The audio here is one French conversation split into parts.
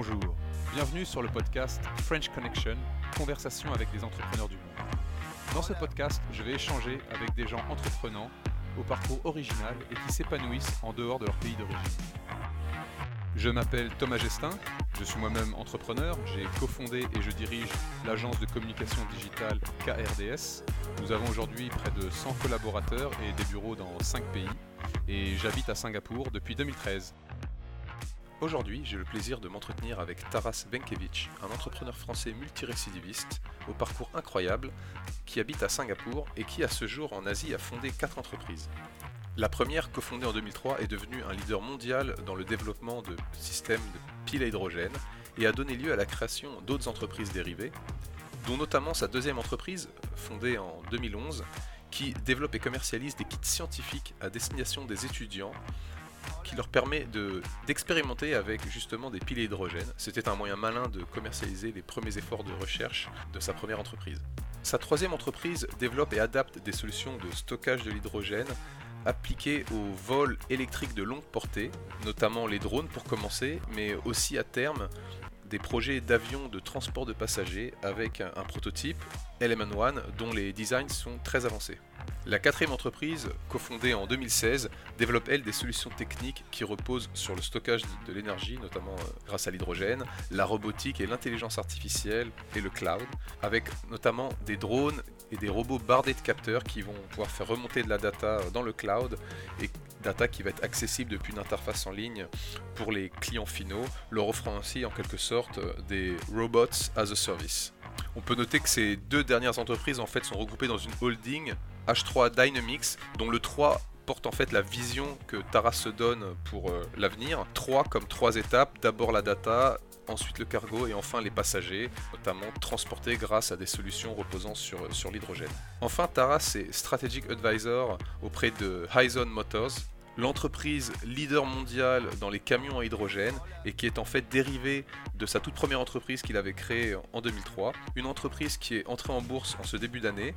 Bonjour, bienvenue sur le podcast French Connection, conversation avec des entrepreneurs du monde. Dans ce podcast, je vais échanger avec des gens entreprenants au parcours original et qui s'épanouissent en dehors de leur pays d'origine. Je m'appelle Thomas Gestin, je suis moi-même entrepreneur, j'ai cofondé et je dirige l'agence de communication digitale KRDS. Nous avons aujourd'hui près de 100 collaborateurs et des bureaux dans 5 pays et j'habite à Singapour depuis 2013. Aujourd'hui, j'ai le plaisir de m'entretenir avec Taras Venkevich, un entrepreneur français multirécidiviste au parcours incroyable qui habite à Singapour et qui à ce jour en Asie a fondé 4 entreprises. La première, cofondée en 2003, est devenue un leader mondial dans le développement de systèmes de piles à hydrogène et a donné lieu à la création d'autres entreprises dérivées, dont notamment sa deuxième entreprise, fondée en 2011, qui développe et commercialise des kits scientifiques à destination des étudiants qui leur permet d'expérimenter avec justement des piles à hydrogène. C'était un moyen malin de commercialiser les premiers efforts de recherche de sa première entreprise. Sa troisième entreprise développe et adapte des solutions de stockage de l'hydrogène appliquées aux vols électriques de longue portée, notamment les drones pour commencer, mais aussi à terme des projets d'avions de transport de passagers avec un, prototype, Element One, dont les designs sont très avancés. La quatrième entreprise, cofondée en 2016, développe elle des solutions techniques qui reposent sur le stockage de l'énergie, notamment euh, grâce à l'hydrogène, la robotique et l'intelligence artificielle et le cloud, avec notamment des drones et des robots bardés de capteurs qui vont pouvoir faire remonter de la data dans le cloud et data qui va être accessible depuis une interface en ligne pour les clients finaux, leur offrant ainsi en quelque sorte des robots as a service. On peut noter que ces deux dernières entreprises en fait sont regroupées dans une holding H3 Dynamics dont le 3 porte en fait la vision que Taras se donne pour euh, l'avenir. 3 comme trois étapes, d'abord la data, ensuite le cargo et enfin les passagers, notamment transportés grâce à des solutions reposant sur, sur l'hydrogène. Enfin, Taras est Strategic Advisor auprès de Hyzon Motors, l'entreprise leader mondiale dans les camions à hydrogène et qui est en fait dérivée de sa toute première entreprise qu'il avait créée en 2003. Une entreprise qui est entrée en bourse en ce début d'année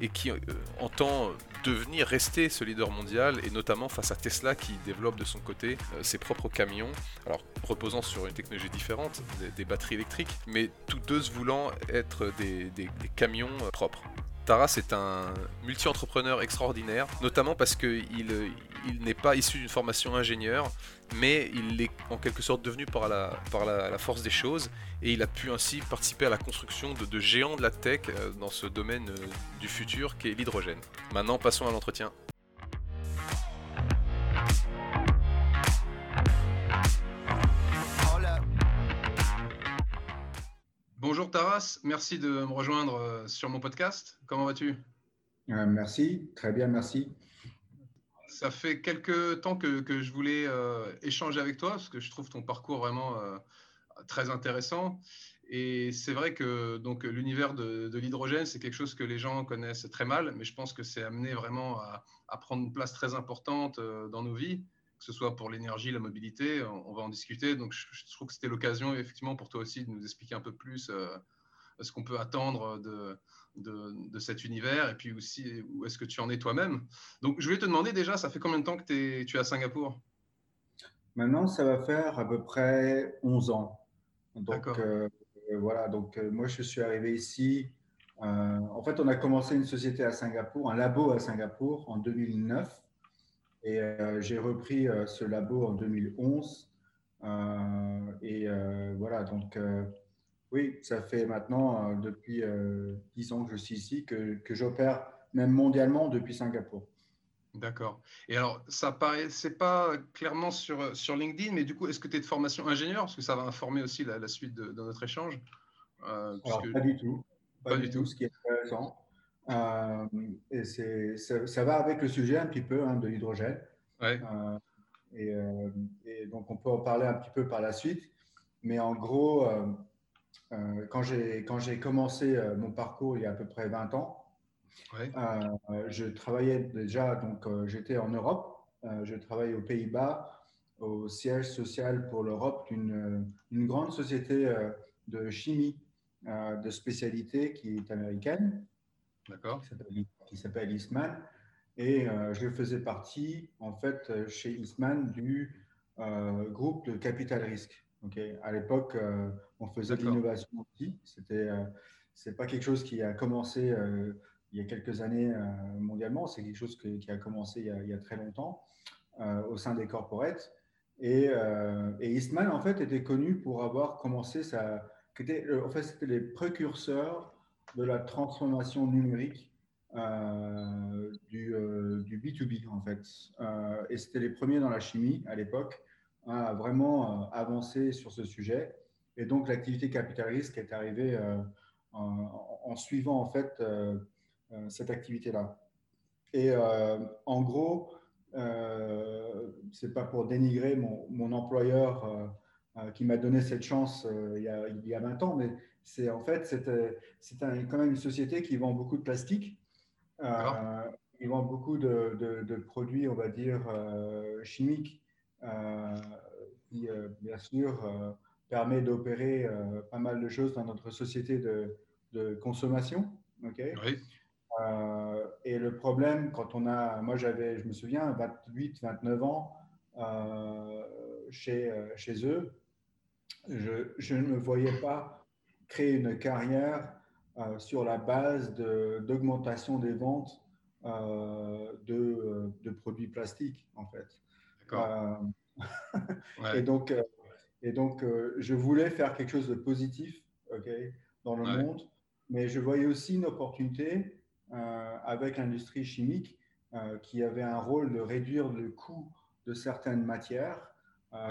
et qui euh, entend devenir, rester ce leader mondial et notamment face à Tesla qui développe de son côté euh, ses propres camions, alors reposant sur une technologie différente, des, batteries électriques, mais tous deux voulant être des camions euh, propres. Taras est un multi-entrepreneur extraordinaire, notamment parce qu'il il, n'est pas issu d'une formation ingénieur, mais il est en quelque sorte devenu par la, force des choses, et il a pu ainsi participer à la construction de, de géants de la tech euh, dans ce domaine euh, du futur qui est l'hydrogène. Maintenant, passons à l'entretien. Bonjour Taras, merci de me rejoindre euh, sur mon podcast. Comment vas-tu? Euh, Merci, très bien, merci. Ça fait quelques temps que, je voulais euh, échanger avec toi parce que je trouve ton parcours vraiment très intéressant. Et c'est vrai que donc l'univers de, l'hydrogène, c'est quelque chose que les gens connaissent très mal, mais je pense que c'est amené vraiment à, prendre une place très importante dans nos vies que ce soit pour l'énergie, la mobilité, on, va en discuter. Donc, je, trouve que c'était l'occasion, effectivement, pour toi aussi de nous expliquer un peu plus euh, ce qu'on peut attendre de, de, cet univers et puis aussi où est-ce que tu en es toi-même. Donc, je voulais te demander déjà, ça fait combien de temps que es, tu es à Singapour? Maintenant, ça va faire à peu près 11 ans. Donc, euh, voilà, donc euh, moi, je suis arrivé ici. en fait, on a commencé une société à Singapour, un labo à Singapour en 2009. Et euh, j'ai repris euh, ce labo en 2011. Euh, et voilà, donc oui, ça fait maintenant depuis 10 ans que je suis ici, que, que j'opère même mondialement depuis Singapour. D'accord. Et alors, ça paraissait pas clairement sur, sur LinkedIn, mais du coup, est-ce que tu es de formation ingénieur? Parce que ça va informer aussi la, suite de, notre échange. alors, pas du tout. Pas, du, tout, ce qui est intéressant. Euh, et ça, ça, va avec le sujet un petit peu hein, de l'hydrogène. Euh, euh, et, donc, on peut en parler un petit peu par la suite. Mais en gros, quand j'ai commencé mon parcours il y a à peu près 20 ans, je travaillais déjà, donc j'étais en Europe, je travaillais aux Pays-Bas, au siège social pour l'Europe d'une une grande société de chimie de spécialité qui est américaine. D'accord. Qui s'appelle Eastman. Et euh, je faisais partie, en fait, chez Eastman, du euh, groupe de capital risque. à l'époque, on faisait de l'innovation aussi. C'était, c'est pas quelque chose qui a commencé il y a quelques années mondialement. C'est quelque chose qui a commencé il y a, très longtemps au sein des corporates. Et, et, Eastman, en fait, était connu pour avoir commencé sa. en fait, c'était les précurseurs de la transformation numérique euh, du, euh, du, B2B, en fait. Euh, et c'était les premiers dans la chimie à l'époque à vraiment avancer sur ce sujet. Et donc, l'activité capital risque est arrivée en, suivant, en fait, cette activité-là. Et en gros, c'est pas pour dénigrer mon, mon employeur qui m'a donné cette chance il, y a, il, y a, 20 ans, mais c'est en fait c'est quand même une société qui vend beaucoup de plastique euh, ils vendent beaucoup de, produits, on va dire, euh, chimiques, euh, qui, bien sûr, permet d'opérer pas mal de choses dans notre société de, consommation. et le problème, quand on a, moi j'avais, je me souviens, 28, 29 ans chez, chez eux, je, je, ne me voyais pas créer une carrière euh, sur la base d'augmentation des ventes euh, de, de, produits plastiques, en fait. Euh, et donc, et donc je voulais faire quelque chose de positif dans le monde, mais je voyais aussi une opportunité avec l'industrie chimique qui avait un rôle de réduire le coût de certaines matières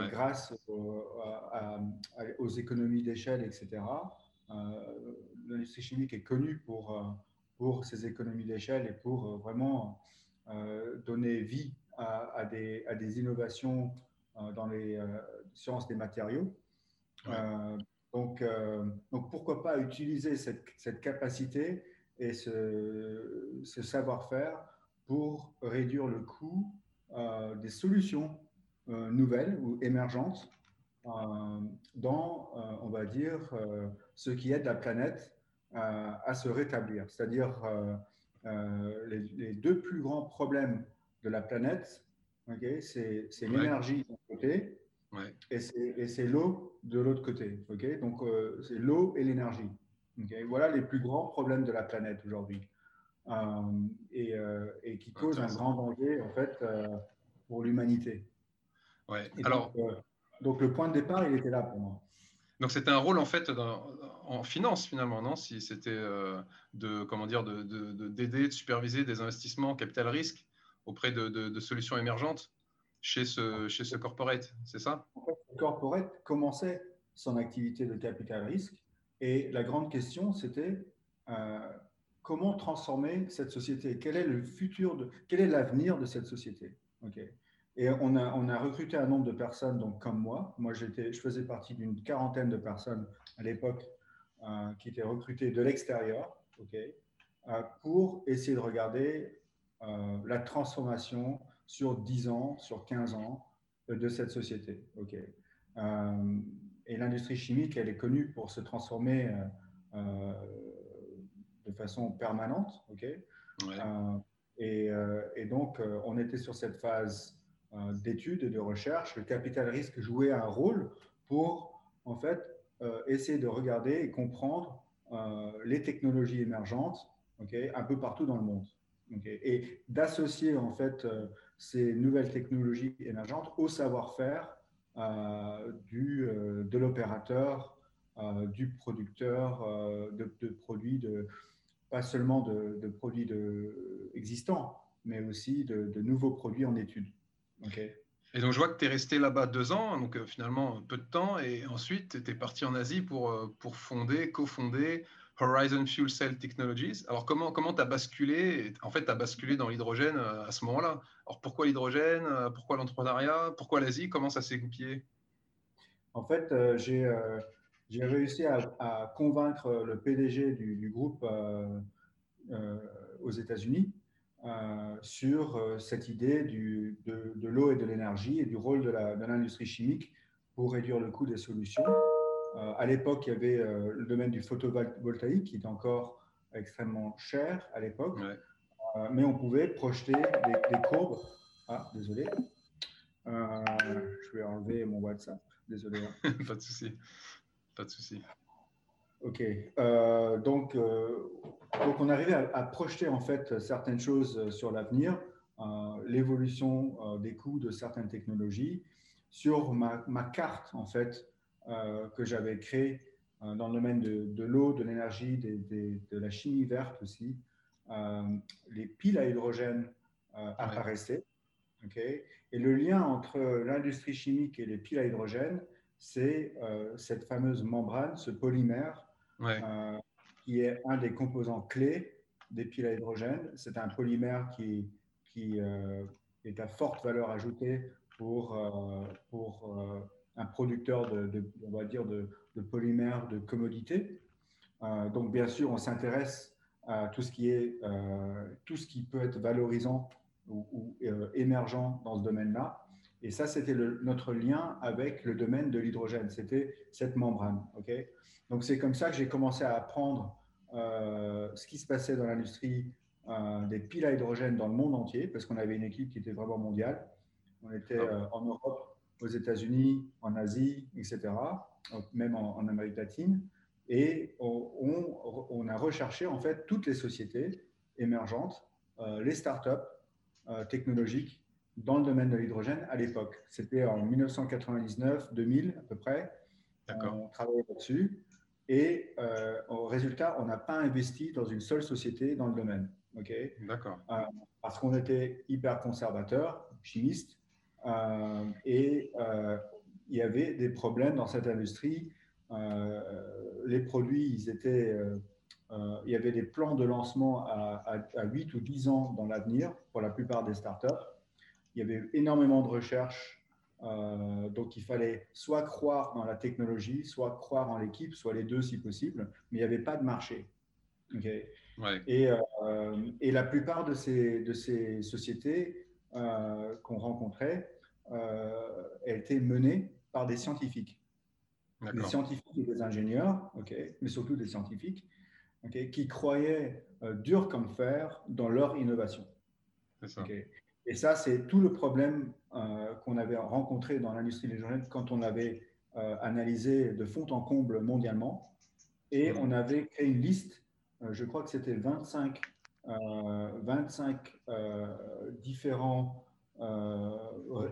grâce aux économies d'échelle, etc l'industrie chimique est connue pour, euh, pour ses économies d'échelle et pour euh, vraiment euh, donner vie à, des, à, des, innovations dans les sciences des matériaux. donc, donc, pourquoi pas utiliser cette, cette capacité et ce, ce savoir-faire pour réduire le coût des solutions nouvelles ou émergentes dans, on va dire, ce qui aide la planète à, se rétablir. C'est-à-dire euh, euh, les, deux plus grands problèmes de la planète, c'est l'énergie d'un côté et c'est l'eau de l'autre côté. Donc euh, c'est l'eau et l'énergie. Voilà les plus grands problèmes de la planète aujourd'hui. et, et, qui causent un grand danger en fait pour l'humanité. Ouais. Alors, donc, donc, le point de départ, il était là pour moi. Donc c'était un rôle en fait en finance finalement, non? Si c'était euh, de comment dire de, d'aider, de, superviser des investissements capital risque auprès de, solutions émergentes chez ce chez ce corporate, c'est ça? Le corporate commençait son activité de capital risque et la grande question c'était euh, comment transformer cette société? Quel est le futur de quel est l'avenir de cette société? Ok. Et on a, on a, recruté un nombre de personnes, donc comme moi. Moi, j'étais, je faisais partie d'une quarantaine de personnes à l'époque euh, qui étaient recrutées de l'extérieur, ok, euh, pour essayer de regarder euh, la transformation sur 10 ans, sur 15 ans de cette société. ok. et l'industrie chimique, elle est connue pour se transformer de façon permanente. ok. Et, et, donc, on était sur cette phase d'études et de recherche, le capital risque jouait un rôle pour en fait euh, essayer de regarder et comprendre euh, les technologies émergentes un peu partout dans le monde. et d'associer en fait ces nouvelles technologies émergentes au savoir-faire de l'opérateur, du producteur de, produits, de, pas seulement de, produits de, existants, mais aussi de, nouveaux produits en études. Et donc, je vois que tu es resté là-bas deux ans, donc euh, finalement peu de temps, et ensuite tu es parti en Asie pour, euh, pour fonder, cofonder Horizon Fuel Cell Technologies. Alors, comment tu as basculé En fait, tu as basculé dans l'hydrogène euh, à ce moment-là? Alors, pourquoi l'hydrogène Pourquoi l'entrepreneuriat? Pourquoi l'Asie? Comment ça s'est goupillé? En fait, j'ai j'ai réussi à, convaincre le PDG du, du groupe aux États-Unis. euh, sur euh, cette idée du, de, de l'eau et de l'énergie et du rôle de l'industrie chimique pour réduire le coût des solutions. Euh, à l'époque, il y avait le domaine du photovoltaïque qui était encore extrêmement cher à l'époque, mais on pouvait projeter des, courbes. Ah, désolé. je vais enlever mon WhatsApp. Désolé. Hein. pas de souci. Pas de souci. Ok. Euh, donc, euh, donc, on arrivait à, projeter en fait certaines choses sur l'avenir, l'évolution des coûts de certaines technologies, sur ma, ma carte en fait que j'avais créée dans le domaine de, de l'eau, de l'énergie, de la chimie verte aussi. les piles à hydrogène apparaissaient. Et le lien entre l'industrie chimique et les piles à hydrogène, c'est euh, cette fameuse membrane, ce polymère, euh, qui est un des composants clés des piles à hydrogène. C'est un polymère qui, qui euh, est à forte valeur ajoutée pour, pour un producteur de, on va dire de, de polymères de commodité. donc, bien sûr, on s'intéresse à tout ce qui est tout ce qui peut être valorisant ou, euh, émergents dans ce domaine-là. Et ça, c'était notre lien avec le domaine de l'hydrogène. C'était cette membrane. ok? Donc, c'est comme ça que j'ai commencé à apprendre euh, ce qui se passait dans l'industrie euh, des piles à hydrogène dans le monde entier, parce qu'on avait une équipe qui était vraiment mondiale. On était ah en Europe, aux États-Unis, en Asie, etc., même en, Amérique latine. Et on, on, a recherché en fait toutes les sociétés émergentes, les startups, euh, technologique dans le domaine de l'hydrogène à l'époque. C'était en 1999-2000 à peu près. On travaillait là-dessus. Et euh, au résultat, on n'a pas investi dans une seule société dans le domaine. ok? D'accord. Euh, parce qu'on était hyper conservateur, chimiste, et il y avait des problèmes dans cette industrie. les produits, ils étaient euh, il y avait des plans de lancement à, à, 8 ou 10 ans dans l'avenir pour la plupart des startups. Il y avait énormément de recherches, euh, donc il fallait soit croire dans la technologie, soit croire en l'équipe, soit les deux si possible, mais il n'y avait pas de marché. Et, euh, et, la plupart de ces, de ces sociétés qu'on rencontrait étaient menées par des scientifiques. Des scientifiques et des ingénieurs, mais surtout des scientifiques qui croyaient euh, dur comme fer dans leur innovation. Et ça, c'est tout le problème euh, qu'on avait rencontré dans l'industrie des quand on avait euh, analysé de fond en comble mondialement. Et on avait créé une liste, je crois que c'était 25, 25 différents,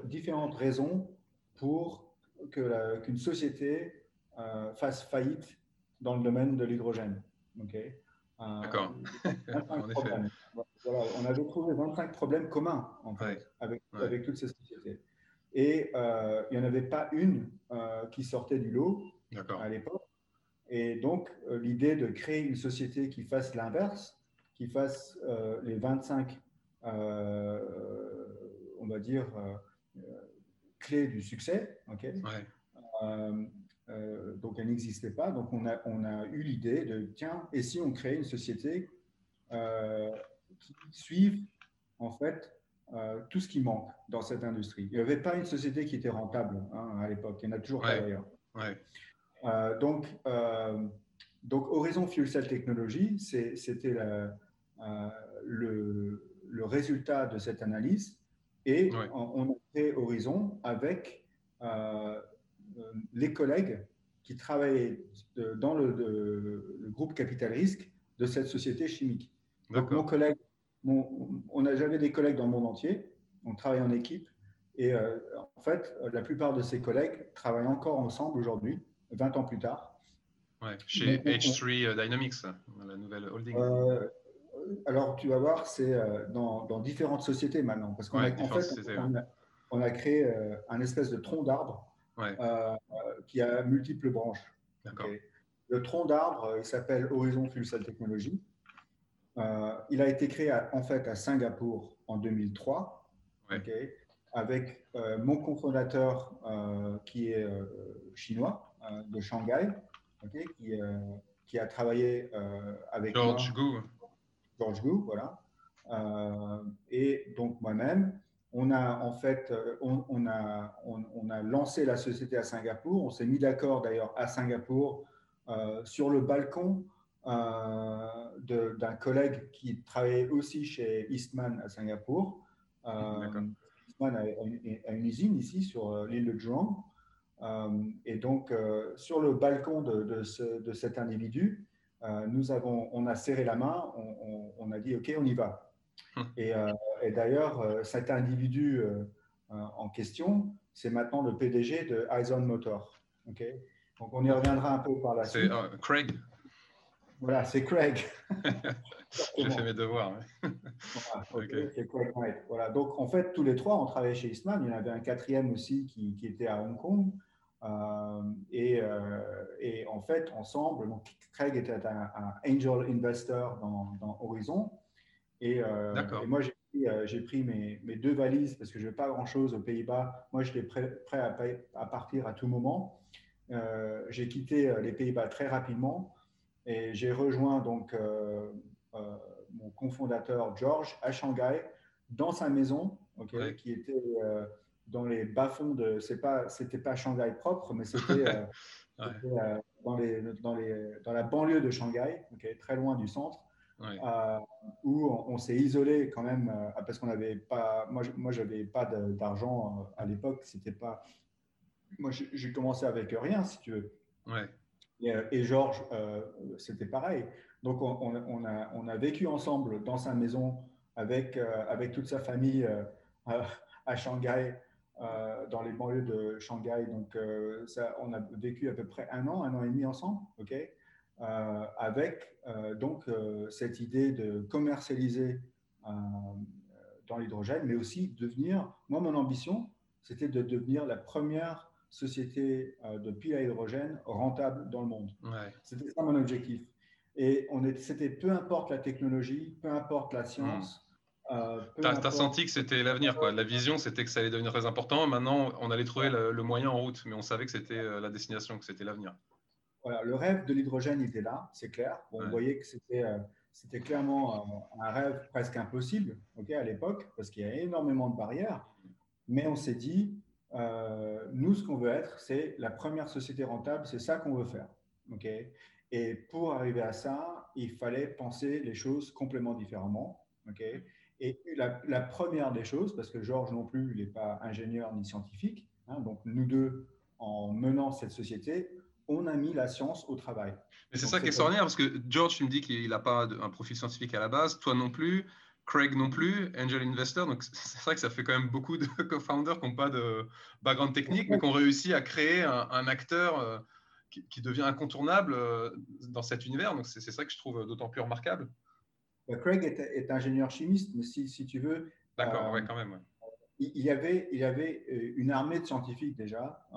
différentes raisons pour qu'une société fasse faillite dans le domaine de l'hydrogène. Euh, D'accord. on avait trouvé 25 problèmes communs en fait, avec, avec, toutes ces sociétés. Et euh, il n'y en avait pas une euh, qui sortait du lot à l'époque. Et donc, l'idée de créer une société qui fasse l'inverse, qui fasse les 25, on va dire, clés du succès, ok? Euh, donc elle n'existait pas. Donc on a, on a eu l'idée de, tiens, et si on crée une société euh, qui suive en fait euh, tout ce qui manque dans cette industrie. Il n'y avait pas une société qui était rentable hein, à l'époque, il y en a toujours pas d'ailleurs. donc, donc Horizon Fuel Cell Technology, c'était le, le, résultat de cette analyse et on, on, a fait Horizon avec euh, les collègues qui travaillaient dans le, groupe Capital Risque de cette société chimique. Donc, mon collègue, on a j'avais des collègues dans le monde entier, on travaille en équipe, et euh, en fait, la plupart de ces collègues travaillent encore ensemble aujourd'hui, 20 ans plus tard. chez H3 euh, Dynamics, la nouvelle holding. alors, tu vas voir, c'est dans, différentes sociétés maintenant, parce qu'on a, en fait, on a, créé un espèce de tronc d'arbre euh, qui a multiples branches. Le tronc d'arbre, euh, il s'appelle Horizon Fuel Cell Technology. Euh, il a été créé en fait à Singapour en 2003, avec mon cofondateur qui est chinois de Shanghai, qui, qui, a travaillé avec George Gu. George Gu, voilà. et donc moi-même, on a en fait, euh, on, a, on, a lancé la société à Singapour. On s'est mis d'accord d'ailleurs à Singapour euh, sur le balcon euh, d'un collègue qui travaillait aussi chez Eastman à Singapour. Eastman a, une usine ici sur l'île de Jurong. et donc, sur le balcon de, de, cet individu, nous avons, on a serré la main, on, a dit OK, on y va. Hum. Et, et d'ailleurs, cet individu en question, c'est maintenant le PDG de Eison Motor. OK? Donc on y reviendra un peu par la suite. C'est Craig voilà, c'est Craig. J'ai fait mes devoirs. voilà, Donc, en fait, tous les trois, on travaillait chez Eastman. Il y en avait un quatrième aussi qui, qui était à Hong Kong. Euh, et, euh, et, en fait, ensemble, donc Craig était un, angel investor dans, dans Horizon. Et, euh, et moi, j'ai pris, pris mes, mes, deux valises parce que je n'ai pas grand-chose aux Pays-Bas. Moi, j'étais prêt, prêt à, à, partir à tout moment. j'ai quitté les Pays-Bas très rapidement. Et j'ai rejoint donc euh, euh, mon cofondateur George à Shanghai dans sa maison, qui était euh, dans les bas-fonds de. C'est pas, c'était pas Shanghai propre, mais c'était dans, les, dans, les, dans, la banlieue de Shanghai, très loin du centre. où on, s'est isolé quand même parce qu'on n'avait pas moi moi j'avais pas d'argent à l'époque c'était pas moi j'ai commencé avec rien si tu veux Euh, et, Georges, euh, c'était pareil. Donc, on, a, vécu ensemble dans sa maison avec, euh, toute sa famille à Shanghai, dans les banlieues de Shanghai. Donc, on a vécu à peu près un an, un an et demi ensemble, ok avec donc cette idée de commercialiser dans l'hydrogène, mais aussi devenir, moi mon ambition, c'était de devenir la première société euh, de pile à hydrogène rentable dans le monde. C'était ça mon objectif. Et c'était peu importe la technologie, peu importe la science. Hmm. Euh, tu as, senti que c'était l'avenir, quoi. La vision, c'était que ça allait devenir très important. Maintenant, on allait trouver le, moyen en route, mais on savait que c'était euh, la destination, que c'était l'avenir. Voilà, le rêve de l'hydrogène était là, c'est clair. on voyait que c'était clairement un, rêve presque impossible à l'époque, parce qu'il y a énormément de barrières. Mais on s'est dit, euh, nous, ce qu'on veut être, c'est la première société rentable, c'est ça qu'on veut faire. ok? Et pour arriver à ça, il fallait penser les choses complètement différemment. ok? Et la, première des choses, parce que Georges non plus, il n'est pas ingénieur ni scientifique, hein, donc nous deux, en menant cette société, on a mis la science au travail. Mais c'est ça qui est extraordinaire, parce que George, tu me dis qu'il n'a pas un profil scientifique à la base, toi non plus. Craig non plus, Angel Investor. Donc, c'est vrai que ça fait quand même beaucoup de co-founders qui n'ont pas de background technique, mais qui ont réussi à créer un, acteur euh, qui, devient incontournable euh, dans cet univers. Donc, c'est ça que je trouve d'autant plus remarquable. Bah, Craig est, ingénieur chimiste, mais si, si tu veux. D'accord, ouais, quand même. Il, y avait, il y avait euh, une armée de scientifiques déjà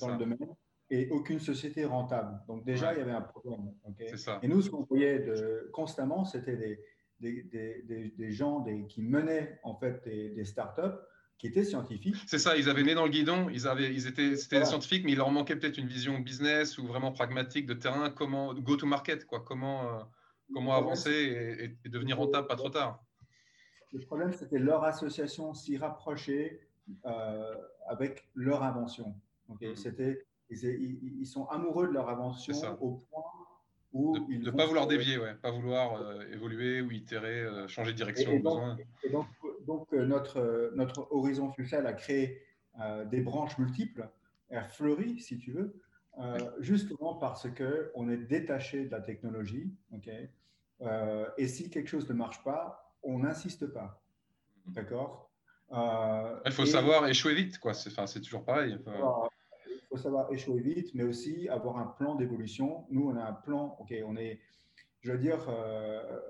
dans le domaine et aucune société rentable. Donc, déjà, il y avait un problème. Ça. Et nous, ce qu'on voyait de, constamment, c'était des des, des, gens des, qui menaient en fait des, startups qui étaient scientifiques. C'est ça, ils avaient né dans le guidon, ils, avaient, ils étaient, c'était des scientifiques, mais il leur manquait peut-être une vision business ou vraiment pragmatique de terrain, comment go to market, quoi, comment, euh, comment avancer et, devenir rentable pas trop tard. Le problème, c'était leur association s'y rapprocher euh, avec leur invention. Mm. C'était, ils, ils, sont amoureux de leur invention au point de ne pas vouloir dévier, ouais, pas vouloir euh, évoluer ou itérer, euh, changer de direction et, donc, Et donc, euh, notre, notre horizon futsal a créé des branches multiples, a fleuri, si tu veux, justement parce qu'on est détaché de la technologie. et si quelque chose ne marche pas, on n'insiste pas. Mhm. D'accord Il faut savoir échouer vite, quoi. C'est toujours pareil faut savoir échouer vite, mais aussi avoir un plan d'évolution. Nous, on a un plan, ok, on est, je veux dire, euh,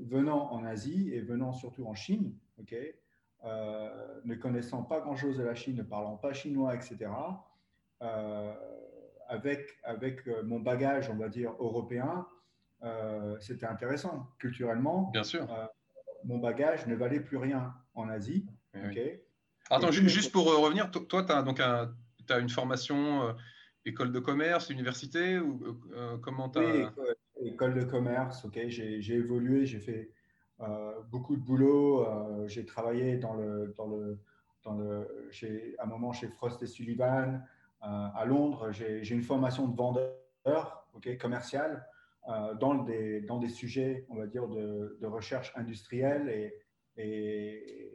venant en Asie et venant surtout en Chine, ok, euh, ne connaissant pas grand-chose de la Chine, ne parlant pas chinois, etc., euh, avec, avec mon bagage, on va dire, européen, c'était intéressant. Culturellement, Bien sûr. mon bagage ne valait plus rien en Asie. ok. Attends, juste pour revenir, toi, tu as donc un tu as une formation euh, école de commerce, université ou euh, euh, comment école de commerce, ok. J'ai évolué, j'ai fait beaucoup de boulot. j'ai travaillé dans le, dans le, dans le, à un moment chez Frost et Sullivan à Londres. J'ai une formation de vendeur, ok, commercial, dans, des, dans des sujets, on va dire, de, de recherche industrielle et, et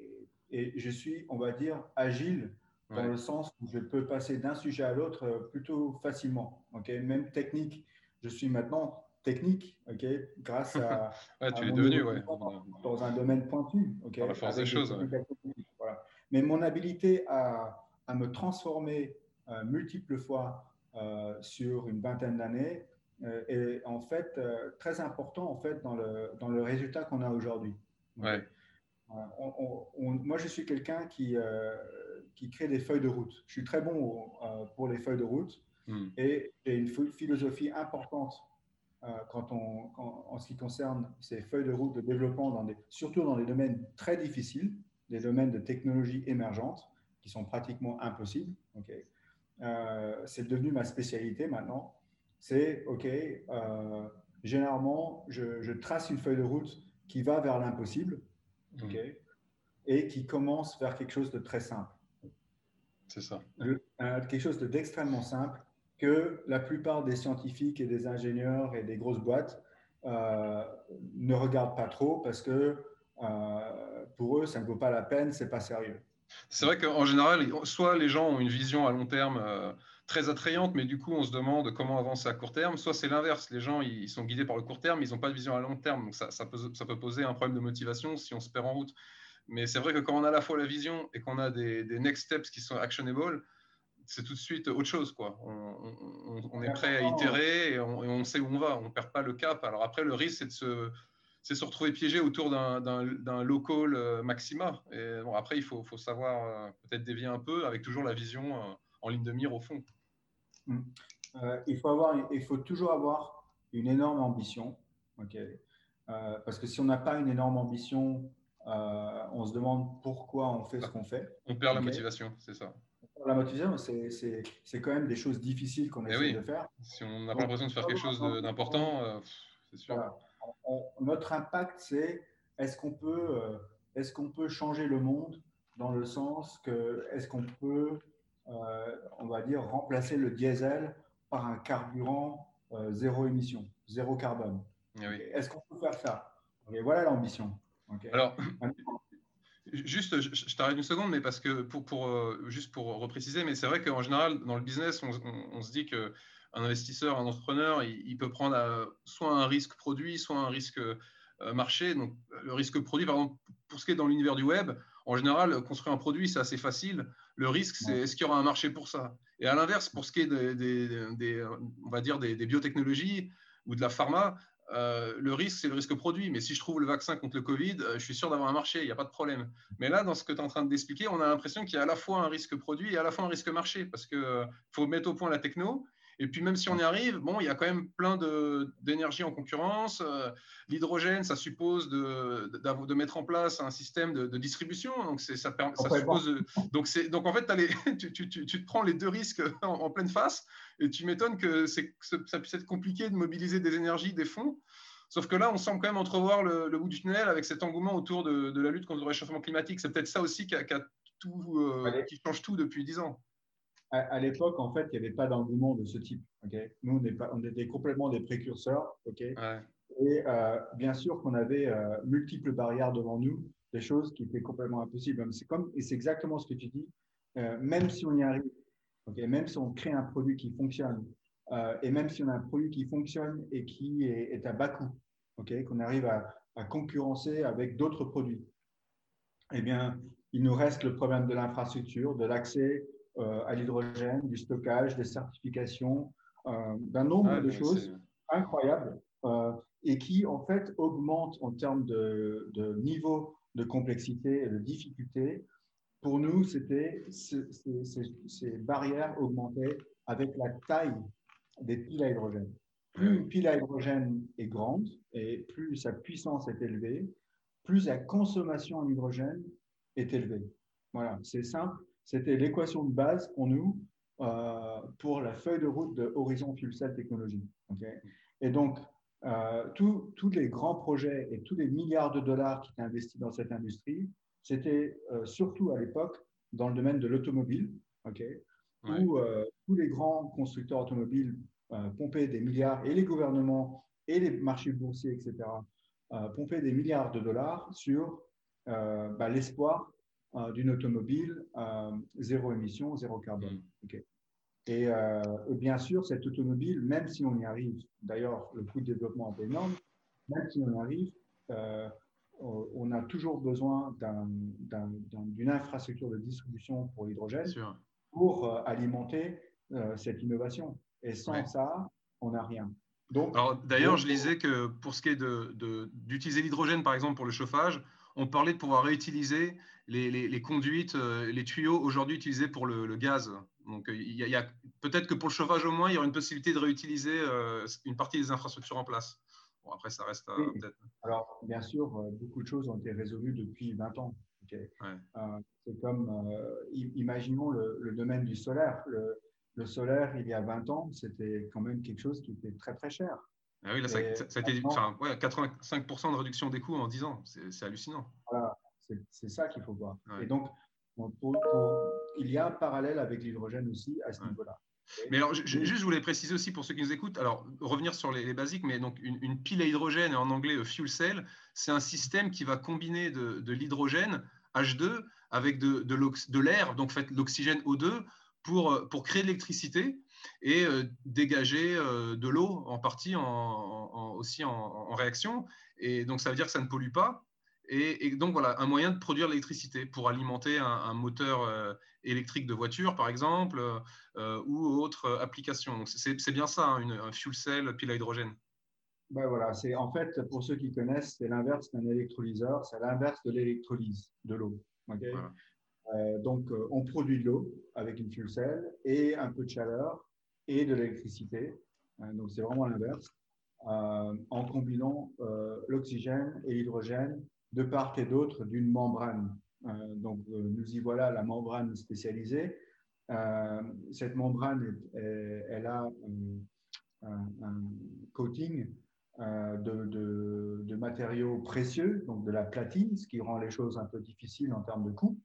et je suis, on va dire, agile dans le sens où je peux passer d'un sujet à l'autre euh, plutôt facilement. ok? Même technique, je suis maintenant technique, ok? Grâce à. tu es devenu, ouais. Dans un domaine pointu, ok? la force des choses. Voilà. Mais mon habilité à, à me transformer euh, multiples fois euh, sur une vingtaine d'années est en fait très important en fait dans le, dans le résultat qu'on a aujourd'hui. Ouais. moi, je suis quelqu'un qui, qui crée des feuilles de route. Je suis très bon euh, pour les feuilles de route hmm. et j'ai une philosophie importante euh, quand on, en ce qui concerne ces feuilles de route de développement, dans des, surtout dans des domaines très difficiles, des domaines de technologie émergente qui sont pratiquement impossibles. Euh, c'est devenu ma spécialité maintenant. C'est, OK, généralement, je, trace une feuille de route qui va vers l'impossible hmm. et qui commence vers quelque chose de très simple. C'est ça. quelque chose d'extrêmement simple que la plupart des scientifiques et des ingénieurs et des grosses boîtes euh, ne regardent pas trop parce que euh, pour eux, ça ne vaut pas la peine, c'est pas sérieux. C'est vrai qu'en général, soit les gens ont une vision à long terme euh, très attrayante, mais du coup, on se demande comment avancer à court terme. Soit c'est l'inverse, les gens ils sont guidés par le court terme, ils n'ont pas de vision à long terme. Donc ça, ça, peut, ça peut poser un problème de motivation si on se perd en route. Mais c'est vrai que quand on a à la fois la vision et qu'on a des, next steps qui sont actionable, c'est tout de suite autre chose. Quoi. On, est prêt à itérer et on, sait où on va. On ne perd pas le cap. Alors après, le risque, c'est de se, c'est se retrouver piégé autour d'un local euh, maxima. Et bon, après, il faut, faut savoir euh, peut-être dévier un peu avec toujours la vision euh, en ligne de mire au fond. Mmh. il, faut avoir, il faut toujours avoir une énorme ambition. ok? Parce que si on n'a pas une énorme ambition, euh, on se demande pourquoi on fait ce qu'on fait. On perd la motivation, c'est ça. La motivation, c'est quand même des choses difficiles qu'on eh essaie de faire. Si on n'a pas l'impression de faire quelque chose d'important, euh, c'est sûr. notre impact, c'est est-ce qu'on peut, euh, est qu'on peut changer le monde dans le sens que est-ce qu'on peut, on va dire, remplacer le diesel par un carburant zéro émission, zéro carbone? Eh est-ce qu'on peut faire ça? Voilà l'ambition. Alors, juste, je, t'arrête une seconde, mais parce que pour, pour euh, juste pour repréciser, mais c'est vrai qu'en général, dans le business, on, se dit que un investisseur, un entrepreneur, il, peut prendre euh, soit un risque produit, soit un risque euh, marché. Donc, le risque produit, par exemple, pour ce qui est dans l'univers du web, en général, construire un produit, c'est assez facile. Le risque, c'est est-ce qu'il y aura un marché pour ça? Et à l'inverse, pour ce qui est des, on va dire des, biotechnologies ou de la pharma, euh, le risque, c'est le risque produit. Mais si je trouve le vaccin contre le Covid, euh, je suis sûr d'avoir un marché, il n'y a pas de problème. Mais là, dans ce que tu es en train d'expliquer, on a l'impression qu'il y a à la fois un risque produit et à la fois un risque marché, parce qu'il euh, faut mettre au point la techno, et puis même si on y arrive, bon, il y a quand même plein d'énergie en concurrence. Euh, l'hydrogène, ça suppose de, de, mettre en place un système de, distribution. Donc ça, ça suppose. Donc, donc en fait, tu, tu, tu, te prends les deux risques en, pleine face et tu m'étonnes que, ça puisse être compliqué de mobiliser des énergies, des fonds. Sauf que là, on semble quand même entrevoir le, bout du tunnel avec cet engouement autour de, la lutte contre le réchauffement climatique. C'est peut-être ça aussi qui, a, tout, euh, qui change tout depuis dix ans à, l'époque, en fait, il n'y avait pas d'engouement de ce type. Nous, on, on, était complètement des précurseurs. Et euh, bien sûr qu'on avait euh, multiples barrières devant nous, des choses qui étaient complètement impossibles. C'est comme, et c'est exactement ce que tu dis. Euh, même si on y arrive, même si on crée un produit qui fonctionne, et même si on a un produit qui fonctionne et qui est, à bas coût, qu'on arrive à, à, concurrencer avec d'autres produits, eh bien, il nous reste le problème de l'infrastructure, de l'accès à l'hydrogène, du stockage, des certifications, euh, d'un nombre ah, de choses incroyables euh, et qui en fait augmentent en termes de, niveau de complexité et de difficulté. Pour nous, c'était ces barrières augmentaient avec la taille des piles à hydrogène. Plus une pile à hydrogène est grande et plus sa puissance est élevée, plus la consommation en hydrogène est élevée. Voilà, c'est simple. C'était l'équation de base pour nous euh, pour la feuille de route de Horizon Fuel Cell Technology. et donc, euh, tous les grands projets et tous les milliards de dollars qui étaient investis dans cette industrie, c'était euh, surtout à l'époque dans le domaine de l'automobile, où tous les grands constructeurs automobiles pompaient des milliards, et les gouvernements et les marchés boursiers, etc., pompaient des milliards de dollars sur bah, l'espoir d'une automobile zéro émission, zéro carbone. Mm. Et, bien sûr, cette automobile, même si on y arrive, d'ailleurs, le coût de développement est énorme, même si on y arrive, on a toujours besoin d'une infrastructure de distribution pour l'hydrogène pour alimenter cette innovation. Et sans ça, on n'a rien. D'ailleurs, je lisais que pour ce qui est d'utiliser l'hydrogène, par exemple, pour le chauffage, on parlait de pouvoir réutiliser les, conduites, euh, les tuyaux aujourd'hui utilisés pour le, gaz. Donc, il y a, peut-être que pour le chauffage au moins, il y aura une possibilité de réutiliser euh, une partie des infrastructures en place. Bon, après, ça reste euh, peut-être. Alors, bien sûr, beaucoup de choses ont été résolues depuis 20 ans. c'est comme, imaginons le, domaine du solaire. Le, le solaire, il y a 20 ans, c'était quand même quelque chose qui était très très cher. Ah oui, là, ça, a été ouais, 85% de réduction des coûts en 10 ans. C'est hallucinant. Voilà, c'est ça qu'il faut voir. Et donc, il y a un parallèle avec l'hydrogène aussi à ce niveau-là. Mais alors, je, juste, je voulais préciser aussi pour ceux qui nous écoutent, alors revenir sur les, basiques, mais donc une, pile à hydrogène, en anglais fuel cell, c'est un système qui va combiner de, de l'hydrogène H2 avec de, de l'air, donc fait l'oxygène O2, pour, euh, pour créer de l'électricité et euh, dégager euh, de l'eau en partie en, aussi en, réaction. Et donc, ça veut dire que ça ne pollue pas. Et, donc, voilà, un moyen de produire l'électricité pour alimenter un, moteur électrique de voiture, par exemple, ou autre application. Donc, c'est bien ça, hein, une, un fuel cell pile à hydrogène. Ben voilà, c'est en fait, pour ceux qui connaissent, c'est l'inverse d'un électrolyseur, c'est l'inverse de l'électrolyse de l'eau. Euh, donc, euh, on produit de l'eau avec une fuel cell et un peu de chaleur et de l'électricité. Euh, donc, c'est vraiment l'inverse. en combinant l'oxygène et l'hydrogène de part et d'autre d'une membrane. donc, nous y voilà, la membrane spécialisée. cette membrane, elle a un, coating de, matériaux précieux, donc de la platine, ce qui rend les choses un peu difficiles en termes de coût.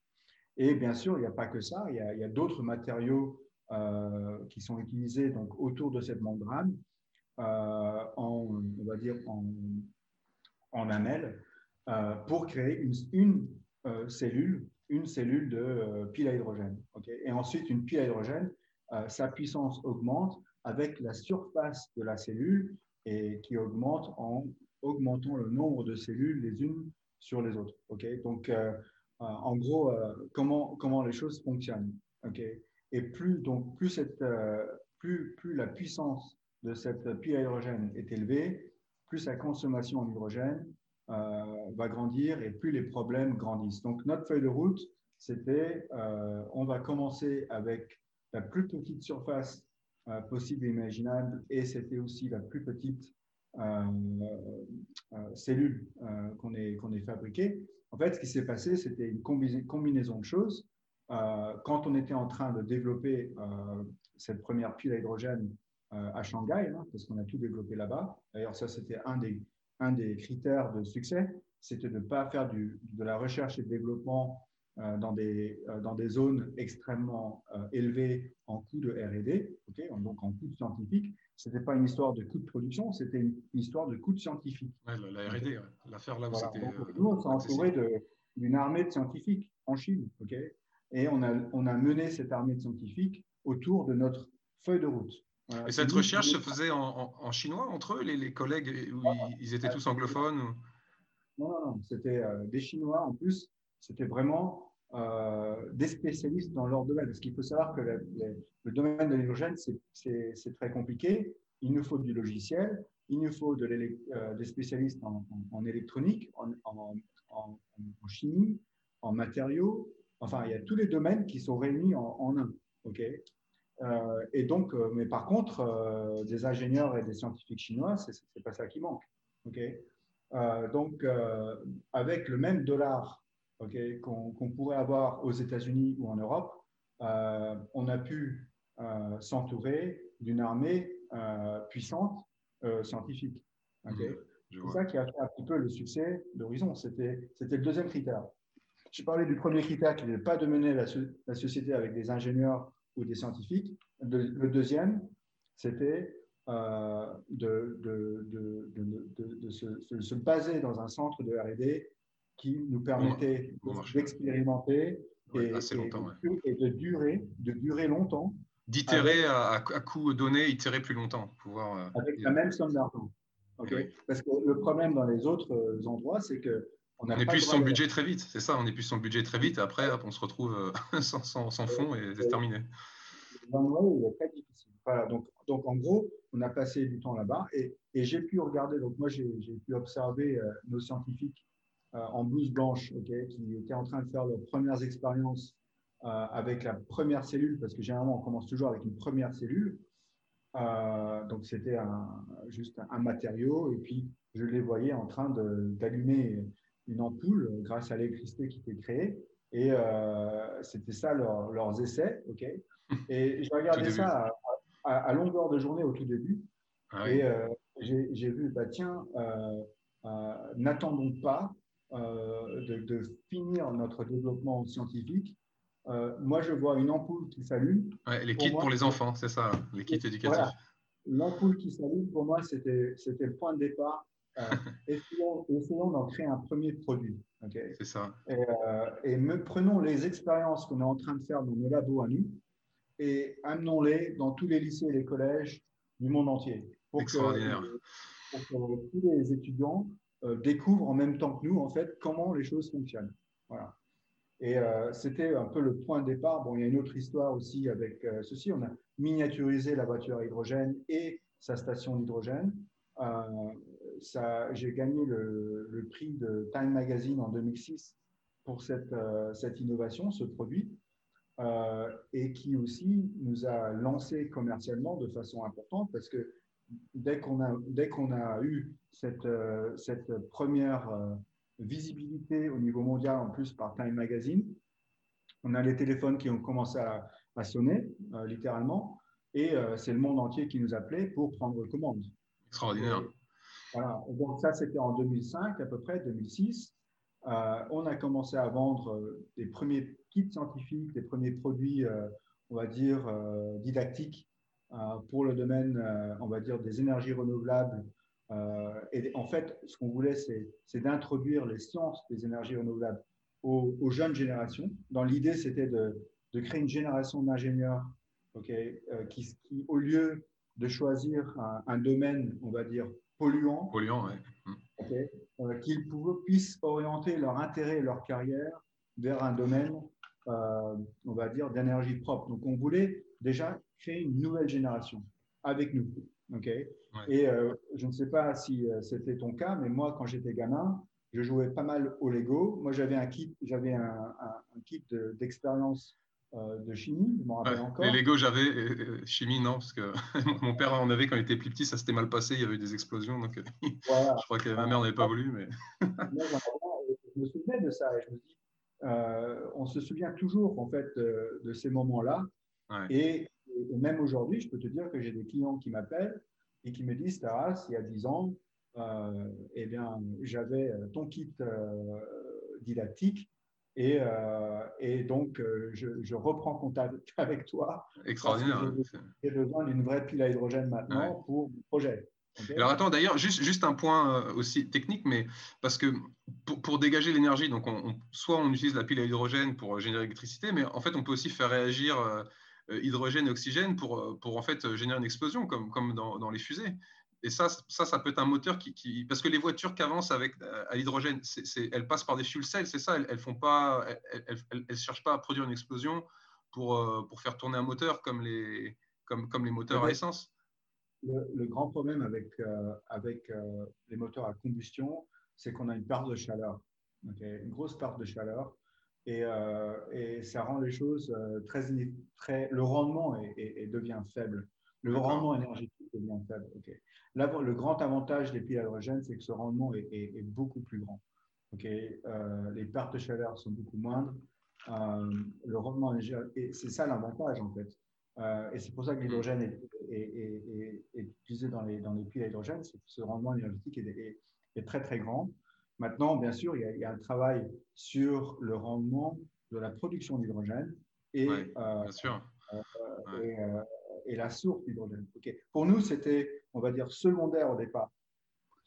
Et bien sûr, il n'y a pas que ça, il y a, d'autres matériaux euh, qui sont utilisés donc, autour de cette membrane, euh, en, on va dire en, en euh, pour créer une, une cellule, une cellule de pile à hydrogène. et ensuite, une pile à hydrogène, sa puissance augmente avec la surface de la cellule et qui augmente en augmentant le nombre de cellules les unes sur les autres. Donc, euh, en gros, euh, comment, comment les choses fonctionnent. Et plus, donc, plus, cette, euh, plus, plus la puissance de cette pile à hydrogène est élevée, plus sa consommation en hydrogène va grandir et plus les problèmes grandissent. Donc, notre feuille de route, c'était on va commencer avec la plus petite surface possible et imaginable et c'était aussi la plus petite cellule qu'on ait, qu'on ait fabriquée. En fait, ce qui s'est passé, c'était une combinaison de choses. Euh, quand on était en train de développer euh, cette première pile à hydrogène euh, à Shanghai, hein, parce qu'on a tout développé là-bas, d'ailleurs ça c'était un des, un des critères de succès, c'était de ne pas faire du, de la recherche et de développement dans, des, dans des zones extrêmement élevées en coût de R&D, donc en coût scientifique, ce n'était pas une histoire de coût de production, c'était une, histoire de coût scientifique. Ouais, la R&D, l'affaire là où c'était. Euh, nous, on s'est entouré d'une armée de scientifiques en Chine, ok Et on a, on a mené cette armée de scientifiques autour de notre feuille de route. Et cette recherche se faisait en, en, chinois entre eux, les, les collègues, où ils, étaient tous anglophones Non, non, non, c'était euh, des Chinois. En plus, c'était vraiment euh, des spécialistes dans leur domaine. Parce qu'il faut savoir que le domaine de l'hydrogène, c'est très compliqué. Il nous faut du logiciel, il nous faut de euh, des spécialistes en, électronique, en, chimie, en matériaux. Enfin, il y a tous les domaines qui sont réunis en, un. ok? Euh, et donc, mais par contre, des ingénieurs et des scientifiques chinois, c'est pas ça qui manque. ok? Donc, avec le même dollar qu'on pourrait avoir aux États-Unis ou en Europe, euh, on a pu euh, s'entourer d'une armée euh, puissante scientifique. Mmh, c'est ça qui a fait un petit peu le succès d'Horizon. C'était le deuxième critère. Je parlais du premier critère qui n'était pas de mener la, la, société avec des ingénieurs ou des scientifiques. le deuxième, c'était de, de, de, de se, se, baser dans un centre de RD qui nous permettait d'expérimenter et, de durer, de durer longtemps. D'itérer à, à, coût donné, itérer plus longtemps. Pouvoir, euh, avec la même somme d'argent. Parce que le problème dans les autres euh, endroits, c'est que on, on épuise son budget très vite, c'est ça, on épuise son budget très vite, et après, on se retrouve euh, sans, sans, sans fond et c'est terminé. L'endroit, il est très difficile. Voilà, donc, donc, en gros, on a passé du temps là-bas et, et j'ai pu regarder, donc moi j'ai pu observer nos scientifiques euh, en blouse blanche, qui étaient en train de faire leurs premières expériences euh, avec la première cellule, parce que généralement on commence toujours avec une première cellule. Euh, donc c'était juste un matériau, et puis je les voyais en train d'allumer une ampoule grâce à l'électricité qui était créée. Et c'était ça leurs essais. ok? Et je regardais ça à, longueur de journée au tout début. Ah et j'ai vu, bah, tiens, n'attendons pas euh, de, finir notre développement scientifique, euh, moi, je vois une ampoule qui s'allume. les kits pour, les enfants, c'est ça, les kits éducatifs. L'ampoule qui s'allume, pour moi, c'était le point de départ. Euh, essayons, d'en créer un premier produit. c'est ça. Et, me, prenons les expériences qu'on est en train de faire dans nos labos à nous et amenons-les dans tous les lycées et les collèges du monde entier. Pour Extraordinaire. pour que tous les étudiants euh, découvrent en même temps que nous, en fait, comment les choses fonctionnent. Voilà. Et euh, c'était un peu le point de départ. Bon, il y a une autre histoire aussi avec euh, ceci. On a miniaturisé la voiture à hydrogène et sa station d'hydrogène. J'ai gagné le, le, prix de Time Magazine en 2006 pour cette, cette innovation, ce produit, et qui aussi nous a lancé commercialement de façon importante parce que dès qu'on a, dès qu'on a eu cette, euh, cette première euh, visibilité au niveau mondial, en plus par Time Magazine, on a les téléphones qui ont commencé à, sonner, euh, littéralement, et c'est le monde entier qui nous appelait pour prendre commande. Extraordinaire. Voilà. Donc ça, c'était en 2005 à peu près, 2006. on a commencé à vendre des premiers kits scientifiques, des premiers produits, on va dire, didactiques euh, pour le domaine, euh, on va dire, des énergies renouvelables. Euh, et en fait, ce qu'on voulait, c'est d'introduire les sciences des énergies renouvelables aux, jeunes générations. Dans l'idée, c'était de, créer une génération d'ingénieurs qui, au lieu de choisir un, domaine, on va dire, polluant, polluant qu'ils puissent orienter leur intérêt et leur carrière vers un domaine, on va dire, d'énergie propre. Donc, on voulait déjà créer une nouvelle génération avec nous. ok? Et euh, je ne sais pas si euh, c'était ton cas, mais moi, quand j'étais gamin, je jouais pas mal au Lego. Moi, j'avais un kit, j'avais un, kit d'expérience euh, de, chimie, je m'en rappelle encore. Les Lego, j'avais. chimie, non, parce que mon père en avait quand il était plus petit, ça s'était mal passé, il y avait eu des explosions. Donc, je crois que ma mère n'avait pas voulu. Mais... je me souvenais de ça et je me dis, on se souvient toujours en fait de ces moments-là. Et, même aujourd'hui, je peux te dire que j'ai des clients qui m'appellent et qui me disent, Taras, il y a 10 ans, euh, eh bien, j'avais euh, ton kit euh, didactique et, et donc je, reprends contact avec toi. Extraordinaire. J'ai besoin d'une vraie pile à hydrogène maintenant pour mon projet. Alors attends, d'ailleurs, juste, juste un point aussi technique, mais parce que pour, dégager l'énergie, donc on, soit on utilise la pile à hydrogène pour générer l'électricité, mais en fait on peut aussi faire réagir euh, hydrogène et oxygène pour, euh, pour en fait euh, générer une explosion comme, comme dans, dans les fusées. Et ça, ça, ça peut être un moteur qui, qui parce que les voitures qui avancent avec à l'hydrogène, elles passent par des fuel cells, c'est ça. Elles, elles font pas, elles, elles, cherchent pas à produire une explosion pour, pour faire tourner un moteur comme les, comme, comme les moteurs à essence. Le, grand problème avec, avec les moteurs à combustion, c'est qu'on a une part de chaleur, une grosse part de chaleur. Euh, et, ça rend les choses euh, très, très le rendement et devient faible. Le rendement énergétique Là, le grand avantage des piles à hydrogène, c'est que ce rendement est, beaucoup plus grand. Euh, les pertes de chaleur sont beaucoup moindres. le rendement c'est ça l'avantage en fait. et c'est pour ça que l'hydrogène est, utilisé dans les, dans les piles à hydrogène, c'est que ce rendement énergétique est, très très grand. Maintenant, bien sûr, il y, a, un travail sur le rendement de la production d'hydrogène et, euh, euh, euh, et, la source d'hydrogène. Pour nous, c'était, on va dire, secondaire au départ.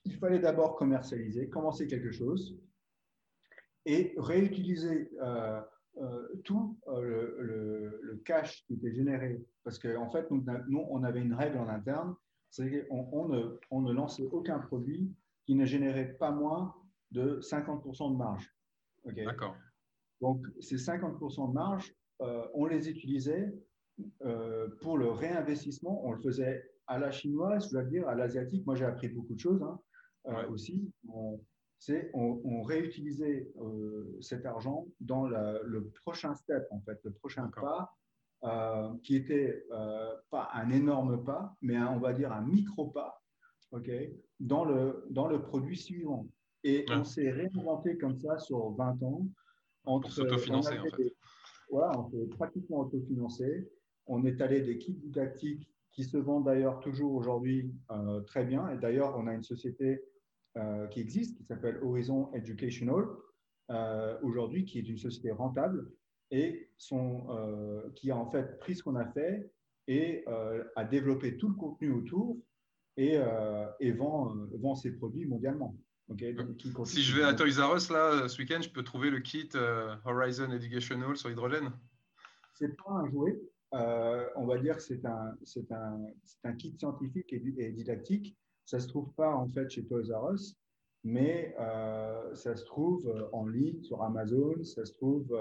Il fallait d'abord commercialiser, commencer quelque chose. et réutiliser tout le, cash qui était généré. Parce qu'en en fait, nous, nous, on avait une règle en interne, c'est qu'on on ne, on ne lançait aucun produit qui ne générait pas moins de 50% de marge. D'accord. Donc, ces 50% de marge, euh, on les utilisait euh, pour le réinvestissement. On le faisait à la chinoise, je dois dire, à l'asiatique. Moi, j'ai appris beaucoup de choses hein, euh, aussi. On, on, réutilisait cet argent dans le prochain step, en fait, le prochain pas, qui était pas un énorme pas, mais on va dire un micro pas, ok, dans le dans le produit suivant. Et on s'est réinventé comme ça sur 20 ans. Entre, Pour s'autofinancer, en fait. voilà, on s'est pratiquement autofinancé. On est allé des kits didactiques qui se vendent d'ailleurs toujours aujourd'hui euh, très bien. Et d'ailleurs, on a une société euh, qui existe, qui s'appelle Horizon Educational, euh, aujourd'hui, qui est une société rentable et son, qui a en fait pris ce qu'on a fait et a développé tout le contenu autour et, et vend, vend ses produits mondialement si je vais à Toys R Us là, ce week-end, je peux trouver le kit Horizon Educational sur hydrogène C'est pas un jouet. Euh, on va dire que c'est un, un, un, kit scientifique et, didactique. Ça se trouve pas en fait chez Toys R Us, mais euh, ça se trouve en ligne sur Amazon, ça se trouve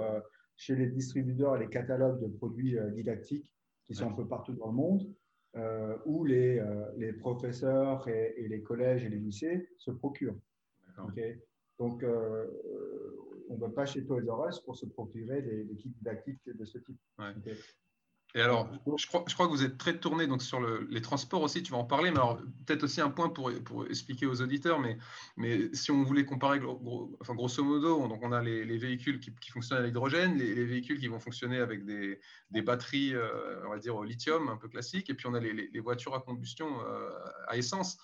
chez les distributeurs et les catalogues de produits didactiques qui sont un peu partout dans le monde. où les, les professeurs et, et, les collèges et les lycées se procurent. Donc, euh, on ne va pas chez Toys R Us pour se procurer des, kits didactiques de ce type. Et alors, je crois, que vous êtes très tourné donc, sur les transports aussi, tu vas en parler, mais peut-être aussi un point pour, expliquer aux auditeurs, mais, si on voulait comparer, enfin, grosso modo, donc on a les, véhicules qui, fonctionnent à l'hydrogène, les, véhicules qui vont fonctionner avec des, batteries, euh, on va dire, au lithium, un peu classiques, et puis on a les, voitures à combustion euh, à essence.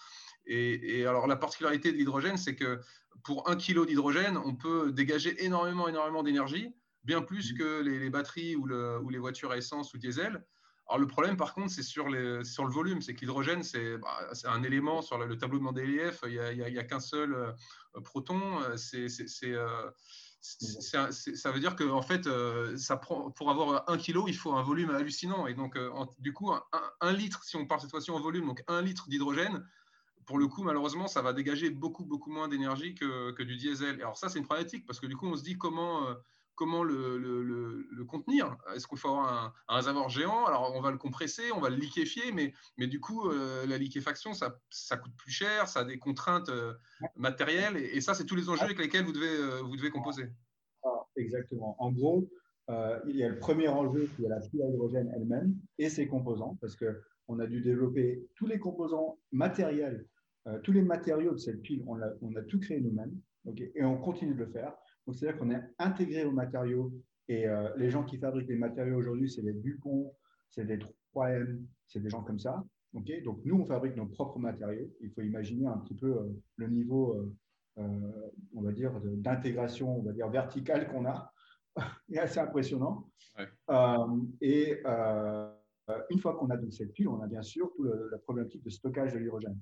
Et, alors la particularité de l'hydrogène, c'est que pour un kilo d'hydrogène, on peut dégager énormément, énormément d'énergie, bien plus que les, batteries ou, les voitures à essence ou diesel. Alors le problème, par contre, c'est sur, le volume. C'est que l'hydrogène, c'est bah, un élément sur le, tableau de Mendeleïev. Il n'y a, qu'un seul euh, proton. Euh, ça veut dire que fait, euh, ça prend, pour avoir un kilo, il faut un volume hallucinant. Et donc, du coup, un, litre, si on parle cette fois-ci en volume, donc un litre d'hydrogène, pour le coup, malheureusement, ça va dégager beaucoup, beaucoup moins d'énergie que, du diesel. alors ça, c'est une problématique parce que du coup, on se dit comment, comment le, contenir. Est-ce qu'il faut avoir un, réservoir géant? Alors, on va le compresser, on va le liquéfier, mais, mais du coup, euh, la liquéfaction, ça, ça, coûte plus cher, ça a des contraintes euh, matérielles. Et, ça, c'est tous les enjeux avec lesquels vous devez, vous devez composer. Ah, exactement. En gros, il y a le premier enjeu qui est la pile à hydrogène elle-même et ses composants, parce qu'on a dû développer tous les composants matériels euh, tous les matériaux de cette pile, on a, tout créé nous-mêmes, et on continue de le faire. Donc, c'est-à-dire qu'on est intégré aux matériaux, et euh, les gens qui fabriquent les matériaux aujourd'hui, c'est des Dupont, c'est des 3M, c'est des gens comme ça. Donc, nous, on fabrique nos propres matériaux. Il faut imaginer un petit peu euh, le niveau, on va dire, d'intégration, on va dire, verticale qu'on a. est assez impressionnant. et euh, une fois qu'on a donc cette pile, on a bien sûr toute la problématique de stockage de l'hydrogène.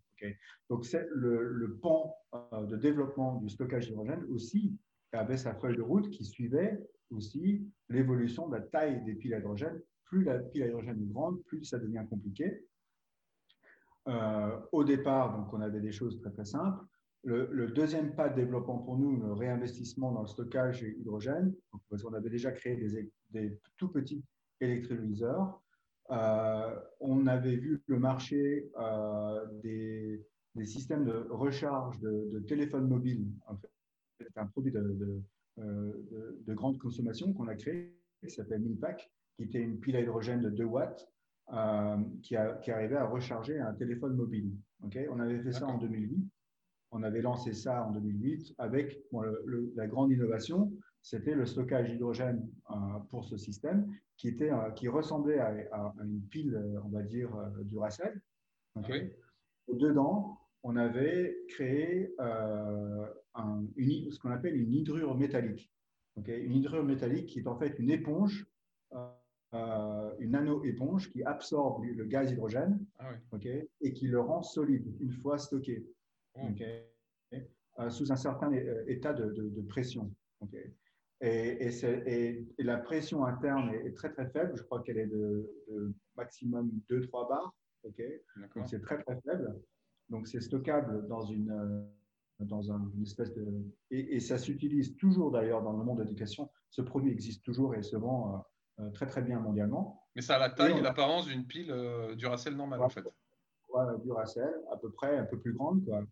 donc, c'est le, pan euh, de développement du stockage d'hydrogène aussi avait sa feuille de route qui suivait aussi l'évolution de la taille des piles à hydrogène. Plus la pile à hydrogène est grande, plus ça devient compliqué. Euh, au départ, donc, on avait des choses très très simples. Le, deuxième pas de développement pour nous, le réinvestissement dans le stockage d'hydrogène, parce qu'on avait déjà créé des, tout petits électrolyseurs euh, on avait vu le marché euh, des, systèmes de recharge de, téléphones mobiles. C'est un produit euh, de, grande consommation qu'on a créé, qui s'appelle Minpack, qui était une pile à hydrogène de 2 watts qui, arrivait à recharger un téléphone mobile. on avait fait ça en 2008. On avait lancé ça en 2008 avec la grande innovation, c'était le stockage d'hydrogène pour ce système qui, était, euh, qui ressemblait à, une pile, euh, on va dire, euh, du Racel. Dedans, on avait créé un, une, ce qu'on appelle une hydrure métallique. Une hydrure métallique qui est en fait une éponge, une nano-éponge qui absorbe le gaz hydrogène ah et qui le rend solide une fois stocké. Oh. sous un certain état de, pression. Et, et, la pression interne est, très très faible. Je crois qu'elle est de, maximum 2-3 bars. Donc c'est très très faible. Donc c'est stockable dans une, dans une espèce de. Et, ça s'utilise toujours d'ailleurs dans le monde de l'éducation. Ce produit existe toujours et se vend euh, très très bien mondialement. Mais ça a la taille et, l'apparence d'une pile euh, Duracell normale en fait. Ouais, Duracell, à peu près un peu plus grande. Quoi.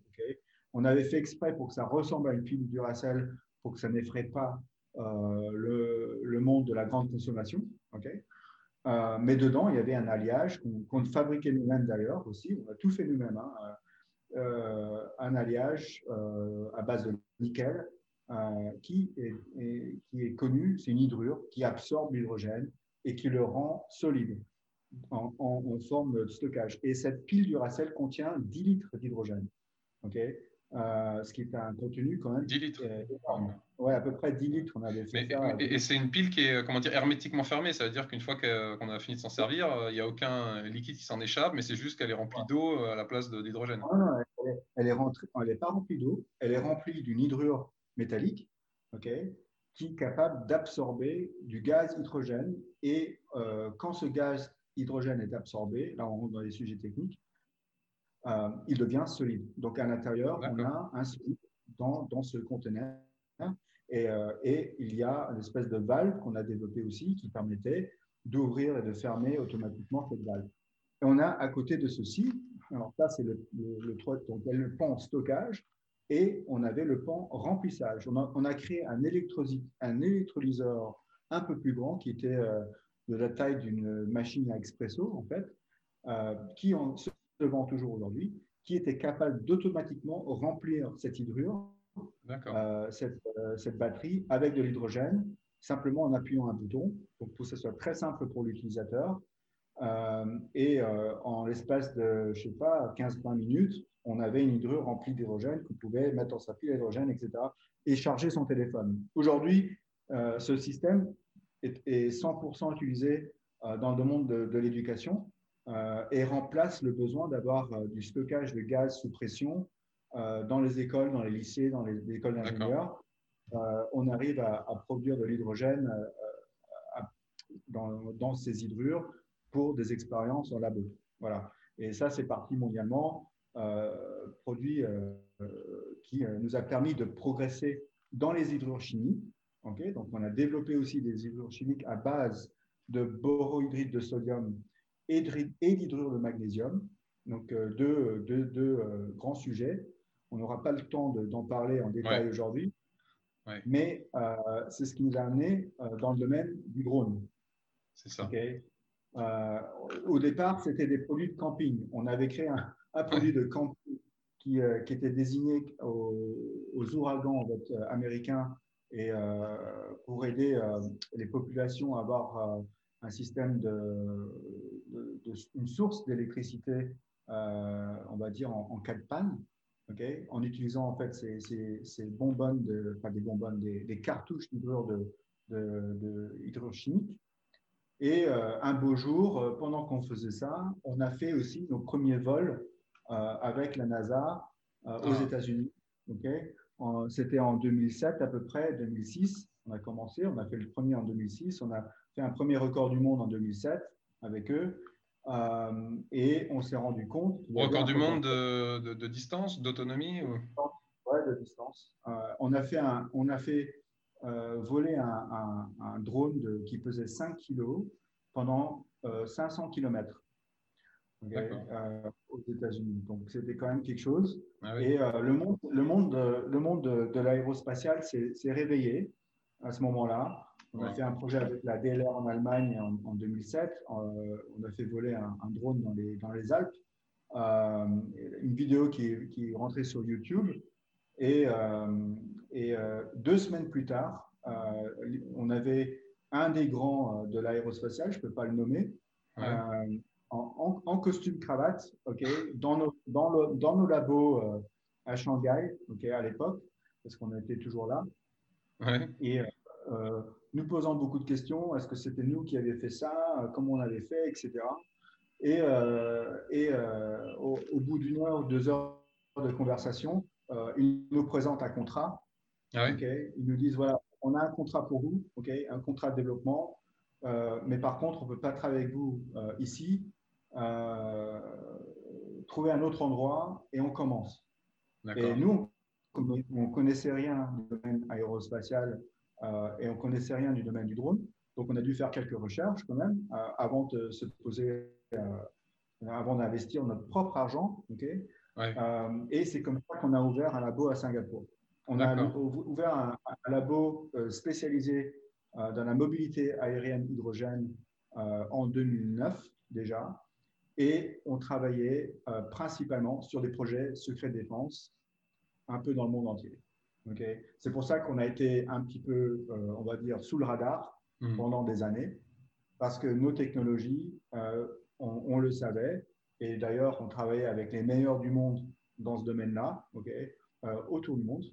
On avait fait exprès pour que ça ressemble à une pile Duracell, pour que ça n'effraie pas euh, le, le, monde de la grande consommation. mais dedans, il y avait un alliage qu'on fabriquait nous-mêmes d'ailleurs aussi. On a tout fait nous-mêmes. Hein. Euh, un alliage euh, à base de nickel euh, qui est, connu, c'est une hydrure qui absorbe l'hydrogène et qui le rend solide en, forme de stockage. Et cette pile Duracell contient 10 litres d'hydrogène. Euh, ce qui est un contenu quand même 10 litres. ouais, à peu près 10 litres. On avait fait et, c'est une pile qui est comment dire, hermétiquement fermée. Ça veut dire qu'une fois qu'on a fini de s'en servir, il n'y a aucun liquide qui s'en échappe, mais c'est juste qu'elle est remplie d'eau à la place d'hydrogène. Non, non, elle est, elle n'est pas remplie d'eau. Elle est remplie d'une hydrure métallique ok, qui est capable d'absorber du gaz hydrogène. Et euh, quand ce gaz hydrogène est absorbé, là on rentre dans les sujets techniques, euh, il devient solide. Donc à l'intérieur, on a un solide dans, dans ce conteneur. Et, euh, et, il y a une espèce de valve qu'on a développée aussi qui permettait d'ouvrir et de fermer automatiquement cette valve. Et on a à côté de ceci, alors ça c'est le, le, donc, le pan stockage et on avait le pan remplissage. On a, on a créé un, un, électrolyseur un peu plus grand qui était euh, de la taille d'une machine à expresso en fait, qui en, vend toujours aujourd'hui, qui était capable d'automatiquement remplir cette hydrure, euh, cette, euh, cette, batterie, avec de l'hydrogène, simplement en appuyant un bouton, donc pour que ce soit très simple pour l'utilisateur. Euh, et en l'espace de, je sais pas, 15-20 minutes, on avait une hydrure remplie d'hydrogène qu'on pouvait mettre dans sa pile d'hydrogène, etc., et charger son téléphone. Aujourd'hui, ce système est, est 100% utilisé dans le monde de, de l'éducation et remplace le besoin d'avoir euh, du stockage de gaz sous pression euh, dans les écoles, dans les lycées, dans les, écoles d'ingénieurs. on arrive à, produire de l'hydrogène dans, ces hydrures pour des expériences en labo. Voilà. Et ça, c'est parti mondialement, produit qui nous a permis de progresser dans les hydrures chimiques. Donc, on a développé aussi des hydrures chimiques à base de borohydride de sodium et d'hydrure de magnésium. Donc, euh, deux, deux, deux euh, grands sujets. On n'aura pas le temps d'en parler en détail aujourd'hui, mais euh, c'est ce qui nous a amené dans le domaine du drone. C'est ça. au départ, c'était des produits de camping. On avait créé un, un produit de camping qui, qui, était désigné aux, aux ouragans américains et pour aider les populations à avoir un système de, une source d'électricité, euh, on va dire, en, cas de panne, en utilisant en fait ces, ces, bonbonnes, de, enfin des bonbonnes, des, cartouches d'hydrure de, de, chimique. Et euh, un beau jour, euh, pendant qu'on faisait ça, on a fait aussi nos premiers vols avec la NASA aux ah. États-Unis. C'était en 2007 à peu près, 2006. On a commencé, on a fait le premier en 2006, on a fait un premier record du monde en 2007 avec eux. Euh, et on s'est rendu compte. Record du monde de, de, distance, d'autonomie Oui, de distance. Euh, on a fait, un, on a fait euh, voler un, un, drone de, qui pesait 5 kg pendant 500 km aux États-Unis. Donc c'était quand même quelque chose. Ah et le monde, le monde, le monde de, de l'aérospatial s'est réveillé à ce moment-là. On a fait un projet avec la DLR en Allemagne en, 2007. Euh, on a fait voler un, drone dans les, dans les Alpes. Euh, une vidéo qui, qui, est rentrée sur YouTube. Et, euh, et deux semaines plus tard, on avait un des grands de l'aérospatial, je ne peux pas le nommer, en, costume cravate, dans, nos, dans, le, dans nos labos à Shanghai, à l'époque, parce qu'on était toujours là. Et nous posant beaucoup de questions. Est-ce que c'était nous qui avions fait ça? Comment on avait fait? Etc. Et, euh, et euh, au, bout d'une heure ou deux heures de conversation, euh, ils nous présentent un contrat. Ah ils nous disent voilà, on a un contrat pour vous, ok, un contrat de développement, mais par contre, on ne peut pas travailler avec vous ici. trouver un autre endroit et on commence. Et nous, on ne connaissait rien du domaine aérospatial et on ne connaissait rien du domaine du drone. Donc, on a dû faire quelques recherches quand même avant de se poser, avant d'investir notre propre argent. ok? Euh, et c'est comme ça qu'on a ouvert un labo à Singapour. On a ouvert un, labo euh, spécialisé euh, dans la mobilité aérienne hydrogène en 2009 déjà. Et on travaillait principalement sur des projets secrets de défense un peu dans le monde entier. C'est pour ça qu'on a été un petit peu, on va dire, sous le radar hmm. pendant des années, parce que nos technologies, on, le savait, et d'ailleurs, on travaillait avec les meilleurs du monde dans ce domaine-là, euh, autour du monde.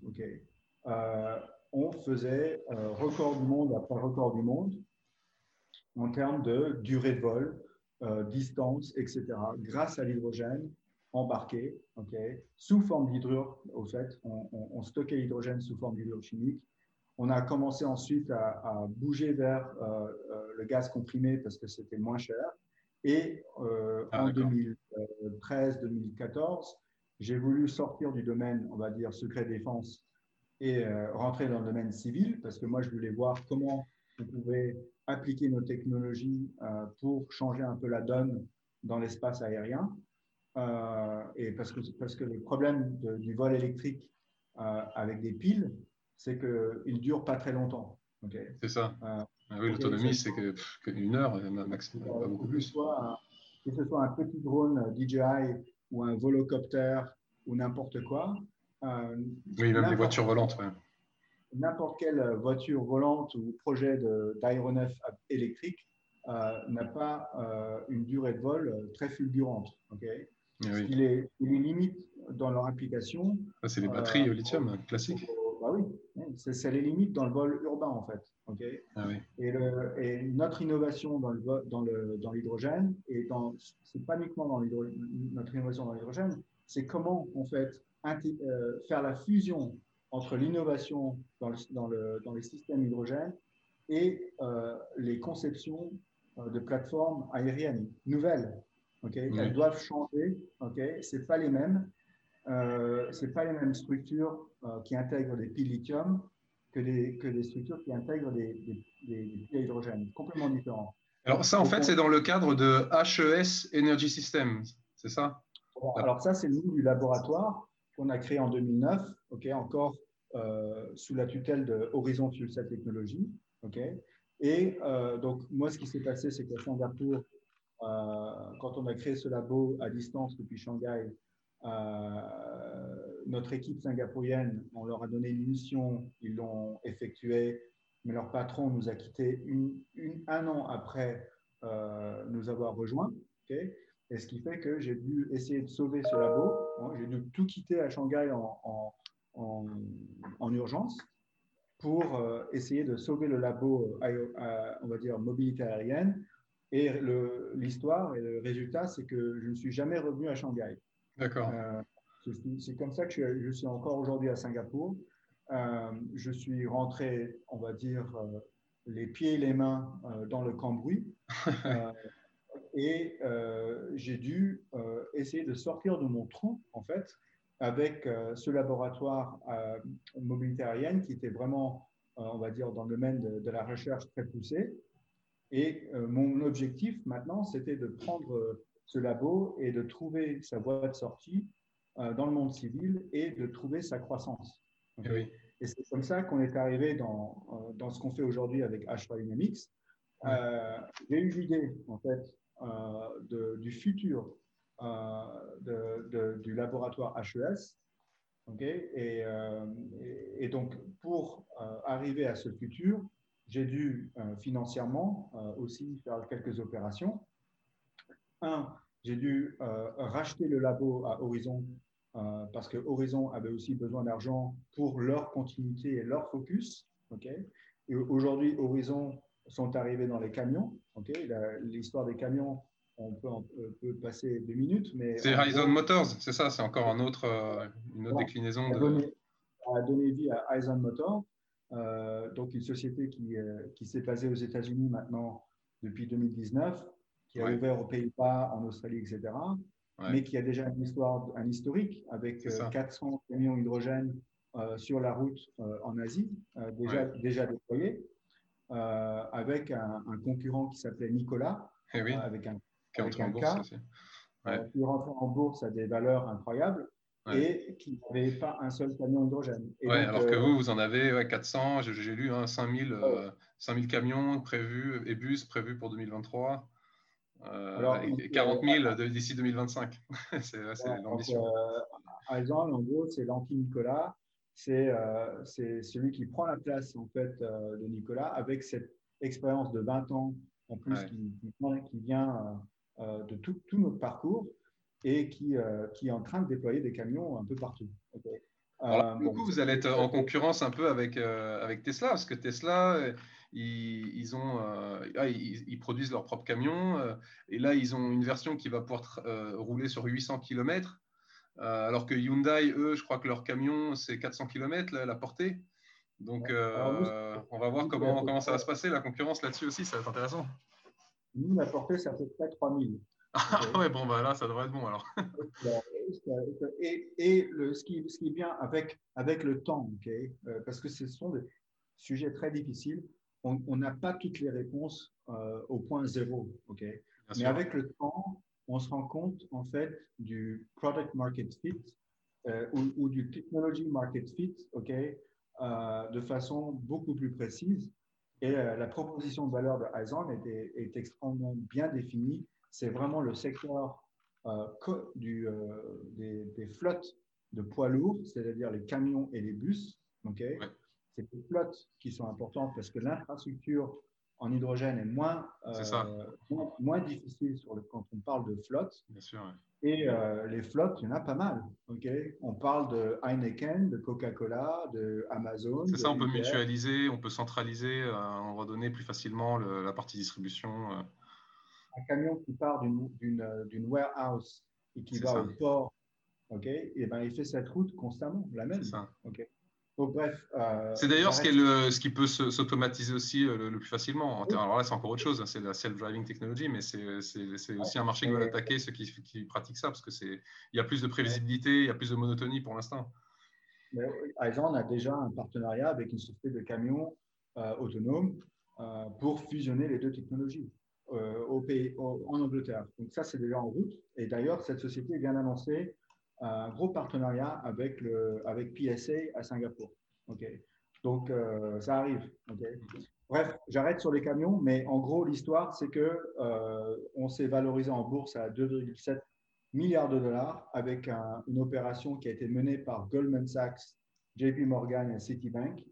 Euh, on faisait euh, record du monde après record du monde en termes de durée de vol, distance, etc., grâce à l'hydrogène embarqué, sous forme d'hydrure, au fait, on, stockait l'hydrogène sous forme d'hydrure chimique. On a commencé ensuite à, à bouger vers le gaz comprimé parce que c'était moins cher. Et euh, ah, en 2013-2014, j'ai voulu sortir du domaine, on va dire, secret défense et euh, rentrer dans le domaine civil parce que moi, je voulais voir comment on pouvait appliquer nos technologies euh, pour changer un peu la donne dans l'espace aérien. Et parce que, parce que le problème du vol électrique avec des piles, c'est qu'il ne dure pas très longtemps. c'est ça. Ah oui, l'autonomie, c'est qu'une heure, euh, maximum, pas beaucoup plus. Que ce soit un petit drone euh, DJI ou un volocoptère ou n'importe quoi. Euh, oui, même les voitures volantes. N'importe quelle voiture volante ou projet d'aéronef électrique n'a pas une durée de vol très fulgurante. Okay eh il, est, il, est, limite dans leur application. c'est les batteries au lithium, classiques. Bah oui, c'est les limites dans le vol urbain en fait. Ah et, et, notre innovation dans l'hydrogène, dans le, dans et dans, c'est pas uniquement dans notre innovation dans l'hydrogène, c'est comment en fait euh, faire la fusion entre l'innovation dans, dans, le, dans les systèmes hydrogène et euh, les conceptions euh, de plateformes aériennes nouvelles. Elles doivent changer. Okay c'est pas les mêmes. c'est pas les mêmes structures qui intègrent des piles lithium que des, que des structures qui intègrent des, des, des hydrogène, complètement différents. Alors ça, en fait, c'est dans le cadre de HES Energy Systems, c'est ça? Alors ça, c'est le nom du laboratoire qu'on a créé en 2009, ok, encore euh, sous la tutelle de Horizon Fuel Cell Technologies. ok. Et euh, donc, moi, ce qui s'est passé, c'est qu'à Singapour, euh, quand on a créé ce labo à distance depuis Shanghai, notre équipe singapourienne, on leur a donné une mission, ils l'ont effectuée, mais leur patron nous a quittés un an après euh, nous avoir rejoints. et ce qui fait que j'ai dû essayer de sauver ce labo. J'ai dû tout quitter à Shanghai en, en, en, urgence pour euh, essayer de sauver le labo, euh, on va dire, mobilité aérienne. Et l'histoire et le résultat, c'est que je ne suis jamais revenu à Shanghai. D'accord. C'est comme ça que je, suis encore aujourd'hui à Singapour. Euh, je suis rentré, on va dire, euh, les pieds et les mains euh, dans le cambouis. et j'ai dû essayer de sortir de mon trou, en fait, avec ce laboratoire mobilité aérienne qui était vraiment, on va dire, dans le domaine de, de la recherche très poussée. Et mon objectif maintenant, c'était de prendre ce labo et de trouver sa voie de sortie euh, dans le monde civil et de trouver sa croissance. Eh et c'est comme ça qu'on est arrivé dans, euh, dans ce qu'on fait aujourd'hui avec H3 Dynamics. Euh, j'ai eu l'idée, en fait, de, du futur de, du laboratoire HES. et, et, donc, pour arriver à ce futur, j'ai dû financièrement aussi faire quelques opérations. Un, j'ai dû racheter le labo à Horizon euh, parce que Horizon avait aussi besoin d'argent pour leur continuité et leur focus. et aujourd'hui, Horizon sont arrivés dans les camions. L'histoire des camions, on peut, passer deux minutes. mais C'est Horizon Motors, c'est ça? C'est encore un autre, euh, une autre déclinaison. A, donné, a donné vie à Horizon Motors. Donc une société qui, qui s'est basée aux États-Unis maintenant depuis 2019, qui a ouvert aux Pays-Bas, en Australie, etc. Mais qui a déjà une histoire, un historique avec 400 camions hydrogène sur la route en Asie, déjà, déjà déployés, avec un, concurrent qui s'appelait Nicolas, eh oui. avec un, qui est avec en bourse aussi. qui est rentré en bourse à des valeurs incroyables et qui n'avait pas un seul camion hydrogène. ouais, alors que euh, vous, vous en avez 400, j'ai lu, hein, 5000, 5000 euh, camions prévus et bus prévus pour 2023. Euh, et 40 000 d'ici 2025. c'est l'ambition. Euh, en gros, c'est l'anti-Nicolas. C'est celui qui prend la place en fait, de Nicolas avec cette expérience de 20 ans en plus qui, qui, vient de tout, tout, notre parcours et qui, euh, qui est en train de déployer des camions un peu partout. Alors du coup, vous allez être en concurrence un peu avec, euh, avec Tesla, parce que Tesla, ils, ils ont, euh, ils, produisent leurs propres camions, et là, ils ont une version qui va pouvoir rouler sur 800 km, alors que Hyundai, eux, je crois que leur camion, c'est 400 km la portée. Donc, on va voir comment, comment ça va se passer, la concurrence là-dessus aussi, ça va être intéressant. Nous, la portée, ça fait près 3000. Ah ouais, bon, bah là, ça devrait être bon alors. et, et le, ce, qui, ce qui bien avec, avec le temps, ok euh, parce que ce sont des sujets très difficiles, on n'a pas toutes les réponses euh, au point zéro, ok Mais avec le temps, on se rend compte en fait du product market fit euh, ou, ou, du technology market fit, ok de façon beaucoup plus précise. Et la proposition de valeur de Aizen est, est extrêmement bien définie c'est vraiment le secteur euh, du, euh, des, flottes de poids lourds, c'est-à-dire les camions et les bus. Okay C'est les flottes qui sont importantes parce que l'infrastructure en hydrogène est moins, euh, moins, difficile sur le, quand on parle de flotte. Bien sûr, Et les flottes, il y en a pas mal. Okay on parle de Heineken, de Coca-Cola, de Amazon. C'est ça, on peut mutualiser, on peut centraliser, on redonner plus facilement la partie distribution un camion qui part d'une warehouse et qui va au port, ok, et ben, il fait cette route constamment, la même. Ça. Donc, bref. Euh, c'est d'ailleurs ce, qui ce qui peut s'automatiser aussi euh, le, plus facilement. Alors là, c'est encore autre chose, hein, c'est la self-driving technology, mais c'est aussi un marché qui va attaquer ceux qui, qui, pratiquent ça, parce qu'il y a plus de prévisibilité, il y a plus de monotonie pour l'instant. Aizen a déjà un partenariat avec une société de camions euh, autonomes pour fusionner les deux technologies. Euh, au pays, en Angleterre. Donc ça, c'est déjà en route. Et d'ailleurs, cette société vient d'annoncer un gros partenariat avec, le, avec PSA à Singapour. ok Donc euh, ça arrive. Bref, j'arrête sur les camions, mais en gros, l'histoire, c'est que euh, on s'est valorisé en bourse à 2,7 milliards de dollars avec une opération qui a été menée par Goldman Sachs, JP Morgan et Citibank,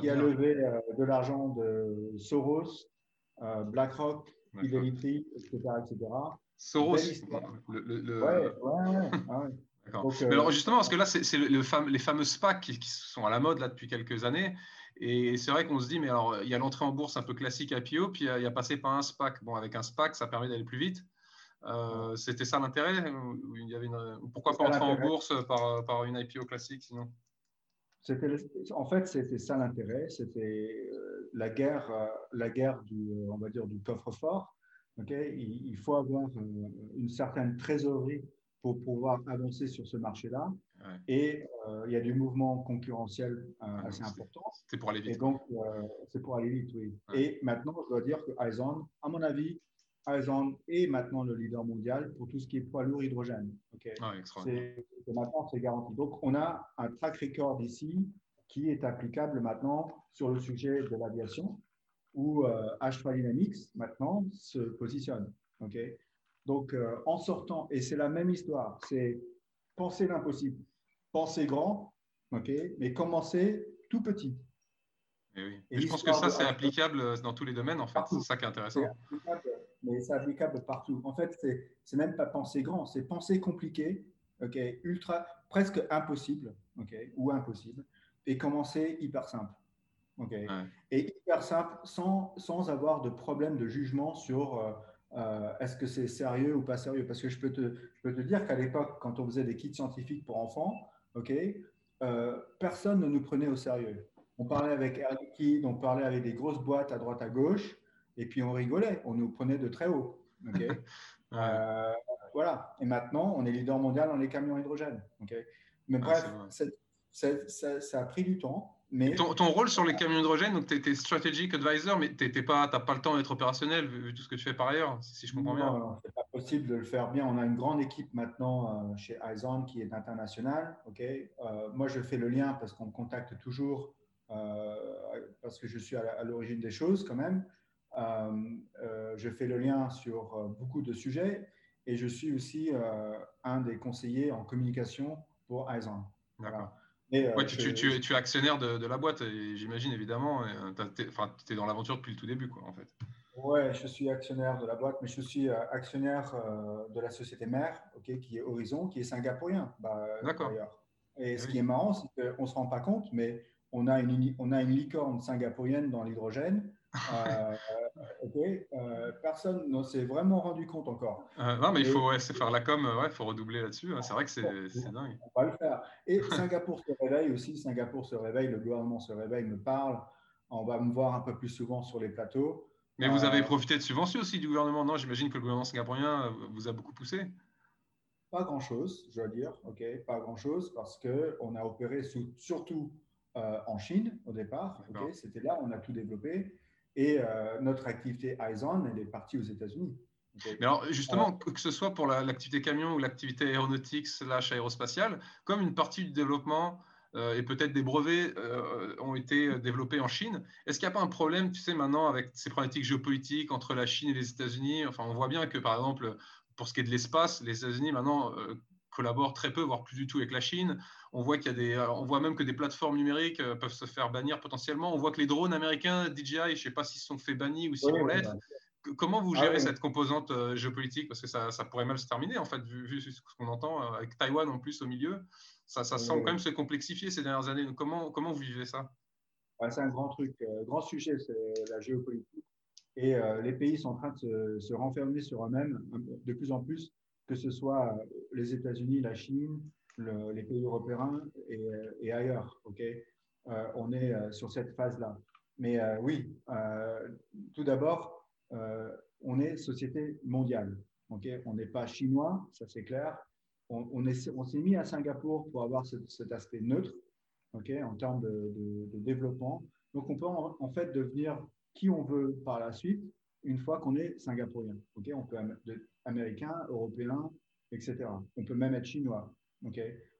qui a levé de l'argent de Soros, BlackRock, Fidelity, etc., etc. Soros. Le, le, Ouais, ouais, euh, alors justement, parce que là, c'est le, les fameux SPAC qui, sont à la mode là depuis quelques années. Et c'est vrai qu'on se dit, mais alors, il y a l'entrée en bourse un peu classique IPO, puis il y, a, passé par un SPAC. Bon, avec un SPAC, ça permet d'aller plus vite. Euh, c'était ça l'intérêt il avait Pourquoi pas entrer en bourse par, par, une IPO classique sinon? En fait, c'était ça l'intérêt. C'était euh, la guerre, euh, la guerre du, euh, on va dire, du coffre-fort. il, faut avoir une certaine trésorerie pour pouvoir avancer sur ce marché-là. Et il y a du mouvement concurrentiel assez important. C'est pour aller vite. Et donc, c'est pour aller vite, oui. Et maintenant, je dois dire que Aizen, à mon avis, Aizen est maintenant le leader mondial pour tout ce qui est poids lourd hydrogène. Okay ah, maintenant, c'est garanti. Donc, on a un track record ici qui est applicable maintenant sur le sujet de l'aviation, où H3 euh, Dynamics maintenant se positionne. ok Donc, euh, en sortant, et c'est la même histoire, c'est penser l'impossible, penser grand, ok mais commencer tout petit. Et, oui. je pense que ça, c'est applicable dans tous les domaines, en fait. C'est ça qui est intéressant. Mais c'est applicable partout. En fait, c'est même pas penser grand, c'est penser compliqué, ok ultra, presque impossible, ok ou impossible, et commencer hyper simple. ok Et hyper simple sans, sans, avoir de problème de jugement sur euh, euh, est-ce que c'est sérieux ou pas sérieux. Parce que je peux te, je peux te dire qu'à l'époque, quand on faisait des kits scientifiques pour enfants, ok, euh, personne ne nous prenait au sérieux. on parlait avec Air Liquide, on parlait avec des grosses boîtes à droite à gauche, et puis on rigolait, on nous prenait de très haut. Euh, voilà. Et maintenant, on est leader mondial dans les camions hydrogène. Mais bref, ça, a pris du temps. Mais... Ton, rôle sur les camions hydrogène, donc tu étais strategic advisor, mais tu n'as pas, pas le temps d'être opérationnel vu, tout ce que tu fais par ailleurs, si je comprends bien. Non, c'est pas possible de le faire bien. On a une grande équipe maintenant euh, chez Aizon qui est internationale. ok euh, moi, je fais le lien parce qu'on me contacte toujours, parce que je suis à l'origine des choses quand même. Euh, euh, je fais le lien sur euh, beaucoup de sujets et je suis aussi un des conseillers en communication pour Aizen. D'accord. Ouais, tu, tu, es actionnaire de, la boîte, j'imagine évidemment. Tu es, dans l'aventure depuis le tout début, quoi, en fait. Ouais, je suis actionnaire de la boîte, mais je suis actionnaire de la société mère, ok, qui est Horizon, qui est singapourien. Bah, D'accord. Et ah ce qui est marrant, c'est qu'on ne se rend pas compte, mais on a une, on a une licorne singapourienne dans l'hydrogène euh, euh, personne ne s'est vraiment rendu compte encore. Euh, non, mais il faut faire la com, il faut redoubler là-dessus. Hein. C'est vrai que c'est dingue. On va le faire. Et Singapour se réveille aussi. Singapour se réveille, le gouvernement se réveille, me parle. On va me voir un peu plus souvent sur les plateaux. Mais vous avez profité de subventions aussi du gouvernement, non? J'imagine que le gouvernement singapourien vous a beaucoup poussé. Pas grand-chose, je dois dire. Ok, pas grand-chose parce que on a opéré surtout en Chine au départ. C'était là, on a tout développé. Et euh, notre activité Aizon, elle est partie aux États-Unis. Mais alors, justement, que ce soit pour l'activité camion ou l'activité aéronautique slash aérospatiale, comme une partie du développement euh, et peut-être des brevets euh, ont été développés en Chine, est-ce qu'il n'y a pas un problème, tu sais, maintenant, avec ces problématiques géopolitiques entre la Chine et les États-Unis? Enfin, on voit bien que, par exemple, pour ce qui est de l'espace, les États-Unis, maintenant, collaborent très peu, voire plus du tout avec la Chine. On voit, qu'il y a des, on voit même que des plateformes numériques euh, peuvent se faire bannir potentiellement. On voit que les drones américains, DJI, je ne sais pas s'ils se sont fait bannir ou s'ils vont l'être. Comment vous ah gérez cette composante euh, géopolitique? Parce que ça, ça, pourrait mal se terminer, en fait, vu, ce qu'on entend, euh, avec Taïwan en plus au milieu. Ça, ça semble quand même se complexifier ces dernières années. comment, comment vous vivez ça? C'est un grand truc, grand sujet, c'est la géopolitique. Et les pays sont en train de se, se renfermer sur eux-mêmes de plus en plus, que ce soit les États-Unis, la Chine, les pays européens et, ailleurs. ok? Euh, on est euh, sur cette phase-là. Mais euh, oui, tout d'abord, on est société mondiale. ok? On n'est pas chinois, ça c'est clair. On, on s'est mis à Singapour pour avoir cet aspect neutre ok? En termes de, développement. Donc on peut en, fait devenir qui on veut par la suite une fois qu'on est singapourien. ok? On peut être américain, européen, etc. On peut même être chinois.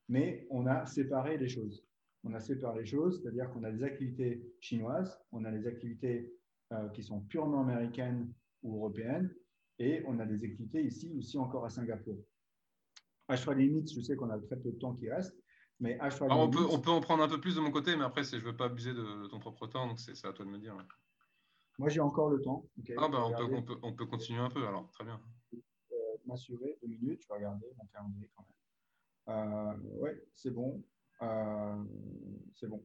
Mais on a séparé les choses. On a séparé les choses, c'est-à-dire qu'on a des activités chinoises, on a des activités euh, qui sont purement américaines ou européennes, et on a des activités ici aussi encore à Singapour. H3 je sais qu'on a très peu de temps qui reste, mais H3 on, peut, on peut en prendre un peu plus de mon côté, mais après, je ne veux pas abuser de, ton propre temps, donc c'est à toi de me dire. Moi, j'ai encore le temps. ah, bah, on, peut, on, peut, on, peut, continuer un peu alors, très bien. Euh, M'assurer deux minutes, je vais regarder mon calendrier quand même. Euh, oui, c'est bon. Euh, c'est bon.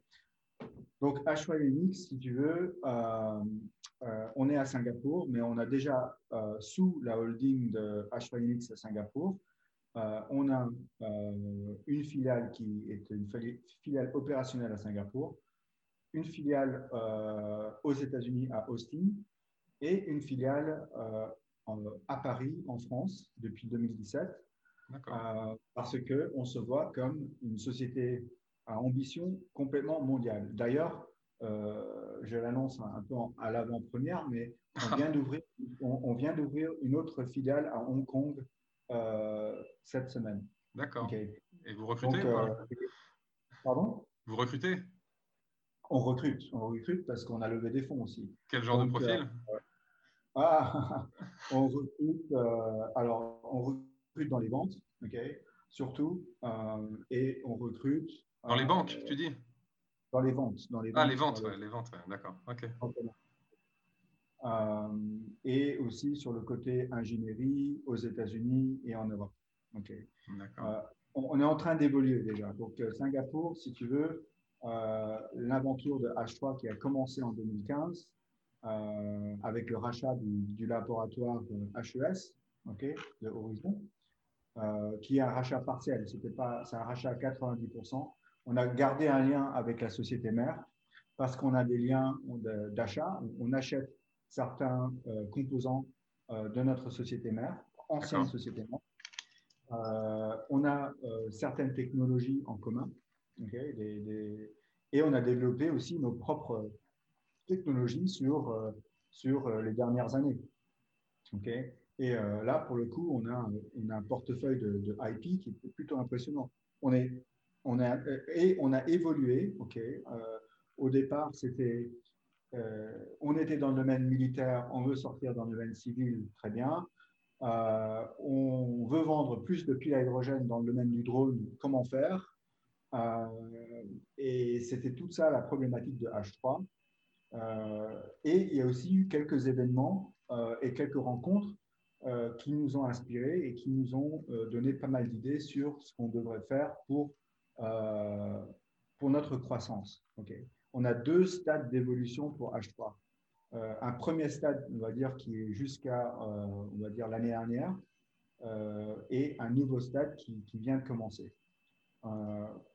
Donc, H3Unix, si tu veux, euh, on est à Singapour, mais on a déjà, sous la holding de H3Unix à Singapour, on a une filiale qui est une filiale opérationnelle à Singapour, une filiale aux États-Unis à Austin et une filiale à Paris, en France, depuis 2017. Euh, parce qu'on se voit comme une société à ambition complètement mondiale. D'ailleurs, euh, je l'annonce un peu à l'avant-première, mais on vient d'ouvrir on, vient d'ouvrir une autre filiale à Hong Kong euh, cette semaine. D'accord. Et vous recrutez Pardon? Vous recrutez? On recrute, on recrute parce qu'on a levé des fonds aussi. Quel genre de profil? Ah, on recrute. alors, on recrute dans les ventes, ok, surtout, euh, et on recrute. Dans les banques, tu dis? Dans les ventes. Dans les ah, les ventes, ouais, les ventes, d'accord, ok. Euh, et aussi sur le côté ingénierie aux États-Unis et en Europe. ok euh, on, est en train d'évoluer déjà. Donc, Singapour, si tu veux, l'aventure de H3 qui a commencé en 2015 avec le rachat du, du laboratoire HES, ok, de Horizon, euh, qui est un rachat partiel. C'était pas, c'est un rachat à 90%. On a gardé un lien avec la société mère parce qu'on a des liens d'achat. On achète certains composants de notre société mère, ancienne société mère. on a certaines technologies en commun. Et on a développé aussi nos propres technologies sur, sur les dernières années. Et euh, là, pour le coup, on a, on a un portefeuille de, IP qui est plutôt impressionnant. On est, on a, euh, et on a évolué. euh, au départ, c'était, on était dans le domaine militaire, on veut sortir dans le domaine civil, très bien. on veut vendre plus de piles à hydrogène dans le domaine du drone, comment faire? Et c'était tout ça la problématique de H3. et il y a aussi eu quelques événements et quelques rencontres euh, qui nous ont inspirés et qui nous ont euh, donné pas mal d'idées sur ce qu'on devrait faire pour, euh, pour notre croissance. On a deux stades d'évolution pour H3. un premier stade, on va dire, qui est jusqu'à l'année dernière, et un nouveau stade qui vient de commencer.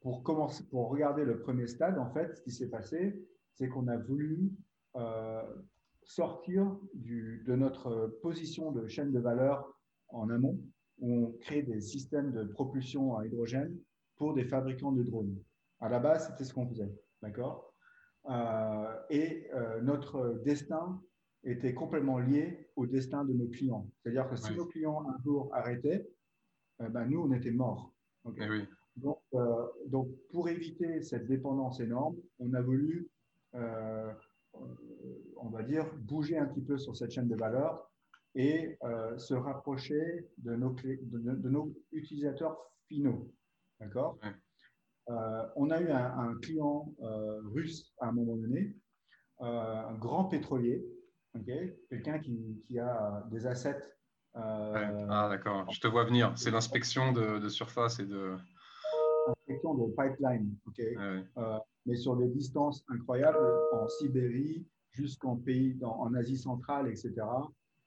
Pour, commencer, pour regarder le premier stade, en fait, ce qui s'est passé, c'est qu'on a voulu sortir du, de notre position de chaîne de valeur en amont, où on crée des systèmes de propulsion à hydrogène pour des fabricants de drones. À la base, c'était ce qu'on faisait, d'accord? Euh, Et euh, notre destin était complètement lié au destin de nos clients. C'est-à-dire que si nos clients un jour arrêtaient, euh, ben, nous, on était morts. Eh donc, donc, pour éviter cette dépendance énorme, on a voulu euh, on va dire, bouger un petit peu sur cette chaîne de valeur et euh, se rapprocher de nos, de, nos utilisateurs finaux. D'accord? Euh, On a eu un, client russe à un moment donné, un grand pétrolier, quelqu'un qui, a des assets. Ah, d'accord, je te vois venir. C'est l'inspection de, surface et de. Inspection de pipeline. ok? Mais sur des distances incroyables en Sibérie jusqu'en pays, en Asie centrale, etc.,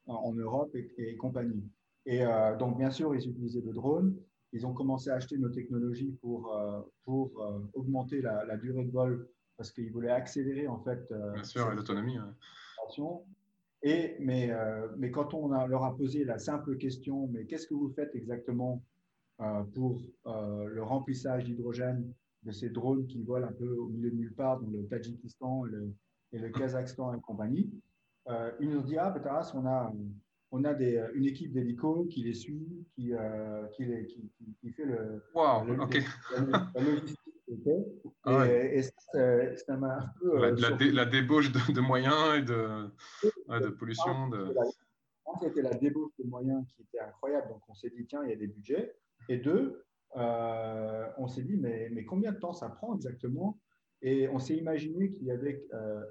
en, Europe et, compagnie. Et euh, donc, bien sûr, ils utilisaient le drone. Ils ont commencé à acheter nos technologies pour, euh, pour euh, augmenter la, durée de vol parce qu'ils voulaient accélérer en fait. bien sûr, l'autonomie. Et, mais, mais quand on leur a posé la simple question, mais qu'est-ce que vous faites exactement pour le remplissage d'hydrogène de ces drones qui volent un peu au milieu de nulle part, dans le Tadjikistan et le, Kazakhstan et compagnie. Euh, ils nous ont dit Ah, Pétaras, on a, on a des, une équipe d'hélicos qui les suit, qui, euh, qui, les, qui, qui, fait le, wow, la, logistique. Ah et, ça m'a un peu. La, euh, la, débauche de, moyens et de, de pollution. De... C'était la débauche de moyens qui était incroyable. Donc on s'est dit Tiens, il y a des budgets. Et deux, euh, on s'est dit, mais, mais, combien de temps ça prend exactement? Et on s'est imaginé qu'il y avait euh,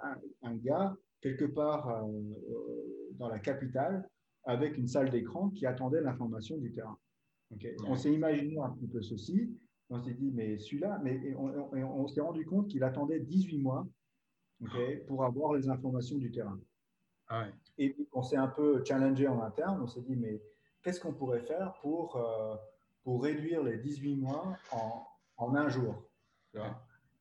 un, gars quelque part euh, dans la capitale avec une salle d'écran qui attendait l'information du terrain. On s'est imaginé un petit peu ceci. On s'est dit, mais celui-là, mais on, s'est rendu compte qu'il attendait 18 mois pour avoir les informations du terrain. Ah Et on s'est un peu challengé en interne. On s'est dit, mais qu'est-ce qu'on pourrait faire pour pour réduire les 18 mois en, en un jour.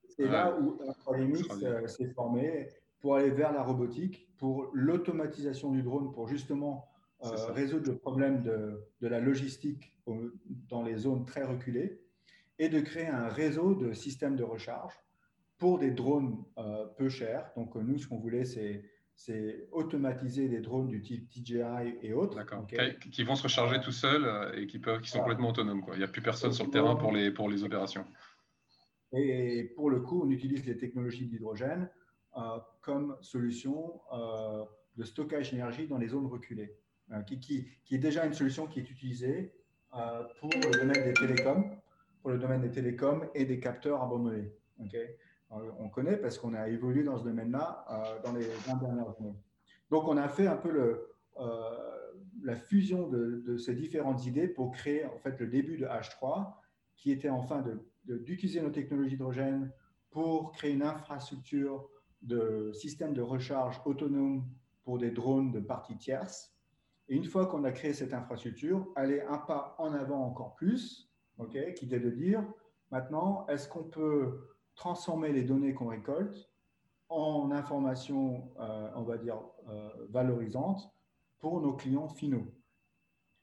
C'est là où Polemix euh, s'est formé pour aller vers la robotique, pour l'automatisation du drone, pour justement euh, résoudre le problème de, de, la logistique dans les zones très reculées et de créer un réseau de systèmes de recharge pour des drones euh, peu chers. Donc nous, ce qu'on voulait, c'est c'est automatiser des drones du type DJI et autres. Qui vont se recharger tout seuls euh, et qui, peuvent, qui sont complètement autonomes. Quoi. Il n'y a plus personne sur le terrain pour les, pour les opérations. Et pour le coup, on utilise les technologies d'hydrogène euh, comme solution euh, de stockage d'énergie dans les zones reculées, qui, qui, qui, est déjà une solution qui est utilisée pour le domaine des télécoms, pour le domaine des télécoms et des capteurs abandonnés. On connaît parce qu'on a évolué dans ce domaine-là euh, dans les 20 dernières années. Donc, on a fait un peu euh, la fusion de, ces différentes idées pour créer en fait le début de H3, qui était enfin d'utiliser nos technologies d'hydrogène pour créer une infrastructure de système de recharge autonome pour des drones de parties tierces. Et une fois qu'on a créé cette infrastructure, aller un pas en avant encore plus, ok, qui était de dire maintenant, est-ce qu'on peut transformer les données qu'on récolte en information, on va dire, valorisante pour nos clients finaux.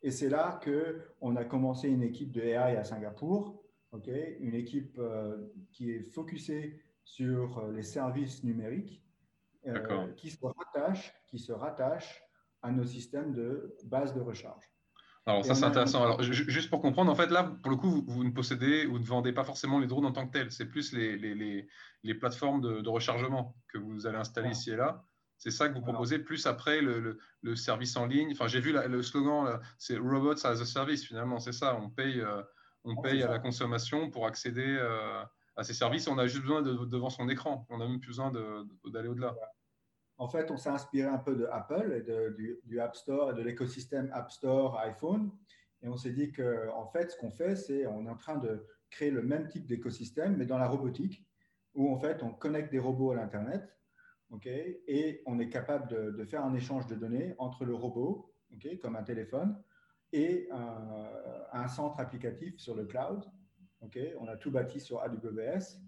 Et c'est là qu'on a commencé une équipe de AI à Singapour, une équipe qui est focusée sur les services numériques, qui, se rattache, qui se rattache à nos systèmes de base de recharge. Alors ça c'est intéressant. Alors juste pour comprendre, en fait là pour le coup vous, ne possédez ou ne vendez pas forcément les drones en tant que tels, c'est plus les, les, les, plateformes de, rechargement que vous allez installer ici et là. C'est ça que vous proposez plus après le, le, service en ligne. Enfin j'ai vu le slogan, c'est Robots as a Service finalement, c'est ça. On paye, euh, on paye à la consommation pour accéder euh, à ces services. On a juste besoin de, devant son écran. On n'a même plus besoin d'aller au-delà. En fait, on s'est inspiré un peu de Apple et de, du, App Store de l'écosystème App Store iPhone. Et on s'est dit que, en fait, ce qu'on fait, c'est on est en train de créer le même type d'écosystème, mais dans la robotique, où en fait, on connecte des robots à l'Internet, et on est capable de, faire un échange de données entre le robot, comme un téléphone, et un centre applicatif sur le cloud. on a tout bâti sur AWS.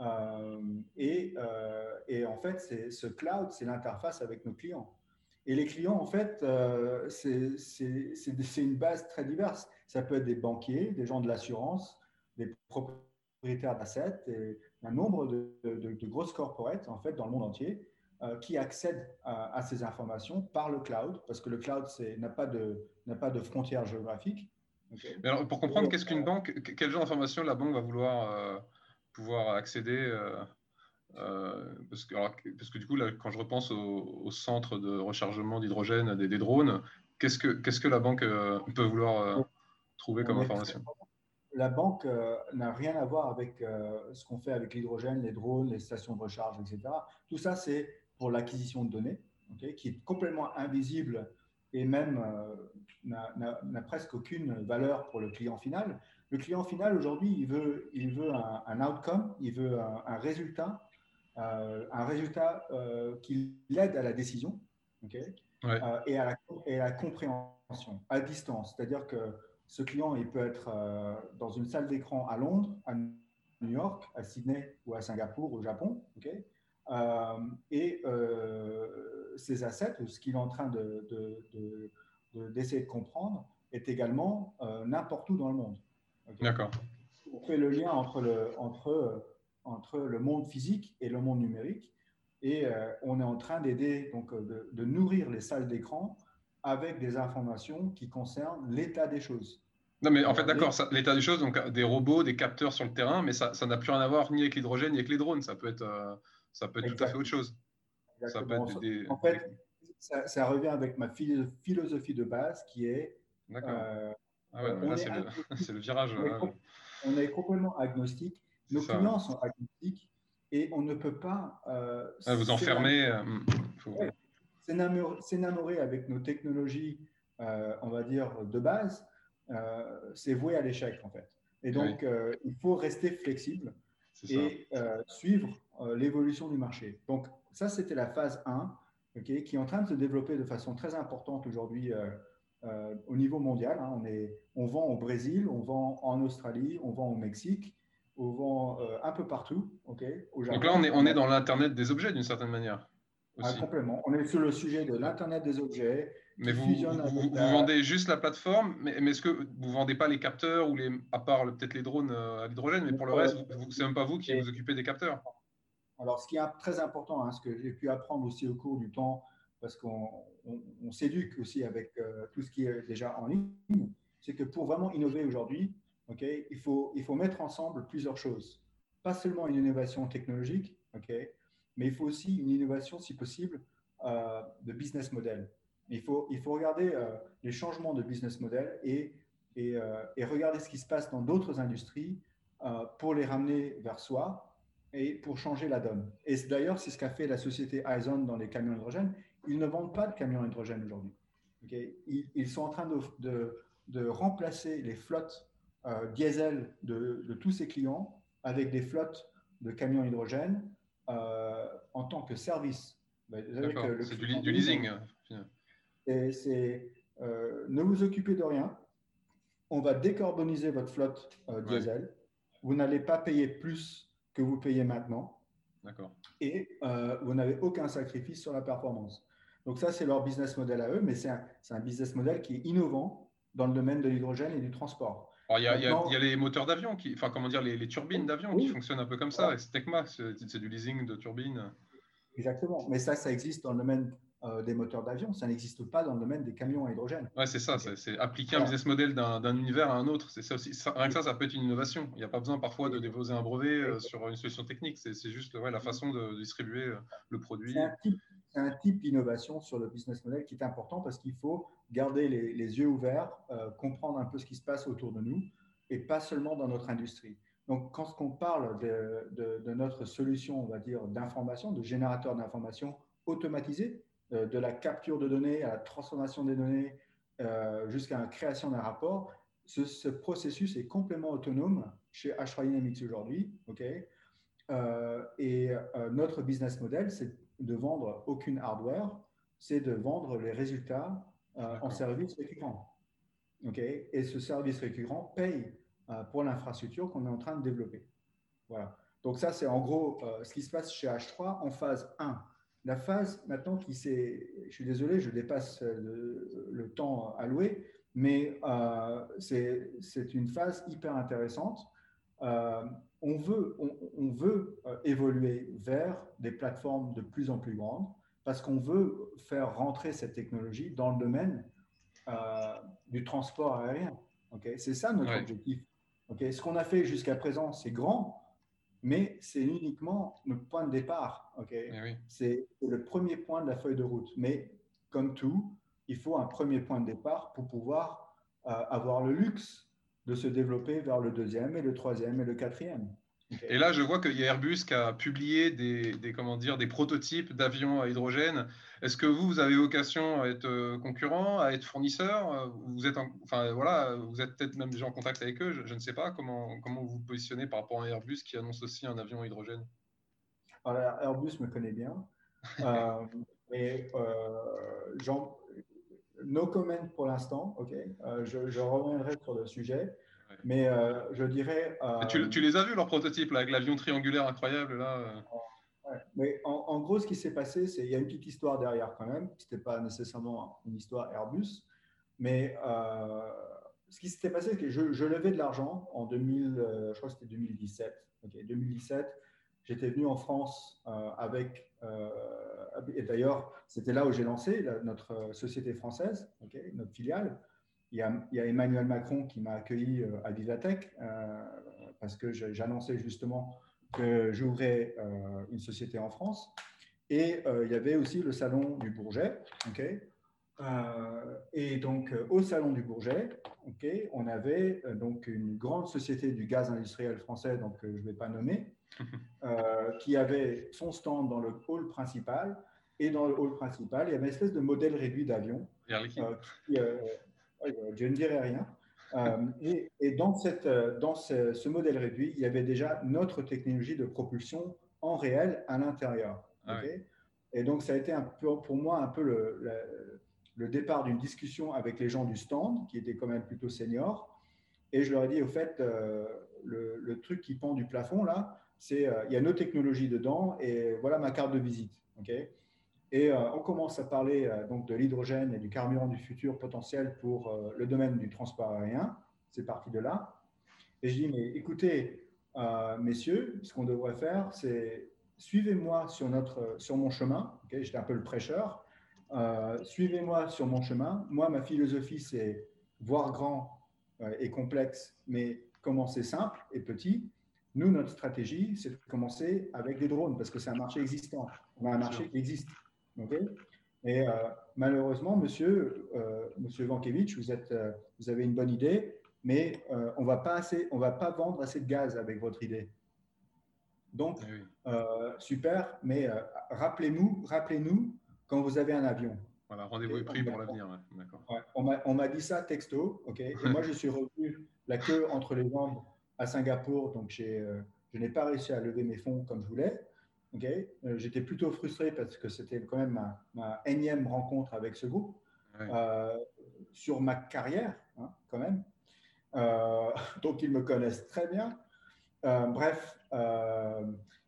Euh, et, euh, et, en fait, ce cloud, c'est l'interface avec nos clients. Et les clients, en fait, euh, c'est une base très diverse. Ça peut être des banquiers, des gens de l'assurance, des propriétaires d'assets, et un nombre de, de, grosses corporates, en fait, dans le monde entier, qui accèdent à, ces informations par le cloud, parce que le cloud n'a pas, de, pas de frontières géographiques. Mais alors, pour comprendre, qu'est-ce qu'une banque Quel genre d'informations la banque va vouloir pouvoir accéder euh, euh, parce, que, parce, que, du coup, là, quand je repense au, centre de rechargement d'hydrogène des, drones, qu'est-ce que, qu'est-ce que la banque euh, peut vouloir trouver comme information? La banque n'a rien à voir avec ce qu'on fait avec l'hydrogène, les drones, les stations de recharge, etc. Tout ça, c'est pour l'acquisition de données, qui est complètement invisible et même n'a presque aucune valeur pour le client final. Le client final, aujourd'hui, il veut, il veut un, outcome, il veut un, résultat, un résultat euh, euh, qui l'aide à la décision euh, et, à la, et, la, compréhension à distance. C'est-à-dire que ce client, il peut être dans une salle d'écran à Londres, à New York, à Sydney ou à Singapour, au Japon. et ses assets, ce qu'il est en train d'essayer de, de, comprendre, est également n'importe où dans le monde. D'accord. On fait le lien entre le, entre, entre le monde physique et le monde numérique. Et euh, on est en train d'aider, donc euh, de, nourrir les salles d'écran avec des informations qui concernent l'état des choses. Non, mais en fait, d'accord, l'état des choses, donc des robots, des capteurs sur le terrain, mais ça n'a plus rien à voir ni avec l'hydrogène ni avec les drones. Ça peut être, euh, ça peut être tout à fait autre chose. Ça peut être des, En fait, ça, ça, revient avec ma philosophie de base qui est ah ouais, là, c'est le, virage. On est, complètement agnostique. Nos clients sont agnostiques et on ne peut pas. Euh, ah, vous enfermer. Euh, S'énamorer avec nos technologies, euh, on va dire, de base, euh, c'est voué à l'échec, en fait. Et donc, il faut rester flexible et suivre l'évolution du marché. Donc, ça, c'était la phase 1, qui est en train de se développer de façon très importante aujourd'hui euh, au niveau mondial. Hein. on, est, on vend au Brésil, on vend en Australie, on vend au Mexique, on vend euh, un peu partout. ok Donc là, on est, on est dans l'Internet des objets d'une certaine manière. Ah, complément. On est sur le sujet de l'Internet des objets. Mais vous, vous, vendez juste la plateforme, mais, est-ce que vous ne vendez pas les capteurs ou les, à part peut-être les drones euh, à l'hydrogène, mais pour le reste, c'est même pas vous qui vous occupez des capteurs Alors, ce qui est très important, hein, ce que j'ai pu apprendre aussi au cours du temps, parce qu'on s'éduque aussi avec euh, tout ce qui est déjà en ligne, c'est que pour vraiment innover aujourd'hui, il, faut, il faut mettre ensemble plusieurs choses. Pas seulement une innovation technologique, mais il faut aussi une innovation, si possible, euh, de business model. Il faut, il faut regarder euh, les changements de business model et, et, et, regarder ce qui se passe dans d'autres industries pour les ramener vers soi et pour changer la donne. Et d'ailleurs, c'est ce qu'a fait la société Aizon dans les camions hydrogène ils ne vendent pas de camions hydrogène aujourd'hui. Ils, sont en train de, de, remplacer les flottes euh, diesel de, de, tous ces clients avec des flottes de camions hydrogène euh, en tant que service. C'est du, leasing. C'est euh, ne vous occupez de rien. On va décarboniser votre flotte diesel. Vous n'allez pas payer plus que vous payez maintenant. D'accord. Et vous n'avez aucun sacrifice sur la performance. Donc ça, c'est leur business model à eux, mais c'est un, un, business model qui est innovant dans le domaine de l'hydrogène et du transport. Il y, a, y, a les moteurs d'avion, enfin comment dire, les, turbines d'avion qui fonctionnent un peu comme ça. C'est Tecma, c'est du leasing de turbines. Exactement. Mais ça, ça existe dans le domaine euh, des moteurs d'avion. Ça n'existe pas dans le domaine des camions à hydrogène. Ouais, c'est ça. C'est appliquer un business model d'un univers à un autre. C'est ça aussi. rien que ça, ça peut être une innovation. Il n'y a pas besoin parfois de déposer un brevet euh, sur une solution technique. C'est juste ouais, la façon de distribuer euh, le produit. C'est un type d'innovation sur le business model qui est important parce qu'il faut garder les, yeux ouverts, comprendre un peu ce qui se passe autour de nous et pas seulement dans notre industrie. Donc, quand on parle de, notre solution, on va dire, d'information, de générateur d'information automatisé, euh, de la capture de données à la transformation des données euh, jusqu'à la création d'un rapport, ce, processus est complètement autonome chez H3 Dynamics aujourd'hui. ok? Euh, et notre business model, c'est de vendre aucune hardware, c'est de vendre les résultats en service récurrent. ok? Et ce service récurrent paye pour l'infrastructure qu'on est en train de développer. Voilà. Donc ça, c'est en gros ce qui se passe chez H3 en phase 1. La phase maintenant qui s'est, je suis désolé, je dépasse le, temps alloué, mais euh, c'est une phase hyper intéressante. Euh, on veut, on, veut euh, évoluer vers des plateformes de plus en plus grandes parce qu'on veut faire rentrer cette technologie dans le domaine du transport aérien. Okay c'est ça notre objectif. Okay Ce qu'on a fait jusqu'à présent, c'est grand, mais c'est uniquement le point de départ. ok? Eh C'est le premier point de la feuille de route. Mais comme tout, il faut un premier point de départ pour pouvoir euh, avoir le luxe de se développer vers le deuxième et le troisième et le quatrième. Et là, je vois qu'il y a Airbus qui a publié des, comment dire, des prototypes d'avions à hydrogène. Est-ce que vous, vous avez vocation à être euh, concurrent, à être fournisseur? Vous êtes, enfin, voilà, vous êtes peut-être même déjà en contact avec eux. Je, ne sais pas comment, comment vous vous positionnez par rapport à Airbus qui annonce aussi un avion à hydrogène? Alors, Airbus me connaît bien. euh, mais euh, no comment pour l'instant. Ok, euh, je, je, reviendrai sur le sujet. Mais euh, je dirais. Tu, tu, les as vus, leurs prototypes, là, avec l'avion triangulaire incroyable là euh? Mais en, gros, ce qui s'est passé, c'est qu'il y a une petite histoire derrière quand même. Ce n'était pas nécessairement une histoire Airbus. Mais euh, ce qui s'était passé, c'est que je, je levais de l'argent en 2000, je crois que c'était 2017. Ok, 2017, j'étais venu en France avec. Et d'ailleurs, c'était là où j'ai lancé notre société française, notre filiale il y, a, Emmanuel Macron qui m'a accueilli euh, à Vivatech euh, parce que j'annonçais justement que j'ouvrais euh, une société en France. Et il y avait aussi le salon du Bourget. Et donc, au salon du Bourget, on avait donc une grande société du gaz industriel français, donc je ne vais pas nommer, qui avait son stand dans le hall principal. Et dans le hall principal, il y avait une espèce de modèle réduit d'avion je ne dirais rien. Euh, et, dans, cette, euh, dans ce, modèle réduit, il y avait déjà notre technologie de propulsion en réel à l'intérieur. Ah et donc, ça a été un peu, pour moi un peu le, le, départ d'une discussion avec les gens du stand, qui étaient quand même plutôt seniors. Et je leur ai dit, au fait, euh, le, le, truc qui pend du plafond, là, c'est il y a nos technologies dedans et voilà ma carte de visite. Okay et euh, on commence à parler euh, donc de l'hydrogène et du carburant du futur potentiel pour euh, le domaine du transport aérien. C'est parti de là. Et je dis, mais écoutez, messieurs, ce qu'on devrait faire, c'est suivez-moi sur, notre, sur mon chemin. J'étais un peu le prêcheur. Suivez-moi sur mon chemin. Moi, ma philosophie, c'est voir grand et complexe, mais commencer simple et petit. Nous, notre stratégie, c'est de commencer avec des drones parce que c'est un marché existant. On a un marché qui existe. Et euh, malheureusement, monsieur, euh, monsieur Vankevich, vous, êtes, euh, vous avez une bonne idée, mais on on va pas vendre assez de gaz avec votre idée. Donc, eh super, mais rappelez-nous, rappelez-nous quand vous avez un avion. Voilà, rendez-vous est pris pour l'avenir. Ouais, on m'a dit ça texto, ok. Et moi, je suis revenu la queue entre les jambes à Singapour, donc je n'ai pas réussi à lever mes fonds comme je voulais. Euh, j'étais plutôt frustré parce que c'était quand même ma, énième rencontre avec ce groupe euh, sur ma carrière, hein, quand même. Euh, donc, ils me connaissent très bien. bref,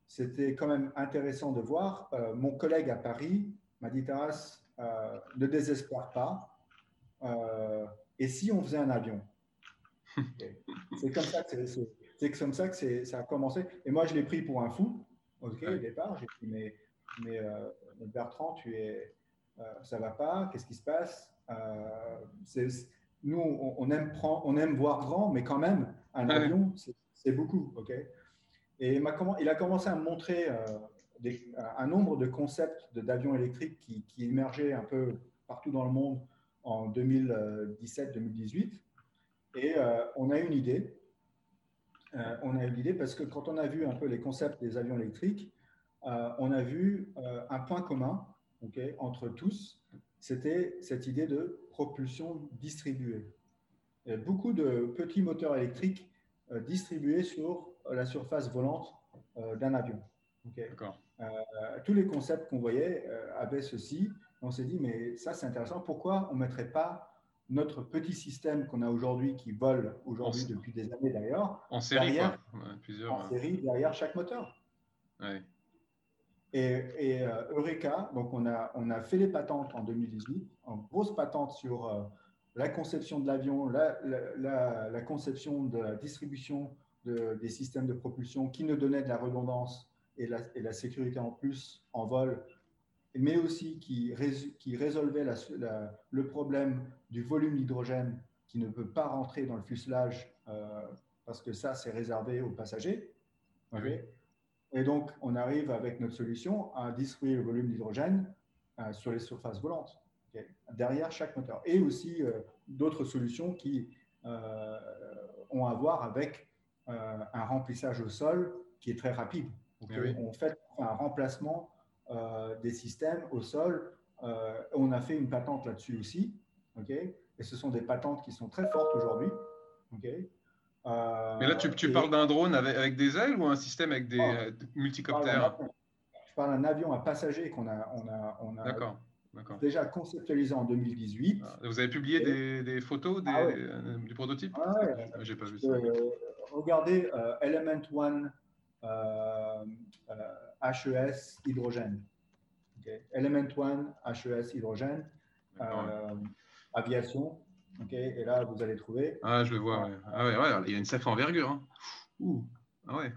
c'était quand même intéressant de voir. mon collègue à Paris m'a dit Taras, ne désespère pas. et si on faisait un avion? C'est comme ça que c'est comme ça que ça a commencé. Et moi, je l'ai pris pour un fou. Ok, au départ, j'ai dit mais, mais Bertrand, tu es, ça va pas Qu'est-ce qui se passe? Nous, on, aime prendre, on aime voir grand, mais quand même, un avion, c'est beaucoup. ok? Et il a commencé à me montrer euh, un nombre de concepts d'avions électriques qui, émergeaient un peu partout dans le monde en 2017-2018. Et euh, on a une idée. Euh, on a une idée parce que quand on a vu un peu les concepts des avions électriques, on a vu un point commun entre tous, c'était cette idée de propulsion distribuée. Beaucoup de petits moteurs électriques euh, distribués sur la surface volante euh, d'un avion. Euh, tous les concepts qu'on voyait avaient ceci. On s'est dit, mais ça c'est intéressant, pourquoi on ne mettrait pas notre petit système qu'on a aujourd'hui, qui vole aujourd'hui depuis des années d'ailleurs, en série, derrière, plusieurs, en série derrière chaque moteur. Ouais. Et, euh, Eureka, donc on a, on a fait les patentes en 2018, en grosse patente sur euh, la conception de l'avion, la, la, conception de la distribution des systèmes de propulsion qui nous donnait de la redondance et la, et la sécurité en plus en vol, mais aussi qui, qui résolvait le problème du volume d'hydrogène qui ne peut pas rentrer dans le fuselage euh, parce que ça, c'est réservé aux passagers. Et donc, on arrive avec notre solution à distribuer le volume d'hydrogène euh, sur les surfaces volantes, derrière chaque moteur. Et aussi euh, d'autres solutions qui ont à voir avec un remplissage au sol qui est très rapide. On fait un remplacement des systèmes au sol. on a fait une patente là-dessus aussi. et ce sont des patentes qui sont très fortes aujourd'hui. Euh, Mais là, tu, tu parles d'un drone avec, avec, des ailes ou un système avec des multicoptères Je parle d'un avion à passagers qu'on a, on a, on a déjà conceptualisé en 2018. Ah, vous avez publié des, des, photos des, ah euh, du prototype? Ah, ouais. J'ai pas vu ça. Euh, regardez Element One HES hydrogène. Element One HES hydrogène. aviation. Et là, vous allez trouver. Ah, je le vois. Ah, ouais, ouais, il y a une sacrée envergure. Hein. Ouh. Ah ouais.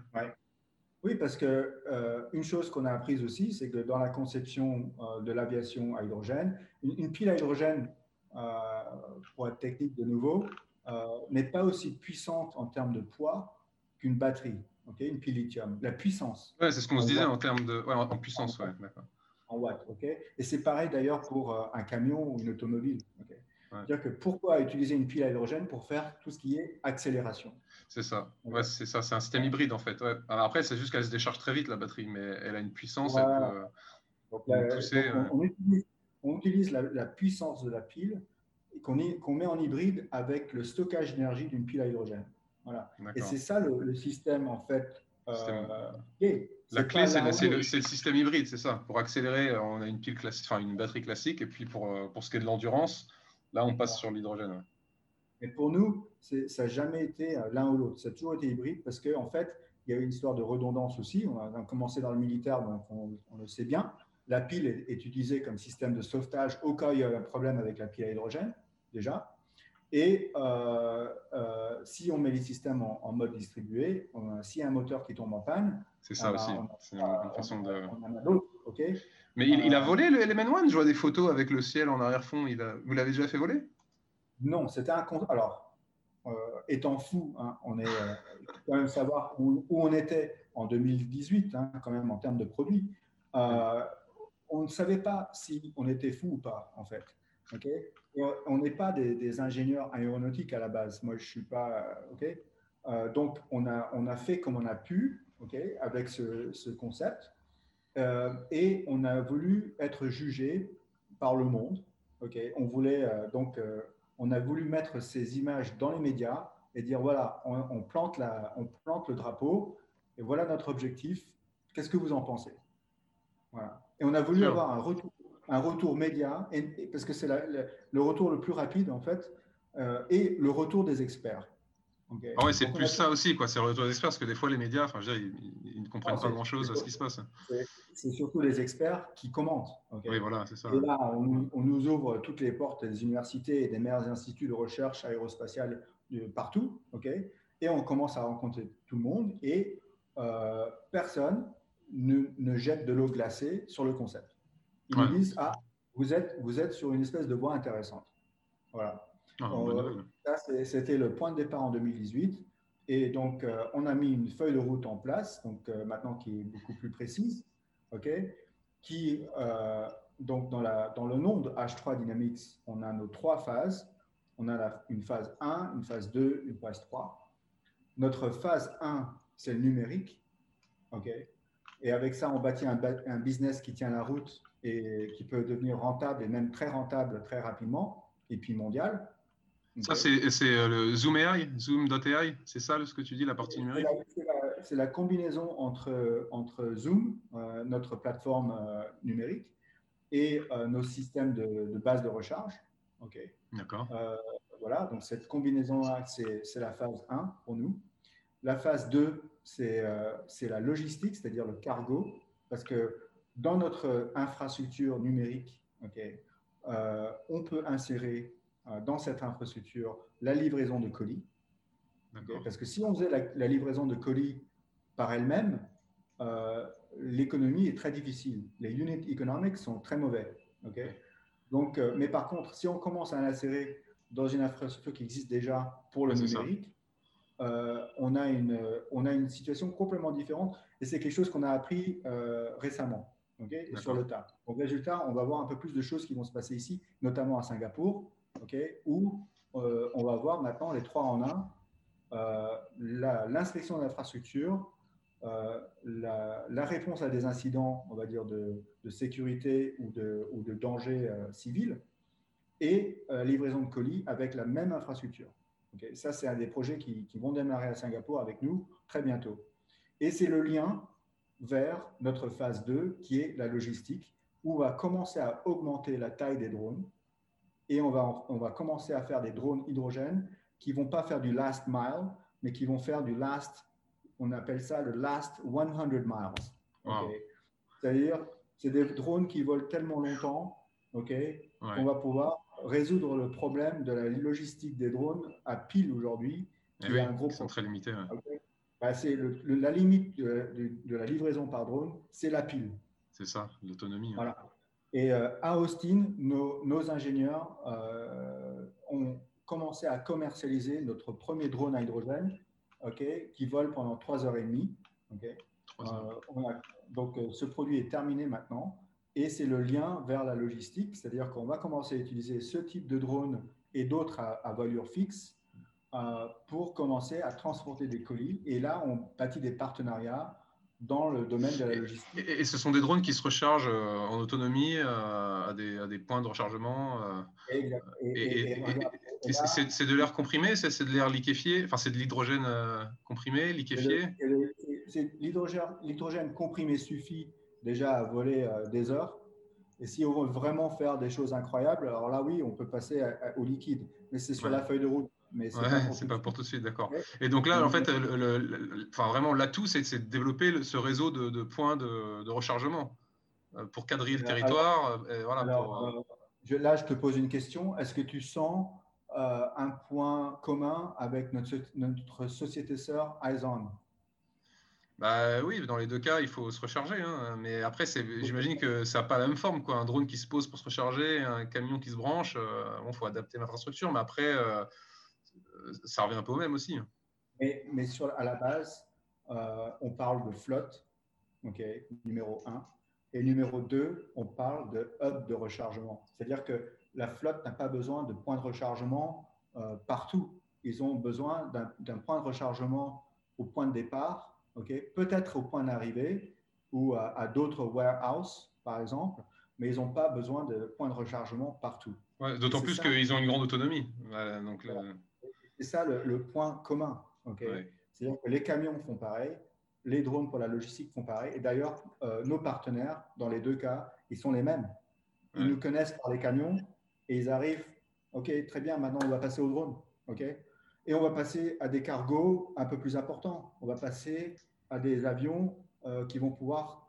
Oui, parce que euh, une chose qu'on a apprise aussi, c'est que dans la conception euh, de l'aviation à hydrogène, une, pile à hydrogène, euh, pour être technique de nouveau, n'est pas aussi puissante en termes de poids qu'une batterie, ok, une pile lithium. La puissance. Ouais, c'est ce qu'on se disait en termes de, ouais, en, puissance, ouais, d'accord. En watts, ok. Et c'est pareil d'ailleurs pour un camion ou une automobile. c'est-à-dire que pourquoi utiliser une pile à hydrogène pour faire tout ce qui est accélération? C'est ça. Ouais, c'est ça. C'est un système hybride en fait. après, c'est juste qu'elle se décharge très vite la batterie, mais elle a une puissance. on, utilise, la, puissance de la pile qu'on met en hybride avec le stockage d'énergie d'une pile à hydrogène. Voilà. Et c'est ça le, système en fait. Euh, la clé, c'est le, le, système hybride, c'est ça. Pour accélérer, on a une pile classique, enfin une batterie classique, et puis pour, euh, pour ce qui est de l'endurance, Là, on passe sur l'hydrogène. Mais pour nous, ça n'a jamais été euh, l'un ou l'autre. Ça a toujours été hybride parce qu'en en fait, il y a une histoire de redondance aussi. On a commencé dans le militaire, donc on, le sait bien. La pile est, utilisée comme système de sauvetage au cas où il y a un problème avec la pile à hydrogène, déjà. Et euh, euh, si on met les systèmes en, mode distribué, s'il y a un moteur qui tombe en panne, c'est ça aussi. C'est une, façon de. On en a d'autres, ok? Mais il, a volé le Element One? Je vois des photos avec le ciel en arrière-fond. Il a... Vous l'avez déjà fait voler? Non, c'était un. Alors, euh, étant fou, hein, on est euh, quand même savoir où, on était en 2018, hein, quand même en termes de produits. Euh, on ne savait pas si on était fou ou pas, en fait. ok? On n'est pas des, ingénieurs aéronautiques à la base. Moi, je ne suis pas. ok? Donc, on a, on a fait comme on a pu ok? Avec ce, ce concept. Euh, et on a voulu être jugé par le monde. Ok, on voulait euh, donc, euh, on a voulu mettre ces images dans les médias et dire voilà, on, plante la, on plante le drapeau et voilà notre objectif. Qu'est-ce que vous en pensez? Voilà. Et on a voulu avoir un retour, un retour média, et, parce que c'est le retour le plus rapide en fait, et le retour des experts. Ah ouais, c'est plus ça aussi, quoi. C'est le retour des experts, parce que des fois, les médias, enfin, je veux dire, ils, ne comprennent pas grand-chose à ce qui se passe. C'est surtout les experts qui commentent. Oui, voilà, c'est ça. Et là, on, on, nous ouvre toutes les portes des universités et des meilleurs instituts de recherche aérospatiale de partout, ok Et on commence à rencontrer tout le monde et euh, personne ne, ne, jette de l'eau glacée sur le concept. Ils nous disent, ah, vous êtes, vous êtes sur une espèce de voie intéressante. Voilà. Ah, euh, c'était le point de départ en 2018. Et donc, euh, on a mis une feuille de route en place, donc euh, maintenant qui est beaucoup plus précise, ok qui, donc dans, la, dans le nom de H3 Dynamics, on a nos trois phases. On a la, une phase 1, une phase 2, une phase 3. Notre phase 1, c'est le numérique, ok Et avec ça, on bâtit un, un business qui tient la route et qui peut devenir rentable et même très rentable très rapidement, et puis mondial. Ça, c'est euh, le Zoom AI, Zoom.ai, c'est ça ce que tu dis, la partie numérique? C'est la, combinaison entre, entre Zoom, euh, notre plateforme euh, numérique, et nos systèmes de, base de recharge. OK. D'accord. voilà, donc cette combinaison-là, c'est la phase 1 pour nous. La phase 2, c'est la logistique, c'est-à-dire le cargo, parce que dans notre infrastructure numérique, OK, on peut insérer euh, dans cette infrastructure la livraison de colis. Parce que si on faisait la, livraison de colis par elle-même, euh, l'économie est très difficile. Les unit economics sont très mauvais. Donc, euh, mais par contre, si on commence à l'insérer dans une infrastructure qui existe déjà pour le numérique, on, a une, on a une situation complètement différente et c'est quelque chose qu'on a appris récemment sur le tas. Donc, résultat, on va voir un peu plus de choses qui vont se passer ici, notamment à Singapour, où euh, on va voir maintenant les trois en un, euh, l'inspection d'infrastructure, euh, la, réponse à des incidents, on va dire, de, sécurité ou de, ou de danger civil, et livraison de colis avec la même infrastructure. Ça, c'est un des projets qui, qui, vont démarrer à Singapour avec nous très bientôt. Et c'est le lien vers notre phase 2, qui est la logistique, où on va commencer à augmenter la taille des drones et on va, on va commencer à faire des drones hydrogène qui vont pas faire du last mile, mais qui vont faire du last, on appelle ça le last 100 miles. C'est-à-dire, c'est des drones qui volent tellement longtemps ok, qu'on va pouvoir résoudre le problème de la logistique des drones à pile aujourd'hui. Eh oui, un gros sont très limités. Bah, c'est la limite de, de, la livraison par drone, c'est la pile. C'est ça, l'autonomie. Voilà. Et euh, à Austin, nos, ingénieurs euh, ont commencé à commercialiser notre premier drone à hydrogène qui vole pendant 3 heures et demie. Euh, donc, ce produit est terminé maintenant. Et c'est le lien vers la logistique, c'est-à-dire qu'on va commencer à utiliser ce type de drone et d'autres à, à, fixe pour commencer à transporter des colis. Et là, on bâtit des partenariats dans le domaine de la logistique. Et, ce sont des drones qui se rechargent euh, en autonomie euh, à, des, à, des, points de rechargement. Euh, et, c'est de l'air comprimé, c'est de l'air liquéfié, enfin c'est de l'hydrogène comprimé, liquéfié? L'hydrogène comprimé suffit déjà à voler des heures. Et si on veut vraiment faire des choses incroyables, alors là oui, on peut passer au liquide. Mais c'est sur la feuille de route mais c'est pas, pour tout de suite, d'accord. Et donc là, en fait, le, enfin, vraiment, l'atout, c'est de développer ce réseau de, points de, rechargement euh, pour quadriller le territoire. Euh, voilà, euh, là, je te pose une question. Est-ce que tu sens un point commun avec notre, notre société sœur Aizon bah oui, dans les deux cas, il faut se recharger. Hein. Mais après, j'imagine que ça n'a pas la même forme. Quoi. Un drone qui se pose pour se recharger, un camion qui se branche, il faut adapter l'infrastructure. Mais après, ça revient un peu au même aussi. Hein. Mais, mais sur, à la base, euh, on parle de flotte, ok, numéro 1. Et numéro 2, on parle de hub de rechargement. C'est-à-dire que la flotte n'a pas besoin de points de rechargement euh, partout. Ils ont besoin d'un point de rechargement au point de départ, ok, peut-être au point d'arrivée ou à, d'autres warehouses, par exemple, mais ils n'ont pas besoin de points de rechargement partout. D'autant plus qu'ils ont une grande autonomie. donc, c'est ça le, point commun. C'est-à-dire que les camions font pareil, les drones pour la logistique font pareil. Et d'ailleurs, euh, nos partenaires, dans les deux cas, ils sont les mêmes. Ils nous connaissent par les camions et ils arrivent, OK, très bien, maintenant on va passer au drone. OK et on va passer à des cargos un peu plus importants. On va passer à des avions qui vont pouvoir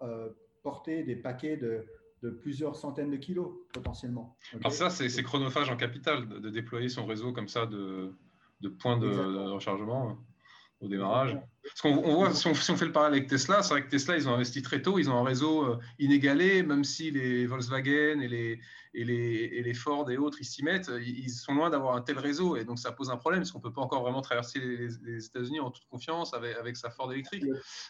porter des paquets de, de plusieurs centaines de kilos potentiellement. Alors ça, c'est chronophage en capital de, déployer son réseau comme ça de, de points de, rechargement au démarrage. Parce qu'on on voit, si on, fait le parallèle avec Tesla, c'est vrai que Tesla, ils ont investi très tôt, ils ont un réseau euh, inégalé, même si les Volkswagen et les, et les, et les Ford et autres, ils s'y mettent, ils sont loin d'avoir un tel réseau. Et donc, ça pose un problème, parce qu'on ne peut pas encore vraiment traverser les, États-Unis en toute confiance avec, avec sa Ford électrique.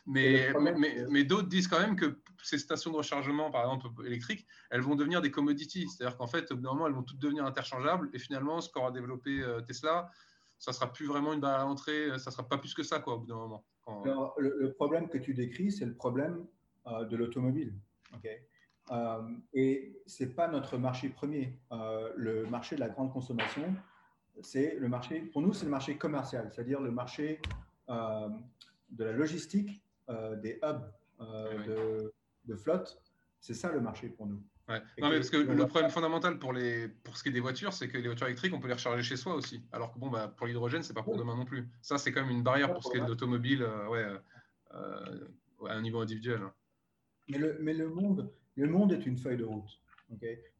Mais, mais, mais, d'autres disent quand même que ces stations de rechargement, par exemple électriques, elles vont devenir des commodities. C'est-à-dire qu'en fait, au bout d'un moment, elles vont toutes devenir interchangeables. Et finalement, ce qu'aura développé euh, Tesla, ça sera plus vraiment une barrière à l'entrée, ça sera pas plus que ça, quoi, au bout d'un moment. le, problème que tu décris, c'est le problème euh, de l'automobile. Euh, et ce n'est pas notre marché premier. Euh, le marché de la grande consommation, c'est le marché, pour nous, c'est le marché commercial, c'est-à-dire le marché de la logistique, des hubs de, de, flotte. C'est ça le marché pour nous. Ouais. Non, mais parce que le problème fondamental pour, les, pour ce qui est des voitures, c'est que les voitures électriques, on peut les recharger chez soi aussi. Alors que bon, bah, pour l'hydrogène, c'est pas pour demain non plus. Ça, c'est quand même une barrière pour ce qui est de l'automobile euh, ouais, euh, à un niveau individuel. Hein. Mais, le, mais le, monde, le monde est une feuille de route.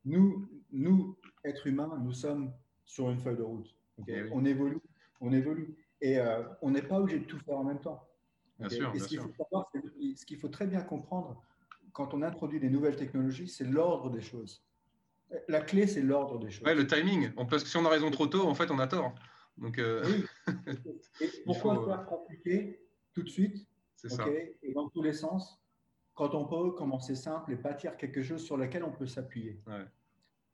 nous, nous, êtres humains, nous sommes sur une feuille de route. Eh on évolue. On évolue. Et euh, on n'est pas obligé de tout faire en même temps. Bien sûr, ce qu'il faut, qu'il faut, très bien comprendre, quand on introduit des nouvelles technologies, c'est l'ordre des choses. La clé, c'est l'ordre des choses. Ouais, le timing. Parce que si on a raison trop tôt, en fait, on a tort. Donc, euh, oui. Et pourquoi faire compliqué tout de suite? Ça. Et dans tous les sens, quand on peut commencer simple et bâtir quelque chose sur lequel on peut s'appuyer.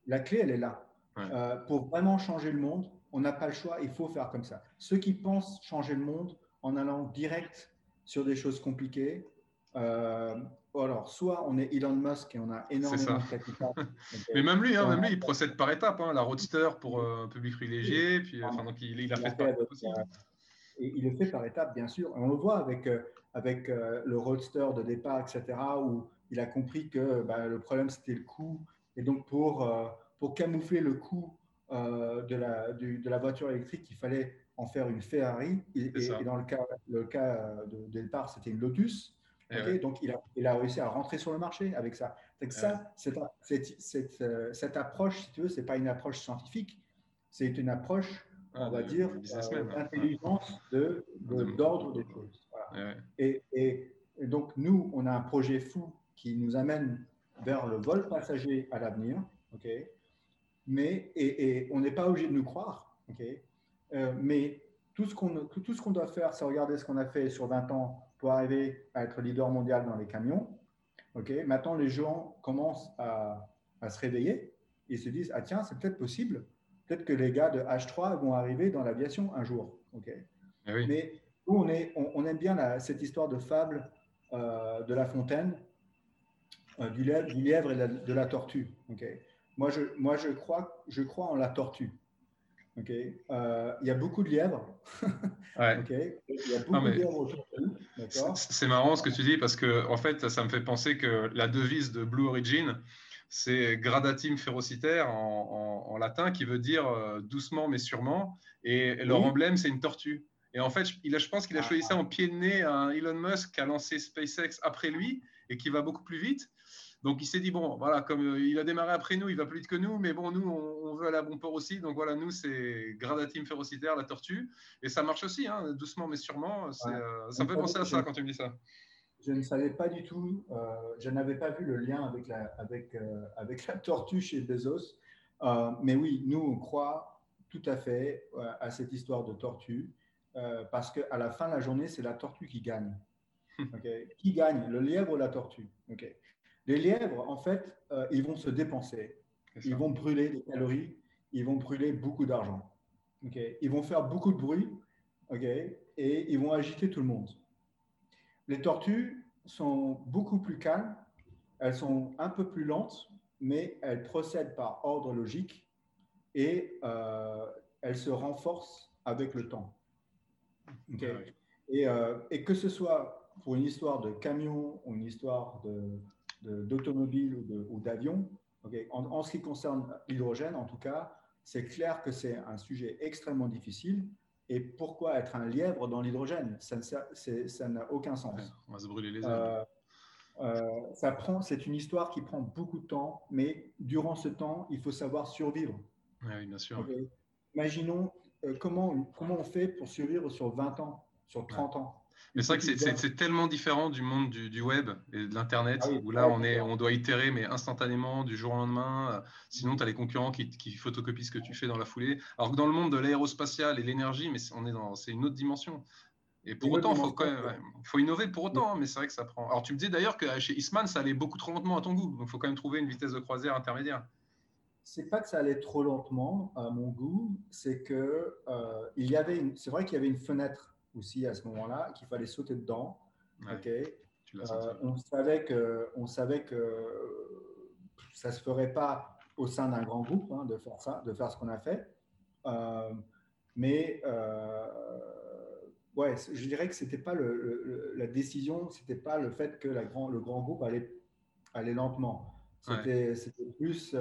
La clé, elle est là. Euh, pour vraiment changer le monde, on n'a pas le choix, il faut faire comme ça. Ceux qui pensent changer le monde en allant direct sur des choses compliquées, euh, alors, soit on est Elon Musk et on a énormément de capital. Mais même lui, hein, même lui, il procède par étapes. Hein, la Roadster pour un euh, public privilégié, puis enfin, donc il, il, a fait, par aussi. Et il le fait par étapes, bien sûr. on le voit avec, euh, avec euh, le Roadster de départ, etc., où il a compris que bah, le problème, c'était le coût. Et donc, pour, pour camoufler le coût de, la, de la voiture électrique, il fallait en faire une Ferrari. Et, dans le cas, le cas de départ, c'était une Lotus. Eh donc, il a, il a, réussi à rentrer sur le marché avec ça. Donc ça, cette, cette, euh, cette, approche, si tu veux, ce n'est pas une approche scientifique, c'est une approche, ah, on va dire, euh, d'intelligence, de, d'ordre des choses. Et, et, donc, nous, on a un projet fou qui nous amène vers le vol passager à l'avenir. ok mais, et, et on n'est pas obligé de nous croire. ok euh, mais tout ce, qu'on, tout ce qu'on doit faire, c'est regarder ce qu'on a fait sur 20 ans pour arriver à être leader mondial dans les camions. Ok, maintenant les gens commencent à, se réveiller et se disent ah tiens c'est peut-être possible, peut-être que les gars de H3 vont arriver dans l'aviation un jour. Ok, eh mais nous on est on, aime bien cette histoire de fable euh, de La Fontaine, euh, du, lièvre, du, lièvre, et de la, tortue. Ok, moi je moi je crois je crois en la tortue. Ok, euh, il y a beaucoup de lièvres. Ouais. Il y a beaucoup de lièvres autour de C'est marrant ce que tu dis parce que en fait, ça me fait penser que la devise de Blue Origin, c'est gradatim ferocitaire en, latin qui veut dire euh, doucement mais sûrement. Et, leur emblème, c'est une tortue. Et en fait, il a, je pense qu'il a ah. choisi ça en pied de nez à Elon Musk qui a lancé SpaceX après lui et qui va beaucoup plus vite. Donc il s'est dit, bon, voilà, comme euh, il a démarré après nous, il va plus vite que nous, mais bon, nous, on, veut aller à bon port aussi. Donc voilà, nous, c'est Gradatim férocitaire, la tortue. Et ça marche aussi, hein, doucement mais sûrement. Euh, ça me fait penser à ça quand tu me dis ça. Je ne savais pas du tout, euh, je n'avais pas vu le lien avec la, avec, avec la tortue chez Bezos. mais oui, nous, on croit tout à fait à cette histoire de tortue, parce qu'à la fin de la journée, c'est la tortue qui gagne. Qui gagne, le lièvre ou la tortue? Les lièvres, en fait, euh, ils vont se dépenser. Ils vont brûler des calories, ils vont brûler beaucoup d'argent. Ils vont faire beaucoup de bruit et ils vont agiter tout le monde. Les tortues sont beaucoup plus calmes, elles sont un peu plus lentes, mais elles procèdent par ordre logique et euh, elles se renforcent avec le temps. et, euh, et, que ce soit pour une histoire de camion ou une histoire de, d'automobile ou d'avion. En, ce qui concerne l'hydrogène, en tout cas, c'est clair que c'est un sujet extrêmement difficile Et pourquoi être un lièvre dans l'hydrogène? Ça n'a aucun sens. on va se brûler les ailes. ça prend, c'est une histoire qui prend beaucoup de temps, mais durant ce temps, il faut savoir survivre. Oui, bien sûr. Imaginons comment, comment on fait pour survivre sur 20 ans, sur 30 ans? Mais c'est vrai que c'est tellement différent du monde du, web et de l'Internet, ah où là, on, est, on doit itérer, mais instantanément, du jour au lendemain. Sinon, tu as les concurrents qui, qui, photocopient ce que tu fais dans la foulée. Alors que dans le monde de l'aérospatial et l'énergie, mais on est dans, c'est une autre dimension. Et pour autant, il faut, quand même, faut innover pour autant, hein, mais c'est vrai que ça prend. Alors, tu me dis d'ailleurs que chez Eastman, ça allait beaucoup trop lentement à ton goût. Donc, il faut quand même trouver une vitesse de croisière intermédiaire. C'est pas que ça allait trop lentement à mon goût, c'est que euh, il y avait, c'est vrai qu'il y avait une fenêtre aussi à ce moment-là, qu'il fallait sauter dedans. ok euh, on, savait que, on savait que ça ne se ferait pas au sein d'un grand groupe hein, de faire ça, de faire ce qu'on a fait. Euh, mais euh, ouais, je dirais que c'était pas le, la décision, c'était pas le fait que la grand, le grand groupe allait, allait lentement. C'était plus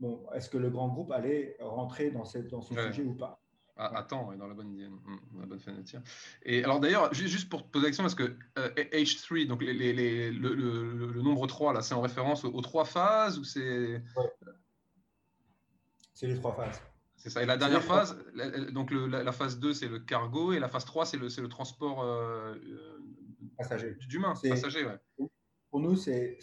bon, est-ce que le grand groupe allait rentrer dans, cette, dans ce sujet ou pas? Attends, dans la bonne idée, dans la bonne fenêtre. Et alors d'ailleurs, juste pour te poser la question, parce que H3, euh, donc les, les, le, le, nombre 3, là, c'est en référence aux, trois phases ou c'est C'est les trois phases. C'est ça. Et la dernière phase, donc la, phase 2, c'est le cargo, et la phase 3, c'est le, le transport euh, euh passager. d'humains, passager. Ouais. Pour nous, c'est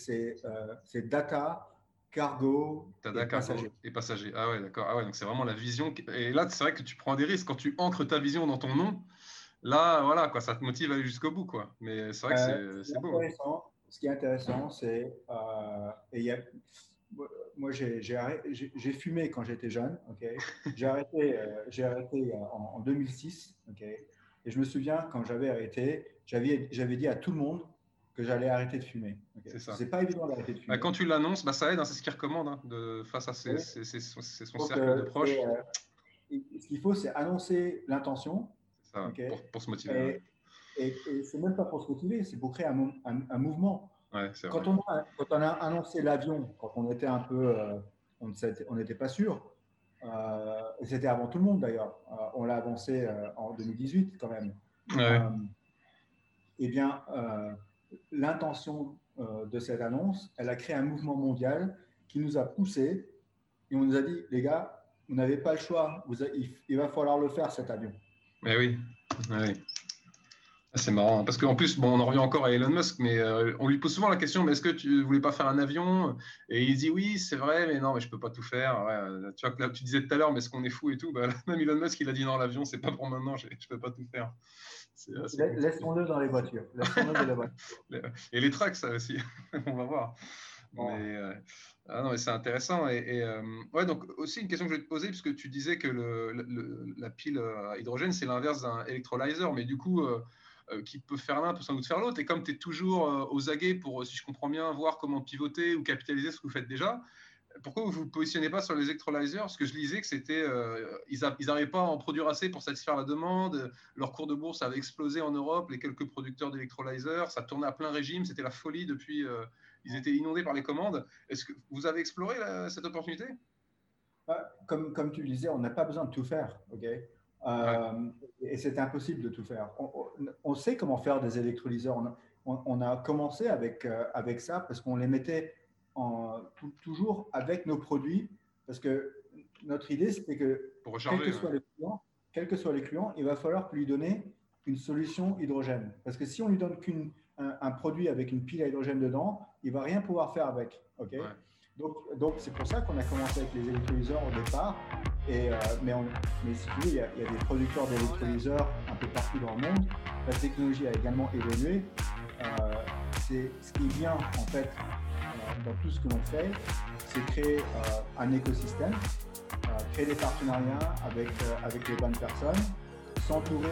euh, data, cargo et passagers. Et passagers. Ah ouais, d'accord. Ah ouais, donc c'est vraiment la vision. Et là, c'est vrai que tu prends des risques quand tu ancres ta vision dans ton nom. Là, voilà, quoi, ça te motive à aller jusqu'au bout, quoi. Mais c'est vrai que euh, c'est beau. Ce qui est intéressant, c'est euh, et y a, moi, j'ai fumé quand j'étais jeune. ok j'ai arrêté, euh, j'ai arrêté en, en, 2006. ok et je me souviens quand j'avais arrêté, j'avais dit à tout le monde que j'allais arrêter de fumer. C'est ça. C'est pas évident d'arrêter de fumer. Bah, quand tu l'annonces, bah, ça aide, hein, c'est ce qu'il recommande hein, de, face à ses, son cercle de proches. Euh, ce qu'il faut, c'est annoncer l'intention. Pour, pour, se motiver. Et, et, c'est même pas pour se motiver, c'est pour créer un, un, mouvement. Ouais, quand, on a, quand, on a, annoncé l'avion, quand on était un peu, euh, on n'était pas sûr, euh, et c'était avant tout le monde d'ailleurs, on l'a avancé en 2018 quand même. eh bien, l'intention euh, de cette annonce, elle a créé un mouvement mondial qui nous a poussé et on nous a dit, les gars, vous n'avez pas le choix, vous il, va falloir le faire cet avion. Mais oui, oui. Ah, c'est marrant, parce qu'en plus, bon, on en revient encore à Elon Musk, mais euh, on lui pose souvent la question, mais est-ce que tu voulais pas faire un avion? Et il dit oui, c'est vrai, mais non, mais je peux pas tout faire. Ouais, tu vois, tu disais tout à l'heure, mais est-ce qu'on est fou et tout? Bah, Même Elon Musk, il a dit non, l'avion, c'est pas pour maintenant, je, je peux pas tout faire. Laissons-le dans les voitures. et les trucks, ça aussi. On va voir. Mais, euh, ah non, mais c'est intéressant. Et, euh, ouais, donc aussi une question que je vais te poser, puisque tu disais que le, la pile à hydrogène, c'est l'inverse d'un électrolyzer, mais du coup, euh, qui peut faire l'un peut sans doute faire l'autre. Et comme tu es toujours aux aguets pour, si je comprends bien, voir comment pivoter ou capitaliser ce que vous faites déjà, pourquoi vous ne vous positionnez pas sur les electrolyzers Parce que je lisais que c'était, euh, ils n'arrivaient pas à en produire assez pour satisfaire la demande. Leur cours de bourse avait explosé en Europe. Les quelques producteurs d'électrolyzers, ça tournait à plein régime. C'était la folie depuis. Euh, ils étaient inondés par les commandes. Est-ce que vous avez exploré cette opportunité? Bah, comme, comme tu le disais, on n'a pas besoin de tout faire. ok? Euh, Et c'est impossible de tout faire. On, sait comment faire des électrolyseurs. On, on a commencé avec, avec ça parce qu'on les mettait toujours avec nos produits, parce que notre idée, c'était que, quels que, soient les clients, quels que soient les clients, il va falloir lui donner une solution hydrogène. Parce que si on lui donne qu'un un, produit avec une pile à hydrogène dedans, il va rien pouvoir faire avec. ok? Donc, donc c'est pour ça qu'on a commencé avec les électrolyseurs au départ. Et, euh, mais, mais, si tu veux, il y, a, il y a des producteurs d'électrolyseurs un peu partout dans le monde. La technologie a également évolué. Euh, c'est ce qui vient en fait dans tout ce que l'on fait, c'est créer euh, un écosystème, euh, créer des partenariats avec, euh, avec les bonnes personnes, s'entourer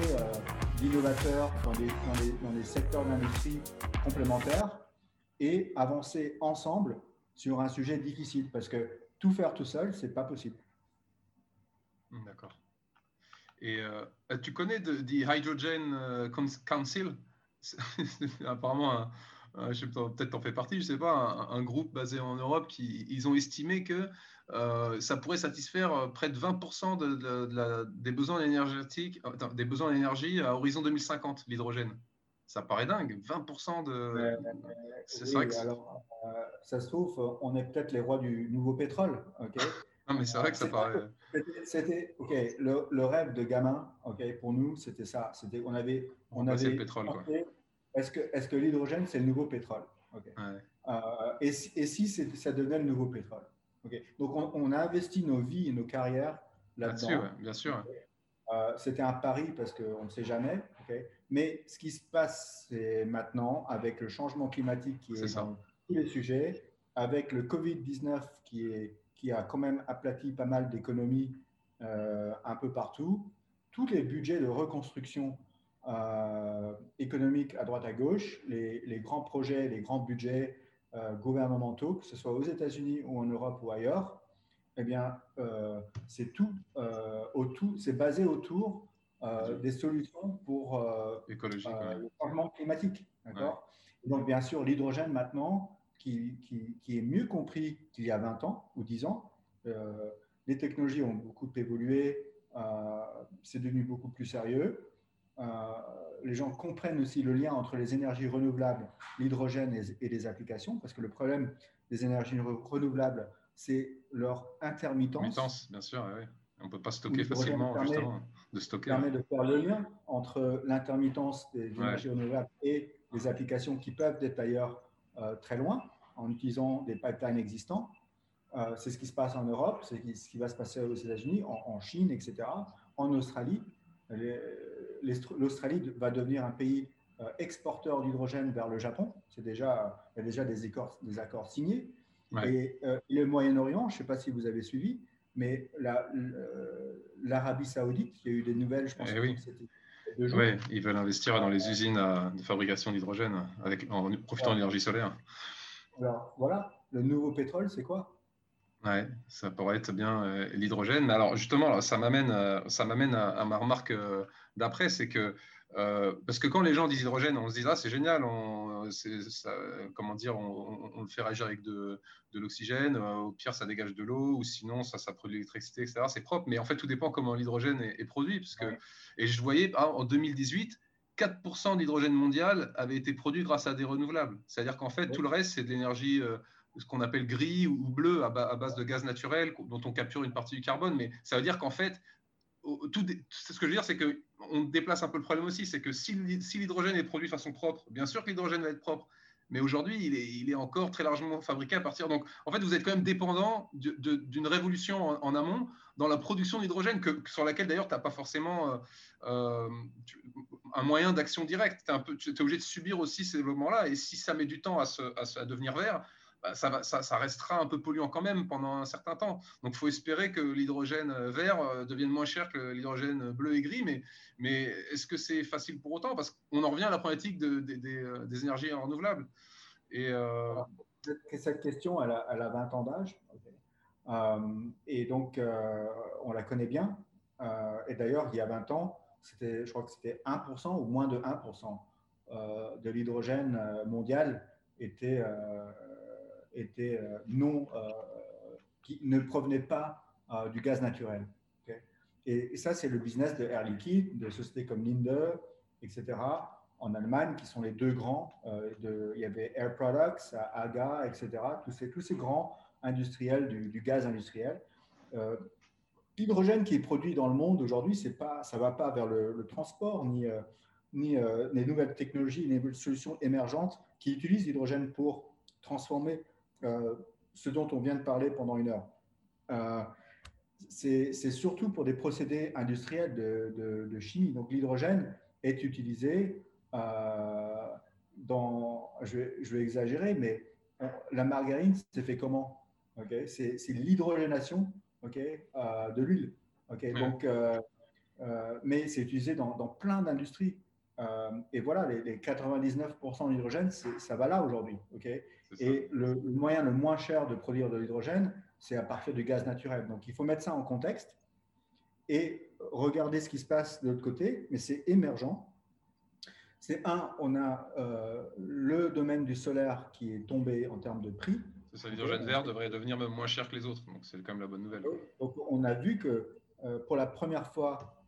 d'innovateurs dans des, dans, dans secteurs d'industrie complémentaires et avancer ensemble sur un sujet difficile parce que tout faire tout seul, c'est pas possible. D'accord. Et tu connais The Hydrogen Council? Apparemment, euh, peut-être en fais partie, je sais pas, un, groupe basé en Europe qui ils ont estimé que euh, ça pourrait satisfaire près de 20% de, des besoins énergétiques, des besoins d'énergie à horizon 2050, l'hydrogène. Ça paraît dingue, 20% de. c'est vrai que alors, ça se trouve, on est peut-être les rois du nouveau pétrole, ok? Non, mais c'est vrai que ça paraît. C'était, ok, le, rêve de gamin, ok, pour nous, c'était ça. C'était, on avait, on, avait. le pétrole, quoi. Est-ce que, l'hydrogène, c'est le nouveau pétrole? Euh, et, et, si ça devenait le nouveau pétrole? Donc, on, a investi nos vies et nos carrières là-dedans. bien sûr. Euh, c'était un pari parce qu'on ne sait jamais. Mais ce qui se passe maintenant, avec le changement climatique qui est, dans tous les sujets, avec le Covid-19 qui est qui a quand même aplati pas mal d'économies euh, un peu partout. Tous les budgets de reconstruction euh, économique à droite à gauche, les, grands projets, les grands budgets euh, gouvernementaux, que ce soit aux États-Unis ou en Europe ou ailleurs, eh bien, c'est tout, autour, c'est basé autour des solutions pour le changement climatique. Donc, bien sûr, l'hydrogène maintenant, qui, est mieux compris qu'il y a 20 ans ou 10 ans. Euh, les technologies ont beaucoup évolué, euh, c'est devenu beaucoup plus sérieux. Euh, les gens comprennent aussi le lien entre les énergies renouvelables, l'hydrogène et, les applications, parce que le problème des énergies renouvelables, c'est leur intermittence. Intermittence, bien sûr, oui. On ne peut pas stocker facilement, permet, justement, de stocker. permet de faire le lien entre l'intermittence des énergies renouvelables et les applications qui peuvent être d'ailleurs très loin en utilisant des pipelines existants. Euh, c'est ce qui se passe en Europe, c'est ce qui va se passer aux États-Unis, en, Chine, etc. En Australie, l'Australie va devenir un pays euh, exporteur d'hydrogène vers le Japon. C'est déjà, il y a déjà des accords, des accords signés. Et, euh, le Moyen-Orient, je ne sais pas si vous avez suivi, mais l'Arabie Saoudite, il y a eu des nouvelles, je pense eh oui. Oui, ils veulent investir dans les usines de fabrication d'hydrogène en profitant de l'énergie solaire. Alors voilà, le nouveau pétrole, c'est quoi? Ouais, ça pourrait être bien euh, l'hydrogène. Mais alors justement, ça m'amène, euh, ça m'amène à, ma remarque euh, d'après, c'est que parce que quand les gens disent hydrogène, on se dit ah c'est génial, on, comment dire, on, le fait réagir avec de, l'oxygène, au pire ça dégage de l'eau, ou sinon ça, ça produit de l'électricité, etc. C'est propre, mais en fait tout dépend comment l'hydrogène est, produit, parce que et je voyais ah, en 2018 4% d'hydrogène mondial avait été produit grâce à des renouvelables. C'est-à-dire qu'en fait, tout le reste, c'est de l'énergie, ce qu'on appelle gris ou, bleu, à, base de gaz naturel, dont on capture une partie du carbone. Mais ça veut dire qu'en fait, tout, ce que je veux dire, c'est qu'on déplace un peu le problème aussi. C'est que si, l'hydrogène est produit de façon propre, bien sûr que l'hydrogène va être propre, mais aujourd'hui, il est, encore très largement fabriqué à partir. Donc, en fait, vous êtes quand même dépendant d'une révolution en, amont dans la production d'hydrogène, sur laquelle d'ailleurs, tu n'as pas forcément euh, euh, un moyen d'action directe. Tu es, obligé de subir aussi ces développements-là. Et si ça met du temps à, à, devenir vert, ça, va, ça, restera un peu polluant quand même pendant un certain temps. Donc, il faut espérer que l'hydrogène vert euh, devienne moins cher que l'hydrogène bleu et gris. Mais, est-ce que c'est facile pour autant? Parce qu'on en revient à la problématique de, euh, des énergies renouvelables. Et, euh... Cette question, elle a, elle a 20 ans d'âge. et donc, on la connaît bien. et d'ailleurs, il y a 20 ans, je crois que c'était 1% ou moins de 1% euh, de l'hydrogène euh, mondial était, euh, était non, qui ne provenait pas du gaz naturel. et, ça, c'est le business de Air Liquide, de sociétés comme Linde, etc. En Allemagne, qui sont les deux grands. il y avait Air Products, AGA, etc. Tous ces, grands industriels du, gaz industriel l'hydrogène qui est produit dans le monde aujourd'hui, c'est pas, ça ne va pas vers le, transport, ni, euh, ni euh, les nouvelles technologies, les nouvelles solutions émergentes qui utilisent l'hydrogène pour transformer euh, ce dont on vient de parler pendant une heure. c'est surtout pour des procédés industriels de, de, chimie. Donc l'hydrogène est utilisé dans, je vais, je vais, exagérer, mais la margarine, c'est fait comment? Okay C'est l'hydrogénation euh, de l'huile. donc, euh, euh, mais c'est utilisé dans, plein d'industries. et voilà, les, 99% d'hydrogène, ça va là aujourd'hui. Et le, moyen le moins cher de produire de l'hydrogène, c'est à partir du gaz naturel. Donc, il faut mettre ça en contexte et regarder ce qui se passe de l'autre côté, mais c'est émergent. c'est un, on a le domaine du solaire qui est tombé en termes de prix. L'hydrogène vert devrait devenir même moins cher que les autres, donc c'est quand même la bonne nouvelle. Donc on a vu que pour la première fois,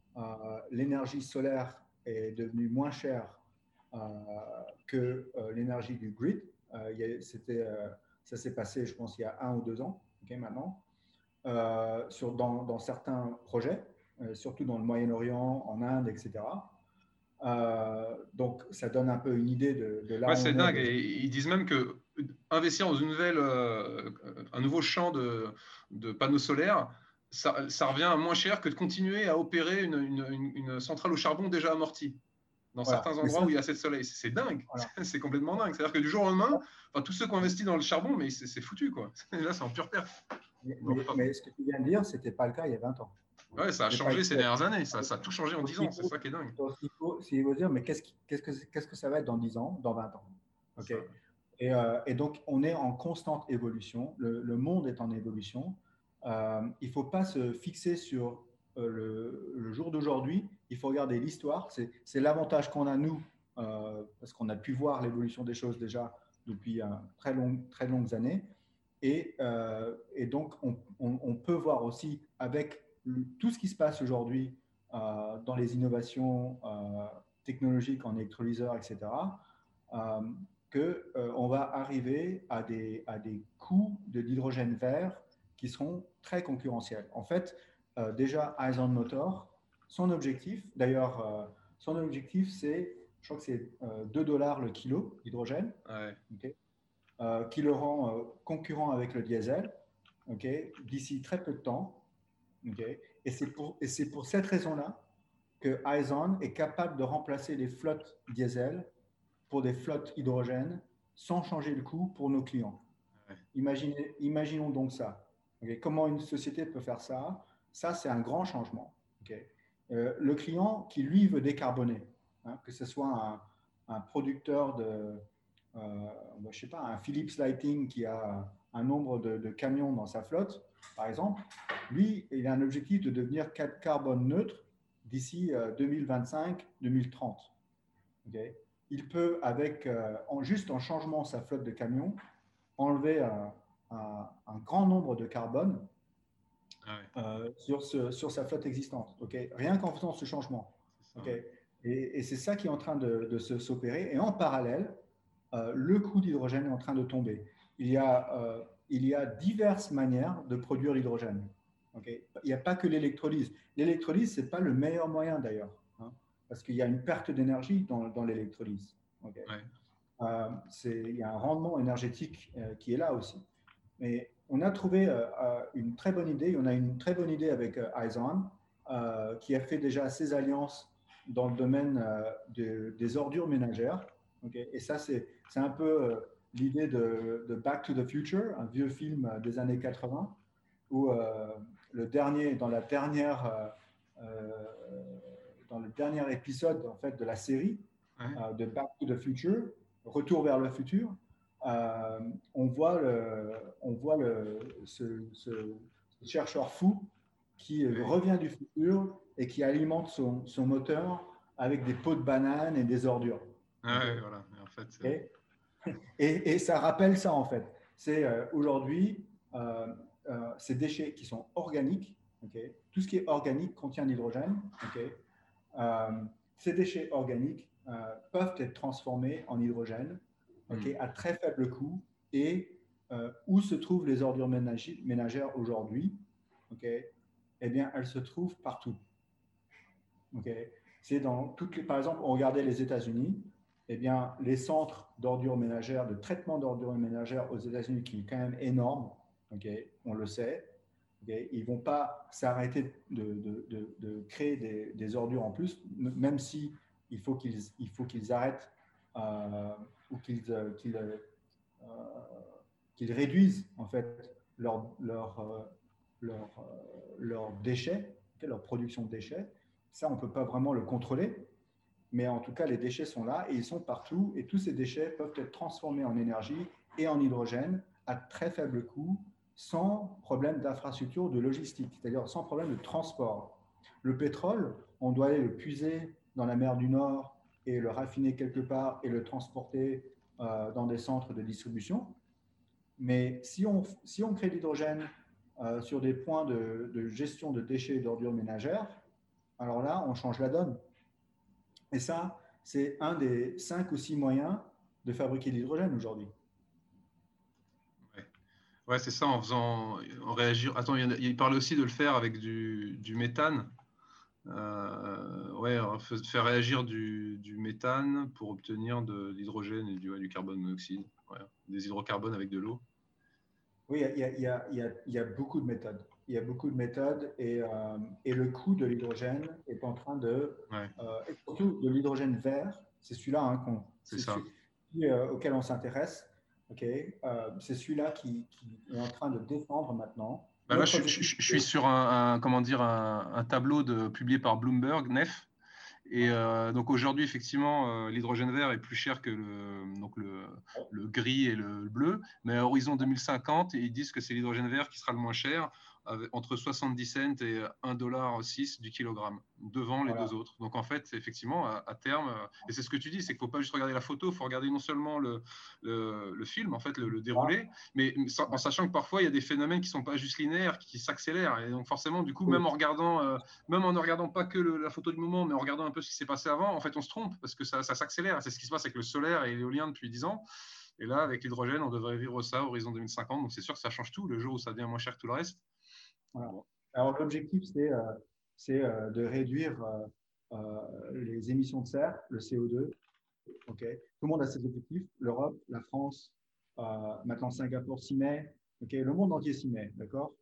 l'énergie solaire est devenue moins chère que l'énergie du grid. C'était, ça s'est passé, je pense, il y a un ou deux ans, maintenant, sur, dans, dans, certains projets, surtout dans le Moyen-Orient, en Inde, etc. Euh, donc, ça donne un peu une idée de, de là. c'est dingue. Et ils disent même que investir dans une nouvelle, euh, un nouveau champ de, de panneaux solaires, ça, ça, revient moins cher que de continuer à opérer une, une, une centrale au charbon déjà amortie dans certains endroits où il y a assez de soleil. C'est dingue. c'est complètement dingue. C'est-à-dire que du jour au lendemain, enfin, tous ceux qui ont investi dans le charbon, mais c'est foutu. Quoi. Là, c'est en pure perte. Mais, mais, ce que tu viens de dire, ce n'était pas le cas il y a 20 ans. Ouais, ça a changé ces dernières années. Ça, ça, a tout changé en 10 ans. C'est ça qui est dingue. il faut, si vous dire, mais qu'est-ce, que, ça va être dans 10 ans, dans 20 ans? Ok. Et, euh, et, donc, on est en constante évolution. Le, le monde est en évolution. Euh, il ne faut pas se fixer sur le, le, jour d'aujourd'hui. Il faut regarder l'histoire. C'est, l'avantage qu'on a, nous, parce qu'on a pu voir l'évolution des choses déjà depuis très, long, très longues années. Et, et donc, on, on, peut voir aussi avec tout ce qui se passe aujourd'hui euh, dans les innovations euh, technologiques en électrolyseur, etc., euh, qu'on va arriver à des, à des coûts de l'hydrogène vert qui seront très concurrentiels. En fait, déjà, Aizen Motor, son objectif, d'ailleurs, son objectif, c'est, je crois que c'est 2 dollars le kilo d'hydrogène, qui le rend concurrent avec le diesel d'ici très peu de temps. Et c'est pour, pour, cette raison-là que Aizen est capable de remplacer les flottes diesel pour des flottes hydrogène sans changer le coût pour nos clients. Imaginez, imaginons donc ça. Comment une société peut faire ça? Ça, c'est un grand changement. Euh, le client qui, lui, veut décarboner, hein, que ce soit un, producteur de, euh, je sais pas, un Philips Lighting qui a un nombre de, camions dans sa flotte, par exemple, lui, il a un objectif de devenir carbone neutre d'ici 2025-2030. Euh, il peut, avec, euh, en, juste en changeant sa flotte de camions, enlever un, grand nombre de carbone ah euh, sur, sur sa flotte existante. Rien qu'en faisant ce changement. Et, c'est ça qui est en train de, de s'opérer. Et en parallèle, le coût d'hydrogène est en train de tomber il y a, euh, il y a diverses manières de produire l'hydrogène. il n'y a pas que l'électrolyse. L'électrolyse, ce n'est pas le meilleur moyen d'ailleurs, hein, parce qu'il y a une perte d'énergie dans, dans l'électrolyse. Euh, il y a un rendement énergétique euh, qui est là aussi. Mais on a trouvé une très bonne idée, on a une très bonne idée avec Aizen, qui a fait déjà ses alliances dans le domaine des ordures ménagères. Et ça, c'est un peu l'idée de, Back to the Future, un vieux film des années 80, où euh, le dernier, dans la dernière, euh, euh, dans le dernier épisode en fait de la série de Back to the Future, Retour vers le futur, on voit le, on voit le, ce, chercheur fou qui revient du futur et qui alimente son, son, moteur avec des pots de bananes et des ordures. Ah voilà. En fait, et, ça rappelle ça en fait. C'est euh, aujourd'hui euh, euh, ces déchets qui sont organiques. Tout ce qui est organique contient de l'hydrogène. ces déchets organiques peuvent être transformés en hydrogène hmm. à très faible coût. Et où se trouvent les ordures ménagères aujourd'hui? Eh bien, elles se trouvent partout. C'est dans toutes les, par exemple, on regardait les États-Unis eh bien, les centres d'ordures ménagères, de traitement d'ordures ménagères aux États-Unis, qui est quand même énorme, on le sait, ils ne vont pas s'arrêter de, créer des, ordures en plus, même si il faut qu'ils, il faut qu'ils arrêtent euh, ou qu'ils, euh, euh, qu'ils, réduisent en fait leur, leur, leur production de déchets. Ça, on ne peut pas vraiment le contrôler, mais en tout cas, les déchets sont là et ils sont partout. Et tous ces déchets peuvent être transformés en énergie et en hydrogène à très faible coût, sans problème d'infrastructure, de logistique, c'est-à-dire sans problème de transport. Le pétrole, on doit aller le puiser dans la mer du Nord et le raffiner quelque part et le transporter dans des centres de distribution. Mais si on, si on crée l'hydrogène sur des points de, gestion de déchets et d'ordures ménagères, alors là, on change la donne. Et ça, c'est un des cinq ou six moyens de fabriquer l'hydrogène aujourd'hui. Ouais, c'est ça, en faisant en réagir. Attends, il, parle aussi de le faire avec du méthane. Euh, ouais, faire réagir du, du, méthane pour obtenir de l'hydrogène et du, du, carbone monoxyde. des hydrocarbones avec de l'eau. Oui, il y, a, y, a, y, y a, beaucoup de méthodes. Il y a beaucoup de méthodes et, euh, et le coût de l'hydrogène est en train de. Ouais. Euh, et surtout de l'hydrogène vert, c'est celui-là hein, qu'on, c'est ça. Celui, auquel on s'intéresse. Ok, c'est celui-là qui, qui, est en train de défendre maintenant. Bah là, je, je, je, suis sur un, un comment dire, un, un, tableau de, publié par Bloomberg, NEF. Et euh, donc aujourd'hui, effectivement, euh, l'hydrogène vert est plus cher que le, donc le, le, gris et le bleu. Mais à horizon 2050, ils disent que c'est l'hydrogène vert qui sera le moins cher entre 70 cents et 1,6$ du kilogramme, devant les deux autres. Donc en fait, effectivement, à, terme, et c'est ce que tu dis, c'est qu'il ne faut pas juste regarder la photo, il faut regarder non seulement le, le, film, en fait, le, déroulé, mais en sachant que parfois, il y a des phénomènes qui ne sont pas juste linéaires, qui s'accélèrent. Et donc forcément, du coup, même en regardant, euh, même en ne regardant pas que la photo du moment, mais en regardant un peu ce qui s'est passé avant, en fait, on se trompe, parce que ça, ça s'accélère. C'est ce qui se passe avec le solaire et l'éolien depuis 10 ans. Et là, avec l'hydrogène, on devrait vivre ça horizon 2050. Donc c'est sûr que ça change tout. Le jour où ça devient moins cher que tout le reste, alors l'objectif, c'est euh, euh, de réduire euh, les émissions de serre, le CO2. Ok, Tout le monde a ses objectifs. L'Europe, la France, maintenant Singapour s'y met. Ok, Le monde entier s'y met. D'accord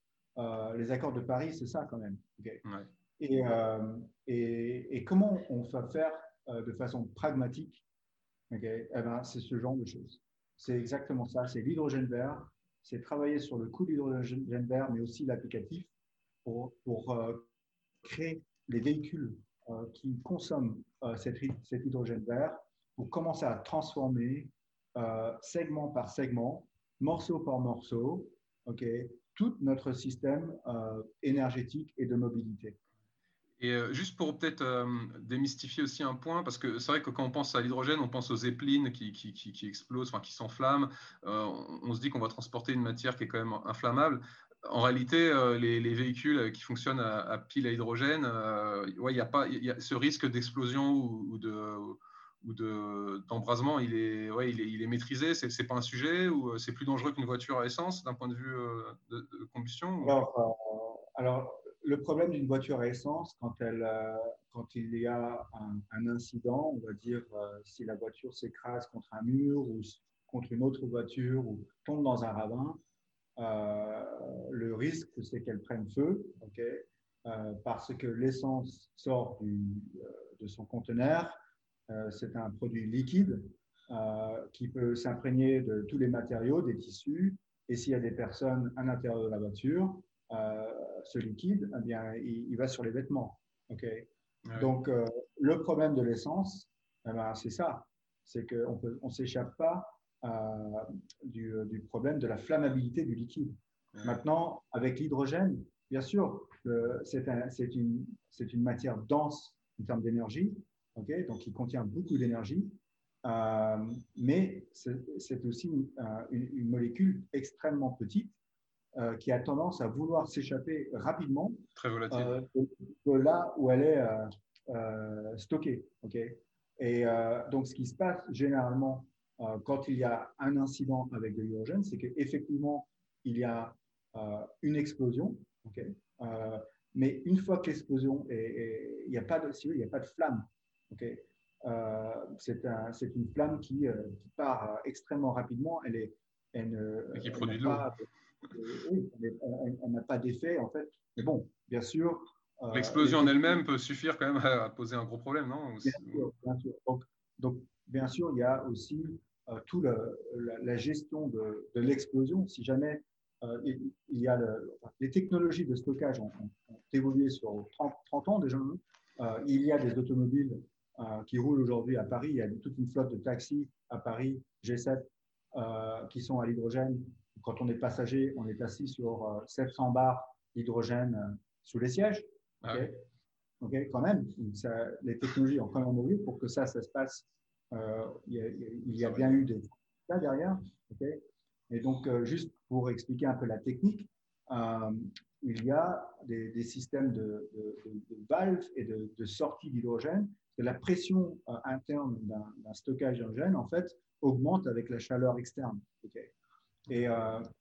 Les accords de Paris, c'est ça quand même. Okay et, et, et, comment on va faire de façon pragmatique? Okay eh ben, C'est ce genre de choses. C'est exactement ça. C'est l'hydrogène vert c'est travailler sur le coût de l'hydrogène vert, mais aussi l'applicatif pour, euh, créer les véhicules euh, qui consomment euh, cet, cet, hydrogène vert pour commencer à transformer segment par segment, morceau par morceau, ok, tout notre système énergétique et de mobilité. Et euh, juste pour peut-être euh, démystifier aussi un point, parce que c'est vrai que quand on pense à l'hydrogène, on pense aux zeppelins qui, qui, explosent, enfin qui s'enflamment. Euh, on, se dit qu'on va transporter une matière qui est quand même inflammable. En réalité, les, les, véhicules qui fonctionnent à, pile à hydrogène, ouais, il a pas y a ce risque d'explosion ou, ou, de d'embrasement, il, est, ouais, il, est, il est maîtrisé, c'est n'est pas un sujet ou c'est plus dangereux qu'une voiture à essence d'un point de vue de, combustion alors, le problème d'une voiture à essence, quand, elle, euh, quand il y a un, incident, on va dire euh, si la voiture s'écrase contre un mur ou contre une autre voiture ou tombe dans un ravin, euh, le risque, c'est qu'elle prenne feu, ok parce que l'essence sort de son conteneur. c'est un produit liquide qui peut s'imprégner de tous les matériaux, des tissus. Et s'il y a des personnes à l'intérieur de la voiture, ce liquide, eh bien, il, va sur les vêtements. ok? Donc, euh, le problème de l'essence, eh ben, c'est ça. C'est qu'on ne on s'échappe pas euh, du, du, problème de la flammabilité du liquide. Maintenant, avec l'hydrogène, bien sûr, c'est un, une, une, matière dense en termes d'énergie, ok? Donc il contient beaucoup d'énergie, euh, mais c'est aussi une, une, molécule extrêmement petite euh, qui a tendance à vouloir s'échapper rapidement Très euh, de, là où elle est euh, stockée. Okay et donc, ce qui se passe généralement quand il y a un incident avec de l'hydrogène, c'est qu'effectivement, il y a une explosion. Okay mais une fois que l'explosion est, il n'y a pas de, il n'y a pas de flamme. Okay euh, c'est un, une flamme qui, qui, part extrêmement rapidement. Elle est, elle, et qui produit de l'eau oui, on n'a pas d'effet en fait. Mais bon, bien sûr. Euh, L'explosion en elle-même peut suffire quand même à poser un gros problème, non? Bien sûr, bien sûr. Donc, bien sûr, il y a aussi euh, tout le, la, gestion de, de l'explosion. Si jamais euh, il, y a les technologies de stockage ont, évolué sur 30, 30 ans déjà. Hein. il y a des automobiles qui roulent aujourd'hui à Paris. Il y a toute une flotte de taxis à Paris, G7, qui sont à l'hydrogène quand on est passager, on est assis sur 700 euh, bars d'hydrogène euh, sous les sièges. Ah quand même, les technologies ont quand même évolué pour que ça, ça se passe. Euh, il, y a, bien eu des cas derrière. ok et donc, euh, juste pour expliquer un peu la technique, euh, il y a des, systèmes de, valves et de, sortie d'hydrogène. La pression interne d'un stockage d'hydrogène, en fait, augmente avec la chaleur externe. Et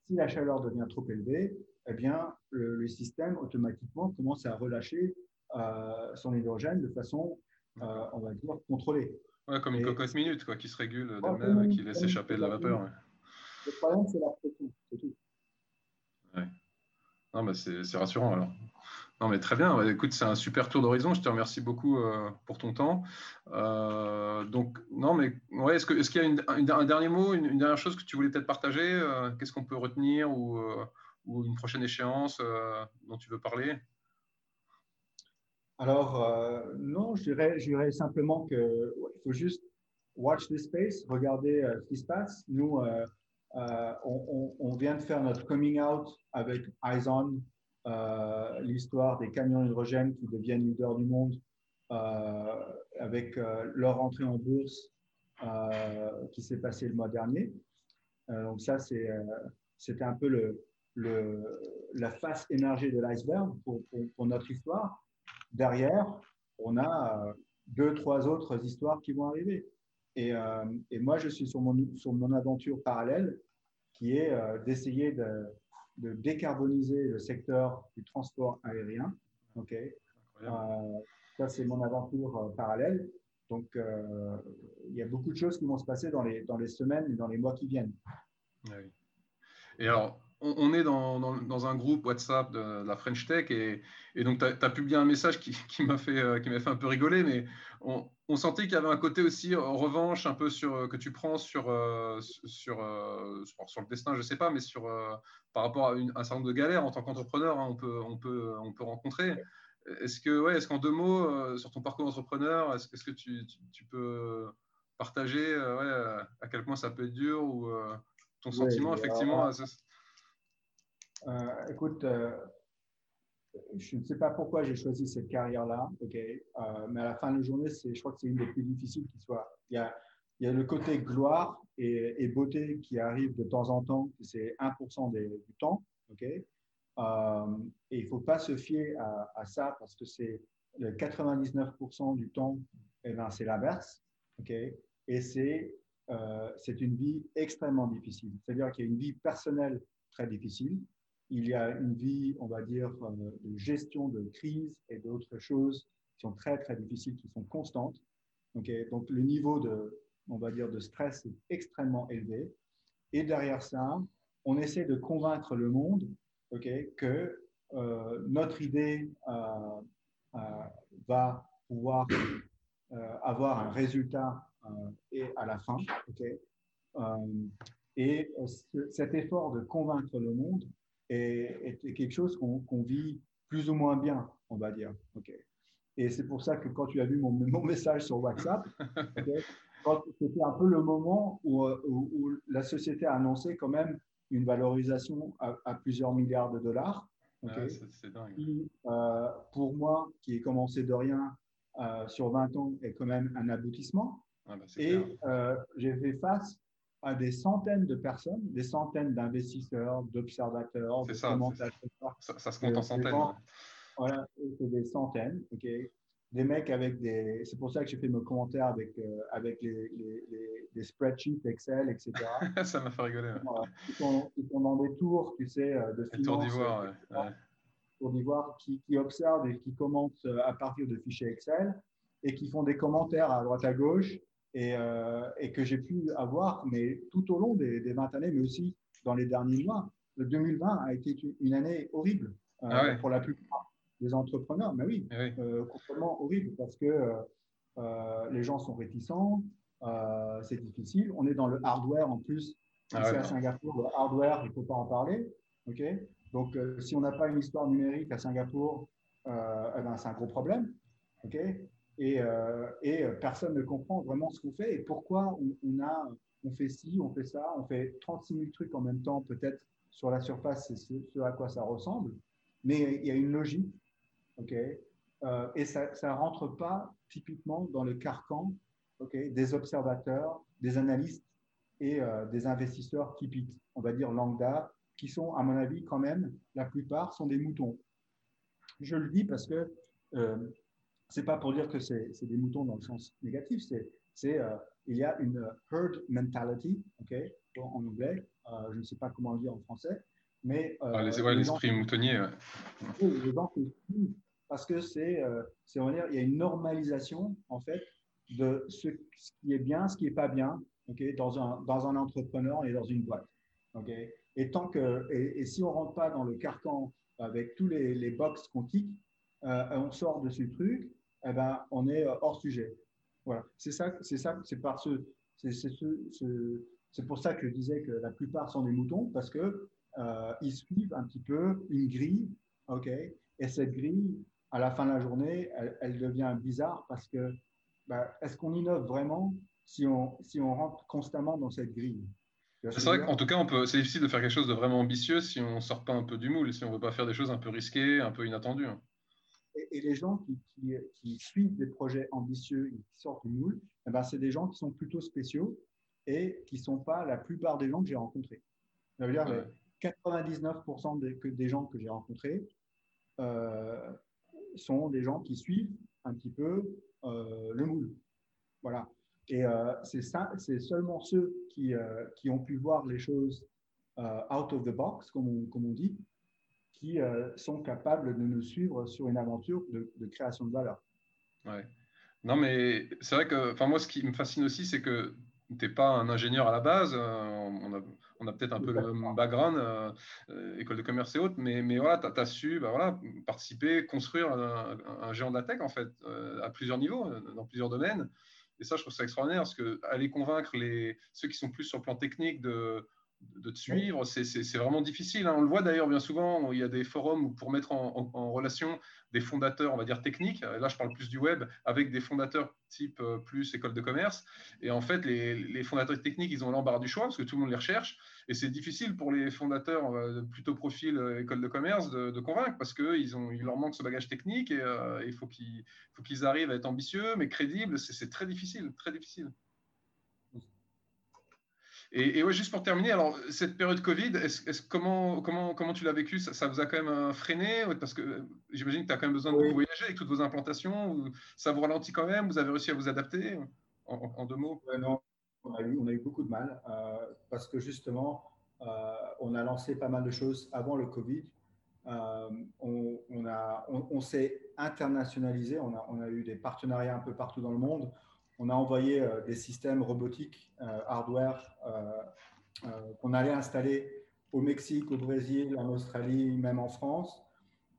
si la chaleur devient trop élevée, eh bien, le, système automatiquement commence à relâcher euh, son hydrogène de façon, euh, on va dire, contrôlée. Ouais, comme une cocotte minute, quoi, qui se régule d'elle-même, qui laisse échapper de la vapeur. Le problème, c'est la pression, c'est tout. Ouais. Non, mais c'est rassurant alors. Non, mais très bien. Écoute, c'est un super tour d'horizon. Je te remercie beaucoup euh, pour ton temps. donc, non, mais ouais, est-ce qu'il y a un dernier mot, une, dernière chose que tu voulais peut-être partager Qu'est-ce qu'on peut retenir ou une prochaine échéance euh, dont tu veux parler? Alors, euh, non, je dirais, simplement qu'il faut juste watch this space, regarder euh, ce qui se passe. Nous, on, on, vient de faire notre coming out avec Izon, l'histoire des camions hydrogène qui deviennent leaders du monde avec leur entrée en bourse qui s'est passée le mois dernier. donc ça, c'était un peu le, la face émergée de l'iceberg pour, pour, notre histoire. Derrière, on a euh, deux, trois autres histoires qui vont arriver. Et, euh, et moi, je suis sur mon, sur mon aventure parallèle qui est euh, d'essayer de, de, décarboniser le secteur du transport aérien. Ok, ça, c'est mon aventure parallèle. Donc, il y a beaucoup de choses qui vont se passer dans les, dans les semaines et dans les mois qui viennent. Oui. Et alors, on, est dans, un groupe WhatsApp de, la French Tech et, donc tu as, publié un message qui, m'a fait, euh, fait un peu rigoler, mais on, sentait qu'il y avait un côté aussi en revanche un peu sur, euh, que tu prends sur, euh, sur, sur, le destin, je ne sais pas, mais sur, par rapport à, un certain nombre de galères en tant qu'entrepreneur, hein, on, peut, on, peut, on peut rencontrer. Est-ce que, ouais, est-ce qu'en deux mots, sur ton parcours d'entrepreneur, est-ce, que tu, peux partager à quel point ça peut être dur ou ton sentiment effectivement euh, écoute, euh, je ne sais pas pourquoi j'ai choisi cette carrière-là, ok, euh, mais à la fin de la journée, je crois que c'est une des plus difficiles qui soit. Il y a, le côté gloire et, beauté qui arrive de temps en temps, c'est 1% du temps, ok. et il ne faut pas se fier à, ça parce que c'est le 99% du temps, eh ben, c'est l'inverse, ok. Et c'est c'est une vie extrêmement difficile. C'est-à-dire qu'il y a une vie personnelle très difficile, il y a une vie, on va dire, euh, de gestion de crise et d'autres choses qui sont très, très difficiles, qui sont constantes. Donc, le niveau de, on va dire, de stress est extrêmement élevé. Et derrière ça, on essaie de convaincre le monde que euh, notre idée euh, va pouvoir avoir un résultat et à la fin. et cet effort de convaincre le monde est, quelque chose qu'on vit plus ou moins bien, on va dire. ok Et c'est pour ça que quand tu as vu mon, mon message sur WhatsApp, c'était un peu le moment où, où, la société a annoncé quand même une valorisation à, plusieurs milliards de dollars. c'est dingue. Euh, pour moi, qui ai commencé de rien euh, sur 20 ans, est quand même un aboutissement. Ah, bah, et euh, j'ai fait face à des centaines de personnes, des centaines d'investisseurs, d'observateurs, de ça, commentateurs. Ça, ça, se compte en centaines. Voilà, c'est des centaines. ok Des mecs avec des. C'est pour ça que j'ai fait mes commentaires avec, euh, avec les, les, les, spreadsheets, Excel, etc. ça m'a fait rigoler. Ils, sont, dans des tours, tu sais, euh, de finance. Tour d'Ivoire, ouais. Tour d'Ivoire, qui, qui observent et qui commentent euh, à partir de fichiers Excel et qui font des commentaires à droite à gauche euh, et, que j'ai pu avoir, mais tout au long des, des, 20 années, mais aussi dans les derniers mois. Le 2020 a été une année horrible euh, ah pour la plupart des entrepreneurs. Mais oui, ah euh, complètement horrible parce que les gens sont réticents, c'est difficile. On est dans le hardware en plus. Ah à Singapour, le hardware, il ne faut pas en parler. ok? Donc, si on n'a pas une histoire numérique à Singapour, eh ben, c'est un gros problème. ok? Et, euh, euh, personne ne comprend vraiment ce qu'on fait et pourquoi on, fait ci, on fait ça, on fait 36 000 trucs en même temps, peut-être sur la surface, c'est ce, à quoi ça ressemble, mais il y a une logique, ok et ça ne rentre pas typiquement dans le carcan des observateurs, des analystes et des investisseurs typiques, on va dire lambda, qui sont, à mon avis, quand même, la plupart sont des moutons. Je le dis parce que euh, c'est pas pour dire que c'est des moutons dans le sens négatif, c'est euh, il y a une herd mentality, ok, en anglais, euh, je ne sais pas comment le dire en français, mais euh, ah, l'esprit moutonnier. Les gens parce que c'est, on va dire, il y a une normalisation en fait de ce, qui est bien, ce qui est pas bien, ok, dans un dans un entrepreneur et dans une boîte, ok. Et tant que et, si on rentre pas dans le carcan avec tous les, les box qu'on tique, on sort de ce truc eh ben, on est euh, hors sujet. Voilà. C'est ça, c'est ça, c'est par ce, c'est ce, c'est pour ça que je disais que la plupart sont des moutons parce que euh, ils suivent un petit peu une grille, ok. Et cette grille, à la fin de la journée, elle, devient bizarre parce que bah, est-ce qu'on innove vraiment si on si on rentre constamment dans cette grille? C'est vrai qu'en tout cas, on peut, c'est difficile de faire quelque chose de vraiment ambitieux si on ne sort pas un peu du moule, si on ne veut pas faire des choses un peu risquées, un peu inattendues. Et, les gens qui, qui, suivent des projets ambitieux et qui sortent du moule, eh ben, c'est des gens qui sont plutôt spéciaux et qui ne sont pas la plupart des gens que j'ai rencontrés. Ça veut dire que 99% des, que, des gens que j'ai rencontrés euh, sont des gens qui suivent un petit peu euh, le moule. Voilà. Et euh, c'est ça, c'est seulement ceux qui, qui, ont pu voir les choses out of the box, comme comme on dit, qui euh, sont capables de nous suivre sur une aventure de, création de valeur. Ouais. Non, mais c'est vrai que moi, ce qui me fascine aussi, c'est que tu n'es pas un ingénieur à la base. Euh, on a, on a peut-être un peu le background, euh, école de commerce et autres, mais, mais voilà, tu as, su bah, voilà, participer, construire un, géant de la tech, en fait, à plusieurs niveaux, dans plusieurs domaines. Et ça, je trouve ça extraordinaire, parce que aller convaincre les, ceux qui sont plus sur le plan technique de, de te suivre. C'est vraiment difficile. Hein. On le voit d'ailleurs bien souvent, il y a des forums pour mettre en, relation des fondateurs, on va dire techniques. Là, je parle plus du web, avec des fondateurs type euh, plus école de commerce. Et en fait, les, fondateurs techniques, ils ont l'embarras du choix parce que tout le monde les recherche. Et c'est difficile pour les fondateurs euh, plutôt profil euh, école de commerce de, convaincre parce qu'il il leur manque ce bagage technique et il faut qu'ils arrivent à être ambitieux, mais crédibles. C'est très difficile, très difficile. Et, ouais, juste pour terminer, alors cette période Covid, comment, comment, comment tu l'as vécu? Ça, vous a quand même euh, freiné? Parce que euh, j'imagine que tu as quand même besoin de voyager avec toutes vos implantations. ça vous ralentit quand même? Vous avez réussi à vous adapter? En, deux mots. Non, on a, eu, on a eu beaucoup de mal euh, parce que justement, on a lancé pas mal de choses avant le Covid. on, on, a, on, s'est internationalisé, on a, on a eu des partenariats un peu partout dans le monde on a envoyé euh, des systèmes robotiques, euh, hardware, euh, qu'on allait installer au Mexique, au Brésil, en Australie, même en France.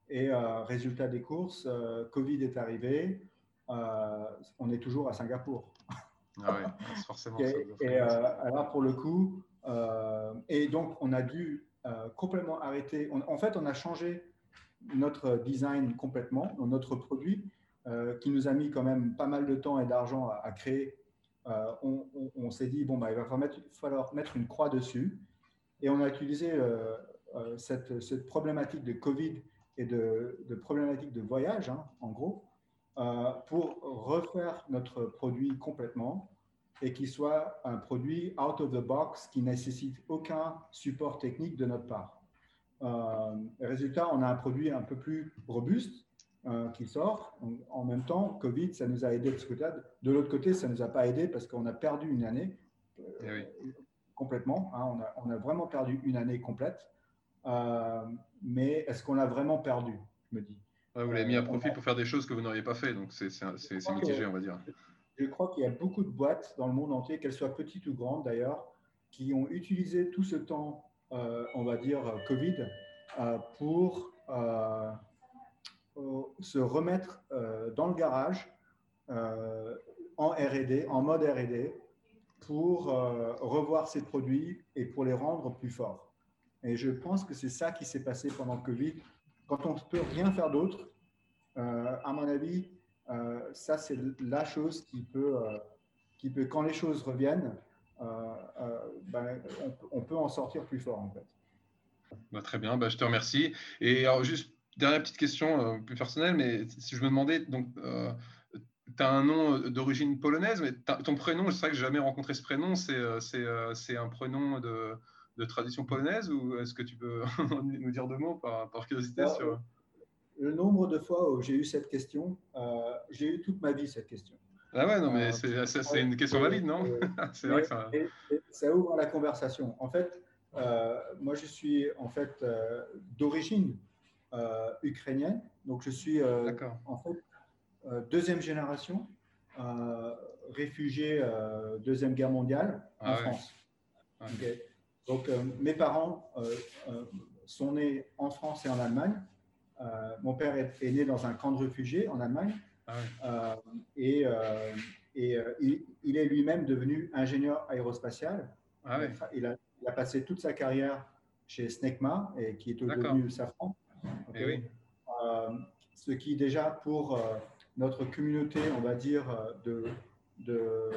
Et résultat des courses, Covid est arrivé, on est toujours à Singapour. Ah oui, forcément. et, alors pour le coup, et donc on a dû complètement arrêter. en fait, on a changé notre design complètement, notre produit, euh, qui nous a mis quand même pas mal de temps et d'argent à, créer, euh, on, s'est dit, bon, bah, il va falloir mettre, une croix dessus. Et on a utilisé euh, cette, problématique de Covid et de, de problématique de voyage, hein, en gros, pour refaire notre produit complètement et qu'il soit un produit out of the box qui nécessite aucun support technique de notre part. résultat, on a un produit un peu plus robuste euh, qui sort. En, même temps, Covid, ça nous a aidé de ce côté De l'autre côté, ça ne nous a pas aidé parce qu'on a perdu une année euh, eh complètement. Hein. on, a, on, a, vraiment perdu une année complète. Euh, mais est-ce qu'on l'a vraiment perdu Je me dis? vous l'avez mis à profit pour faire des choses que vous n'auriez pas fait, donc c'est mitigé, on va dire. Je crois qu'il y a beaucoup de boîtes dans le monde entier, qu'elles soient petites ou grandes d'ailleurs, qui ont utilisé tout ce temps, on va dire, Covid, pour se remettre euh, dans le garage euh, en RD, en mode RD, pour euh, revoir ces produits et pour les rendre plus forts. Et je pense que c'est ça qui s'est passé pendant Covid. Quand on ne peut rien faire d'autre, à mon avis, ça c'est la chose qui peut, qui peut, quand les choses reviennent, ben, on, peut en sortir plus fort en fait. Bah, très bien, bah, je te remercie. Et alors juste dernière petite question plus personnelle, mais si je me demandais, donc, tu as un nom d'origine polonaise, mais ton prénom, c'est vrai que j'ai jamais rencontré ce prénom, c'est un prénom de, de, tradition polonaise ou est-ce que tu peux nous dire deux mots par, par curiosité sur... Le nombre de fois où j'ai eu cette question, j'ai eu toute ma vie cette question. Ah ouais, non, mais c'est une question valide, non C'est vrai que ça... ça ouvre la conversation. En fait, euh, moi, je suis en fait euh, d'origine euh, ukrainienne, donc je suis en fait deuxième génération réfugié deuxième guerre mondiale en ah France. Donc mes parents sont nés en France et en Allemagne. mon père est, né dans un camp de réfugiés en Allemagne. Ah et, et il, il, est lui-même devenu ingénieur aérospatial. Ah il, a, il a passé toute sa carrière chez Snecma, et qui est devenu Safran. Eh euh, ce qui déjà pour euh, notre communauté, on va dire, euh, de, de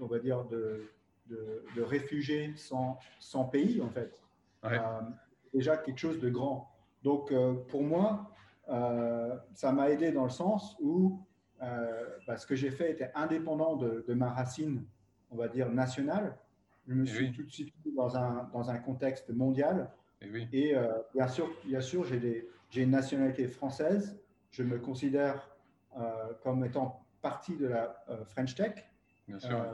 on va dire de, de, réfugiés sans, sans, pays, en fait, déjà quelque chose de grand. Donc, pour moi, ça m'a aidé dans le sens où bah, ce que j'ai fait était indépendant de, de, ma racine, on va dire, nationale. Je me eh suis tout de suite dans un, dans un contexte mondial. Et, eh oui. et euh, bien sûr, bien sûr j'ai une nationalité française. Je me considère euh, comme étant partie de la euh, French Tech. Bien sûr.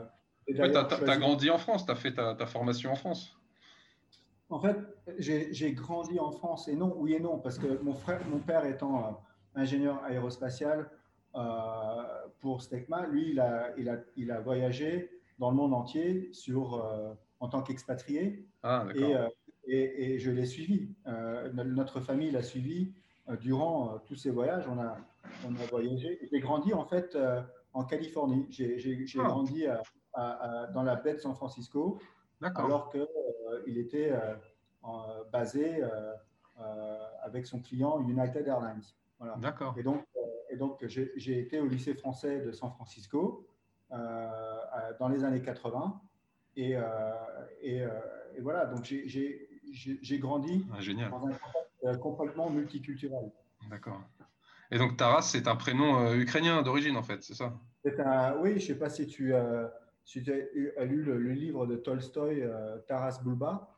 tu as, grandi en France, tu as fait ta, ta, formation en France. En fait, j'ai grandi en France et non, oui et non, parce que mon, frère, mon père étant ingénieur aérospatial pour Stegma, lui, il a, il a, il a voyagé dans le monde entier sur, euh, en tant qu'expatrié. Ah, euh, et, et, je l'ai suivi. Euh, notre famille l'a suivi durant tous ces voyages. On a, on a voyagé. J'ai grandi en fait en Californie. J'ai ah. grandi dans la baie de San Francisco, alors qu'il était basé avec son client United Airlines. Voilà. D'accord. Et donc, et donc j'ai été au lycée français de San Francisco. Euh, dans les années 80. Et, euh, et, euh, et voilà, donc j'ai grandi ah, génial. dans un contexte complètement multiculturel. D'accord. Et donc Taras, c'est un prénom ukrainien d'origine en fait, c'est ça? Un, Oui, je ne sais pas si tu, si tu as lu le, livre de Tolstoï, Taras Bulba,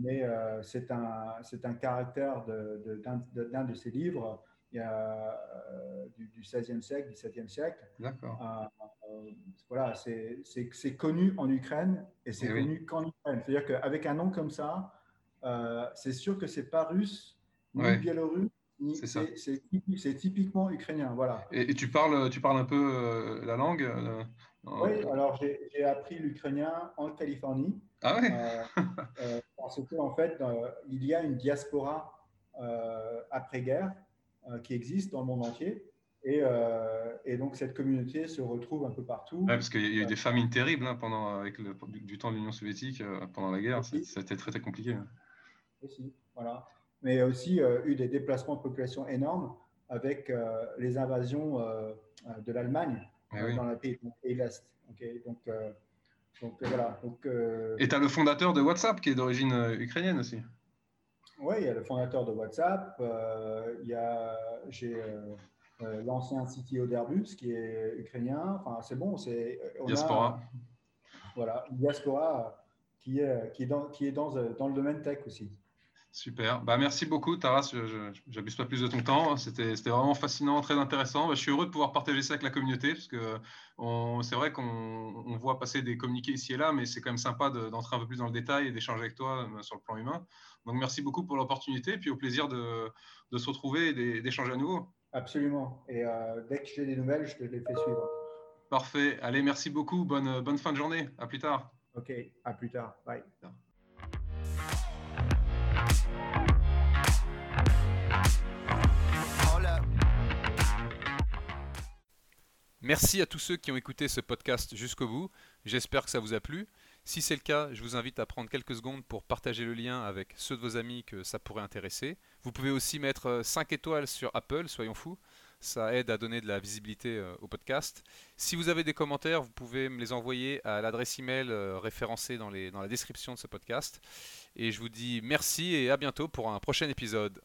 mais c'est un, un caractère d'un de, de, de, ses livres il y a, euh, du, du, 16e siècle, 17e siècle. D'accord. Euh, euh, voilà, c'est connu en Ukraine et c'est eh connu qu'en Ukraine. C'est-à-dire qu'avec un nom comme ça, c'est sûr que c'est pas russe, ni biélorusse, c'est typiquement ukrainien. Voilà. Et, tu, parles, tu parles un peu la langue Oui, alors j'ai appris l'ukrainien en Californie. Ah ouais Parce qu'en fait, il y a une diaspora après-guerre qui existe dans le monde entier. Et, euh, et, donc cette communauté se retrouve un peu partout. parce qu'il y a eu des famines terribles hein, pendant, avec le, du, temps de l'Union soviétique, euh, pendant la guerre, c'était très très compliqué. Aussi, voilà. Mais il y a aussi eu des déplacements de population énormes avec les invasions de l'Allemagne eh dans le pays, de l'Est. donc, donc voilà. Donc, et tu as le fondateur de WhatsApp qui est d'origine ukrainienne aussi. Oui, il y a le fondateur de WhatsApp, euh, il y a j'ai euh, euh, l'ancien CTO d'Airbus qui est ukrainien. Enfin, c'est bon, c'est diaspora. voilà, diaspora qui est qui est dans qui est dans, dans le domaine tech aussi. Super. Bah, merci beaucoup, Taras. Je n'abuse pas plus de ton temps. C'était vraiment fascinant, très intéressant. Bah, je suis heureux de pouvoir partager ça avec la communauté parce que c'est vrai qu'on voit passer des communiqués ici et là, mais c'est quand même sympa d'entrer un peu plus dans le détail et d'échanger avec toi euh, sur le plan humain. Donc, merci beaucoup pour l'opportunité et puis au plaisir de, de se retrouver et d'échanger à nouveau. Absolument. Et euh, dès que j'ai des nouvelles, je te les fais suivre. Parfait. Allez, merci beaucoup. Bonne, bonne fin de journée. À plus tard. OK. À plus tard. Bye. Merci à tous ceux qui ont écouté ce podcast jusqu'au bout. J'espère que ça vous a plu. Si c'est le cas, je vous invite à prendre quelques secondes pour partager le lien avec ceux de vos amis que ça pourrait intéresser. Vous pouvez aussi mettre euh, 5 étoiles sur Apple, soyons fous. Ça aide à donner de la visibilité euh, au podcast. Si vous avez des commentaires, vous pouvez me les envoyer à l'adresse email euh, référencée dans, dans la description de ce podcast. Et je vous dis merci et à bientôt pour un prochain épisode.